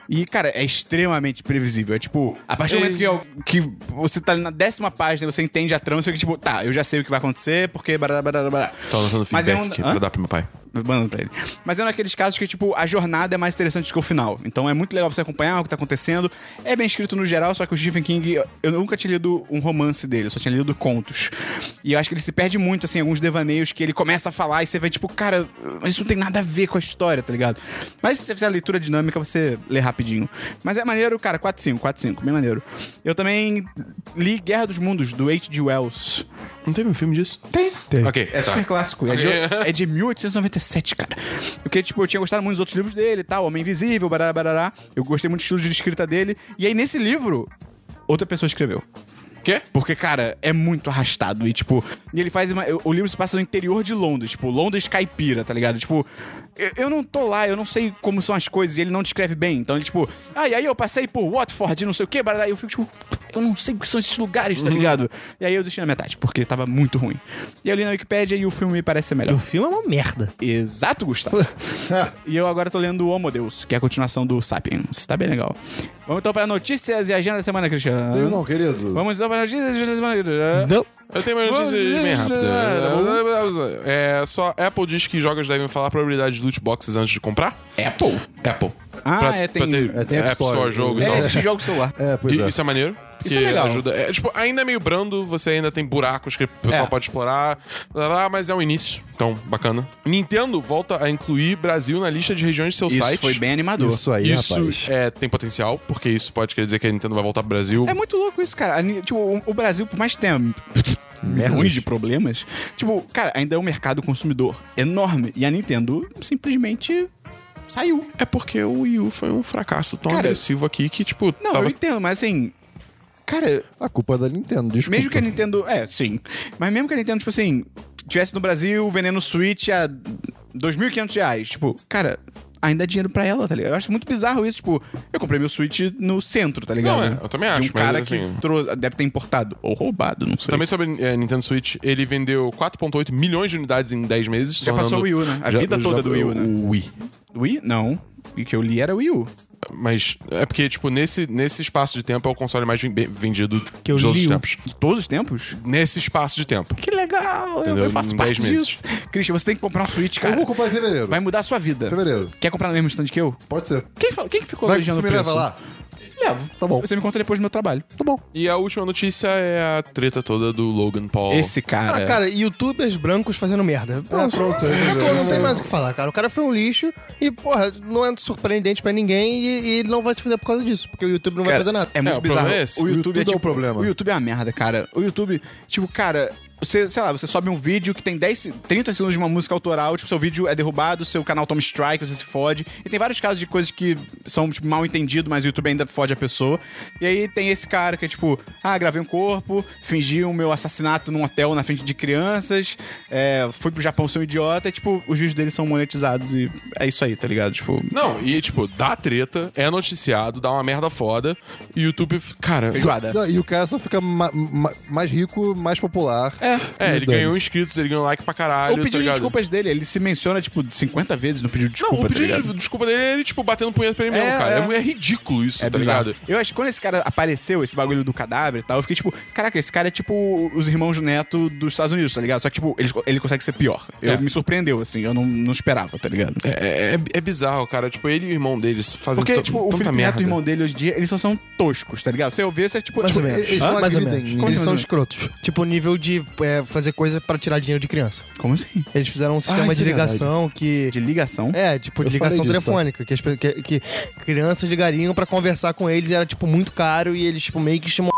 S1: E, cara, é extremamente previsível. É tipo, a partir do momento que, eu- que você tá ali na décima página, você entende a trama, você fica tipo, tá, eu já sei o que vai acontecer, porque. Barará, barará, barará.
S3: Tô lançando
S1: Mas
S3: feedback
S1: é um-
S3: aqui pra dar pro meu pai.
S1: Mandando pra ele. Mas é um daqueles casos que, tipo, a jornada é mais interessante do que o final. Então é muito legal você acompanhar o que tá acontecendo. É bem escrito no geral, só que o Stephen King, eu nunca tinha lido um romance dele, eu só tinha lido contos. E eu acho que ele se perde muito, assim, alguns devaneios que ele começa a falar e você vai, tipo, cara, mas isso não tem nada a ver com a história, tá ligado? Mas se você fizer a leitura dinâmica, você lê rapidinho. Mas é maneiro, cara, 4-5, 4-5, bem maneiro. Eu também li Guerra dos Mundos, do H.G. Wells.
S3: Não teve um filme disso?
S1: Tem.
S2: Tem.
S3: Ok.
S1: É
S3: tá.
S1: super clássico. É de, é de 1897, cara. Porque, tipo, eu tinha gostado muito dos outros livros dele e tal. Homem Invisível, barará, barará. Eu gostei muito do estilo de escrita dele. E aí, nesse livro, outra pessoa escreveu.
S3: Quê?
S1: Porque, cara, é muito arrastado. E, tipo, e ele faz. Uma, o livro se passa no interior de Londres, tipo, Londres caipira, tá ligado? Tipo, eu, eu não tô lá, eu não sei como são as coisas, e ele não descreve bem. Então ele, tipo, ah, e aí eu passei por Watford e não sei o quê, barará. E eu fico, tipo, eu não sei o que são esses lugares, tá ligado? E aí eu desisti na metade, porque tava muito ruim. E eu li na Wikipédia e o filme me parece ser
S2: O
S1: melhor.
S2: filme é uma merda.
S1: Exato, Gustavo. e eu agora tô lendo o Homo Deus, que é a continuação do Sapiens. Tá bem legal. Vamos então para notícias e agenda da semana, Cristiano.
S4: Tem não, querido?
S1: Vamos então para notícias e agenda da semana.
S2: Não.
S3: Eu tenho uma notícia bem rápida. É, só Apple diz que jogos devem falar a probabilidade de loot boxes antes de comprar.
S1: Apple?
S3: Apple.
S1: Ah, é, tem-
S3: ter
S4: é, tem
S3: App
S4: App
S3: Store,
S4: Store.
S3: jogo e
S1: É,
S3: tal.
S1: existe jogo celular.
S4: É, pois
S3: E-
S4: é.
S3: Isso é maneiro. Porque
S1: Isso é legal.
S3: ajuda. É, tipo, ainda é meio brando, você ainda tem buracos que o pessoal
S1: É.
S3: pode explorar, mas é um início. Então, bacana. Nintendo volta a incluir Brasil na lista de regiões de seu
S1: Isso
S3: site.
S1: foi bem animador.
S4: Isso aí,
S3: Isso
S4: rapaz.
S3: é, tem potencial, porque isso pode querer dizer que a Nintendo vai voltar pro Brasil.
S1: É muito louco isso, cara. Tipo, o- o Brasil, por mais que tenha milhões de problemas, tipo, cara, ainda é um mercado consumidor enorme. E a Nintendo simplesmente saiu.
S3: É porque o Wii U foi um fracasso tão
S1: Cara,
S3: agressivo aqui que, tipo,
S1: Não,
S3: tava
S1: eu entendo, mas assim. Cara,
S4: A culpa é da Nintendo, desculpa.
S1: mesmo que a Nintendo. É, sim. Mas mesmo que a Nintendo, tipo assim, tivesse no Brasil vendendo Switch a 2.500 reais, tipo, cara. Ainda é dinheiro pra ela, tá ligado? Eu acho muito bizarro isso. Tipo, eu comprei meu Switch no centro, tá ligado?
S3: Não, é, eu também
S1: De
S3: acho,
S1: um
S3: mas,
S1: cara
S3: assim-
S1: que trou- deve ter importado. Ou roubado, não sei.
S3: Também sobre é, Nintendo Switch, ele vendeu 4.8 milhões de unidades em 10 meses.
S1: Já passou o Wii U, né? A vida toda do Wii U, né?
S3: O Wii.
S1: Wii? Não. O que eu li era Wii U.
S3: Mas é porque, tipo, nesse, nesse espaço de tempo é o console mais ven- vendido
S2: Que eu
S3: de todos os tempos.
S1: De todos os tempos?
S3: Nesse espaço de tempo.
S1: Que legal! Eu,
S3: Entendeu?
S1: eu faço
S3: Em
S1: parte
S3: 10 meses.
S1: disso. Christian, você tem que comprar um Switch, cara.
S4: Eu vou comprar em fevereiro.
S1: Vai mudar a sua vida.
S4: Fevereiro.
S1: Quer comprar no mesmo stand que eu?
S4: Pode ser.
S1: Quem, fala, quem que ficou
S4: Vai,
S1: elogiando
S4: você
S1: o
S4: me
S1: preço?
S4: leva lá?
S1: Levo.
S4: Tá bom.
S1: Você me conta depois do meu trabalho.
S4: Tá bom.
S3: E a última notícia é a treta toda do Logan Paul.
S1: Esse cara...
S2: Ah, cara, youtubers brancos fazendo merda.
S4: Ah, pronto.
S2: Acabou, não tem mais o que falar, cara. O cara foi um lixo e, porra, não é surpreendente pra ninguém e, e ele não vai se fuder por causa disso, porque o YouTube não vai
S1: Cara,
S2: fazer nada.
S1: É muito
S3: É, o
S1: bizarro.
S3: problema é esse.
S1: O
S4: O
S1: YouTube,
S4: YouTube
S1: é
S4: é o
S1: tipo,
S4: problema.
S1: O YouTube é uma merda, cara. O YouTube, tipo, cara, você, sei lá, você sobe um vídeo que tem 10, 30 segundos de uma música autoral, tipo, seu vídeo é derrubado, seu canal toma strike, você se fode. E tem vários casos de coisas que são, tipo, mal entendido, mas o YouTube ainda fode a pessoa. E aí tem esse cara que é tipo, ah, gravei um corpo, fingi o meu assassinato num hotel na frente de crianças, é, fui pro Japão ser um idiota, e tipo, os vídeos dele são monetizados e é isso aí, tá ligado? Tipo,
S3: Não, e tipo, dá treta, é noticiado, dá uma merda foda. E o YouTube, cara.
S4: Não, e o cara só fica ma- ma- mais rico, mais popular.
S1: É.
S3: É, ele ganhou inscritos, ele ganhou like pra caralho.
S1: O pedido
S3: tá
S1: de desculpas dele, ele se menciona, tipo, 50 vezes no pedido de
S3: Não,
S1: desculpa,
S3: o pedido
S1: tá
S3: de desculpa dele é ele, tipo, batendo punheta pra ele mesmo,
S1: É,
S3: cara. É.
S1: é.
S3: é ridículo isso,
S1: É
S3: tá
S1: bizarro.
S3: ligado?
S1: Eu acho que quando esse cara apareceu, esse bagulho do cadáver e tal, eu fiquei tipo, caraca, esse cara é tipo os irmãos Neto dos Estados Unidos, tá ligado? Só que, tipo, ele, ele consegue ser pior. Eu,
S3: É.
S1: Me surpreendeu, assim, eu não, não esperava, tá ligado?
S3: É, é, é bizarro, cara. Tipo, ele e o irmão deles fazem
S1: Porque, tipo, o Felipe
S3: merda.
S1: Neto e o irmão dele hoje em dia, eles só são toscos, tá ligado? Se eu ver, você é tipo.
S2: Mais
S1: tipo,
S2: ou menos.
S4: eles não.
S2: Eles
S1: Como
S2: são
S1: assim?
S2: escrotos. Tipo, o nível de é, fazer coisa pra tirar dinheiro de criança.
S1: Como assim?
S2: Eles fizeram um sistema
S4: isso
S2: de
S4: é
S2: ligação que...
S1: De ligação?
S2: É, tipo, de
S4: Eu
S2: ligação
S4: disso, tá?
S2: telefônica, que, as que, que crianças ligariam pra conversar com eles e era, tipo, muito caro e eles, tipo, meio que chamam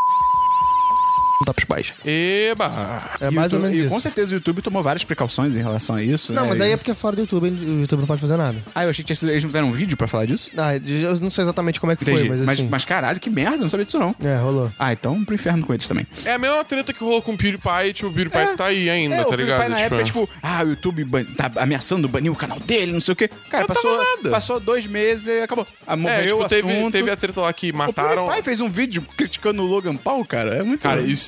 S2: contar pros pais.
S3: Eba!
S2: É mais
S1: o
S2: ou
S1: YouTube-
S2: menos
S1: E
S2: isso.
S1: com certeza o YouTube tomou várias precauções em relação a isso.
S2: Não,
S1: né?
S2: mas aí é porque é fora do YouTube, o YouTube não pode fazer nada.
S1: Ah, eu achei que eles não fizeram um vídeo pra falar disso?
S2: Ah, eu não sei exatamente como é que
S1: Entendi.
S2: foi, mas
S1: mas,
S2: assim...
S1: mas caralho, que merda, não sabia disso não.
S2: É, rolou.
S1: Ah, então pro inferno com eles também.
S3: É a mesma treta que rolou com o PewDiePie, tipo, o PewDiePie
S1: É.
S3: tá aí ainda,
S1: É,
S3: tá
S1: o
S3: ligado?
S1: PewDiePie na época, tipo, ah, o YouTube ban- tá ameaçando banir o canal dele, não sei o quê. Cara,
S3: Não
S1: passou,
S3: tava nada.
S1: passou dois meses e acabou. Morreu
S3: é, tipo,
S1: o
S3: teve,
S1: assunto.
S3: teve a treta lá que
S1: O
S3: mataram.
S1: PewDiePie fez um vídeo criticando o Logan Paul, cara. É muito...
S3: Cara, isso.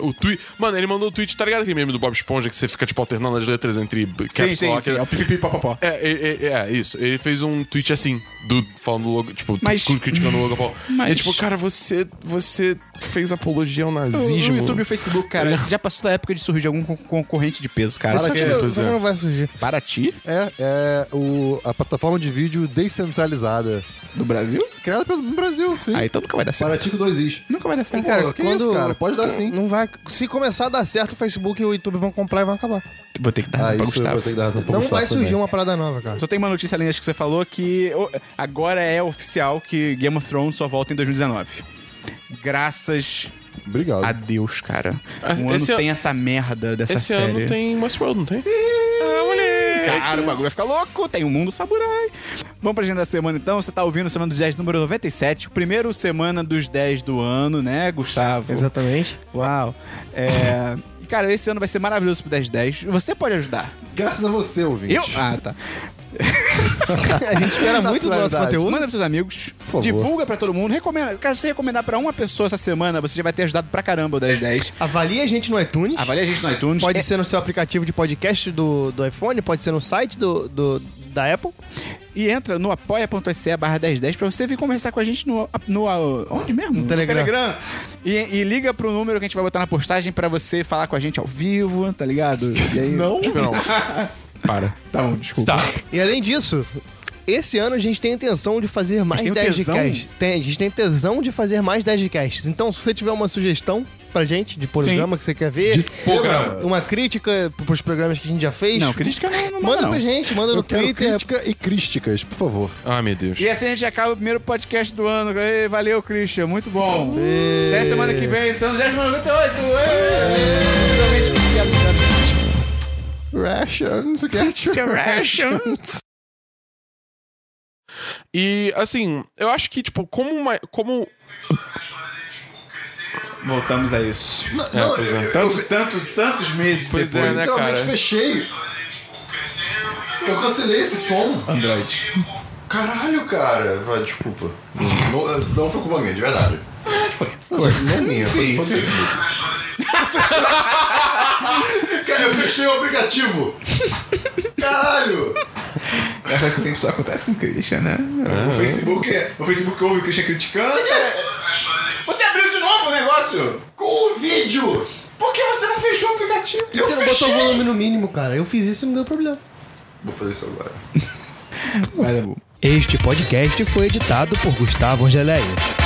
S3: O tweet. Mano, ele mandou o tweet, tá ligado aquele meme do Bob Esponja que você fica, tipo, alternando as letras entre
S1: Sim,
S3: caps
S1: sim,
S3: lock?
S1: sim. É o popopó.
S3: É, é, é, é, isso. Ele fez um tweet assim, do, falando do logo, tipo,
S1: Mas-
S3: criticando o Logan Paul.
S1: Mas-
S3: E tipo, cara, você, você fez apologia ao nazismo.
S1: o YouTube e o Facebook, cara, já passou da época de surgir algum con- concorrente de peso, cara.
S2: Só que, não, que
S3: é.
S2: não vai surgir.
S1: Para ti,
S4: É, é o, a plataforma de vídeo descentralizada.
S1: do Brasil?
S4: Criada pelo Brasil, sim.
S1: Ah, então nunca vai dar certo.
S4: Paratico 2is.
S1: Nunca vai dar certo.
S2: Cara,
S4: que
S2: quando...
S4: isso, cara? Pode dar sim.
S2: Não vai... Se começar a dar certo, o Facebook e o YouTube vão comprar e vão acabar.
S1: Vou ter que dar
S4: Ah,
S1: razão pra Gustavo.
S4: dar razão
S2: não
S4: Gustavo
S2: vai surgir
S4: também.
S2: uma parada nova, cara.
S1: Só tem uma notícia além das que você falou que agora é oficial que Game of Thrones só volta em 2019. Graças
S4: Obrigado.
S1: a Deus, cara.
S3: Ah,
S1: Um ano
S3: esse an-
S1: sem essa merda dessa
S3: Esse
S1: série.
S3: ano tem Westworld, não tem? Sim. Ah, moleque.
S1: Cara, o bagulho vai ficar louco. Tem o Mundo Samurai. Vamos pra agenda da semana, então. Você tá ouvindo Semana dos 10, número 97. O primeiro Semana dos 10 do ano, né, Gustavo?
S2: Exatamente.
S1: Uau. É... Cara, esse ano vai ser maravilhoso pro 1010. Você pode ajudar.
S4: Graças a você, ouvinte.
S1: Eu? Ah, tá.
S2: A gente espera muito do nosso conteúdo.
S1: Manda pros seus amigos.
S4: favor.
S1: Divulga pra todo mundo. Recomenda. Cara, se você recomendar pra uma pessoa essa semana, você já vai ter ajudado pra caramba o 1010.
S2: Avalie a gente no iTunes.
S1: Avalie a gente no iTunes.
S2: Pode
S1: É-
S2: ser no seu aplicativo de podcast do, do iPhone, pode ser no site do, do- da Apple.
S1: E entra no apoia.se barra 1010 pra você vir conversar com a gente no. no onde mesmo? No
S2: Telegram.
S1: E, e liga pro número que a gente vai botar na postagem pra você falar com a gente ao vivo, tá ligado? Aí...
S4: Não?
S3: Não. Para.
S1: Tá bom, desculpa.
S3: Tá.
S2: E além disso, esse ano a gente tem a intenção de fazer mais
S1: tem o
S2: 10
S1: tesão?
S2: casts. Tem, a gente tem tesão de fazer mais 10 casts. Então, se você tiver uma sugestão pra gente de programa que você quer ver,
S3: programa.
S2: uma crítica pros programas que a gente já fez,
S1: Não, crítica não, não
S2: manda
S1: não.
S2: pra gente, manda no
S4: Eu quero
S2: Twitter.
S4: crítica e crísticas, por favor.
S3: Ah, meu Deus.
S1: E assim a gente acaba o primeiro podcast do ano. Valeu, Christian. Muito bom. Até semana que vem. São os 10 98. Finalmente de
S4: Rations, get your
S1: Rations.
S3: E, assim, eu acho que, tipo, como uma. Como.
S1: Voltamos a isso.
S4: Não,
S3: pois é.
S4: eu-
S1: Tantos, tantos, tantos meses
S3: Pois
S1: depois.
S3: é, né,
S4: literalmente
S3: cara?
S4: fechei. Eu cancelei esse som.
S1: Android.
S4: Caralho, cara. Vai, desculpa. Não, não foi culpa minha, de verdade. Foi. Não, não minha, foi foi do. Facebook. Cara, eu fechei o aplicativo. Caralho.
S1: Essa sempre só acontece com o Christian, né? O Facebook, o Facebook ouve o Christian criticando. Você abriu de novo o negócio?
S4: Com o vídeo.
S1: Por que você não fechou o aplicativo?
S2: Por que você não botou o volume no mínimo, cara? Eu fiz isso e não deu problema.
S4: Vou fazer isso agora.
S1: Vai dar bom.
S2: Este podcast foi editado por Gustavo Angeléia.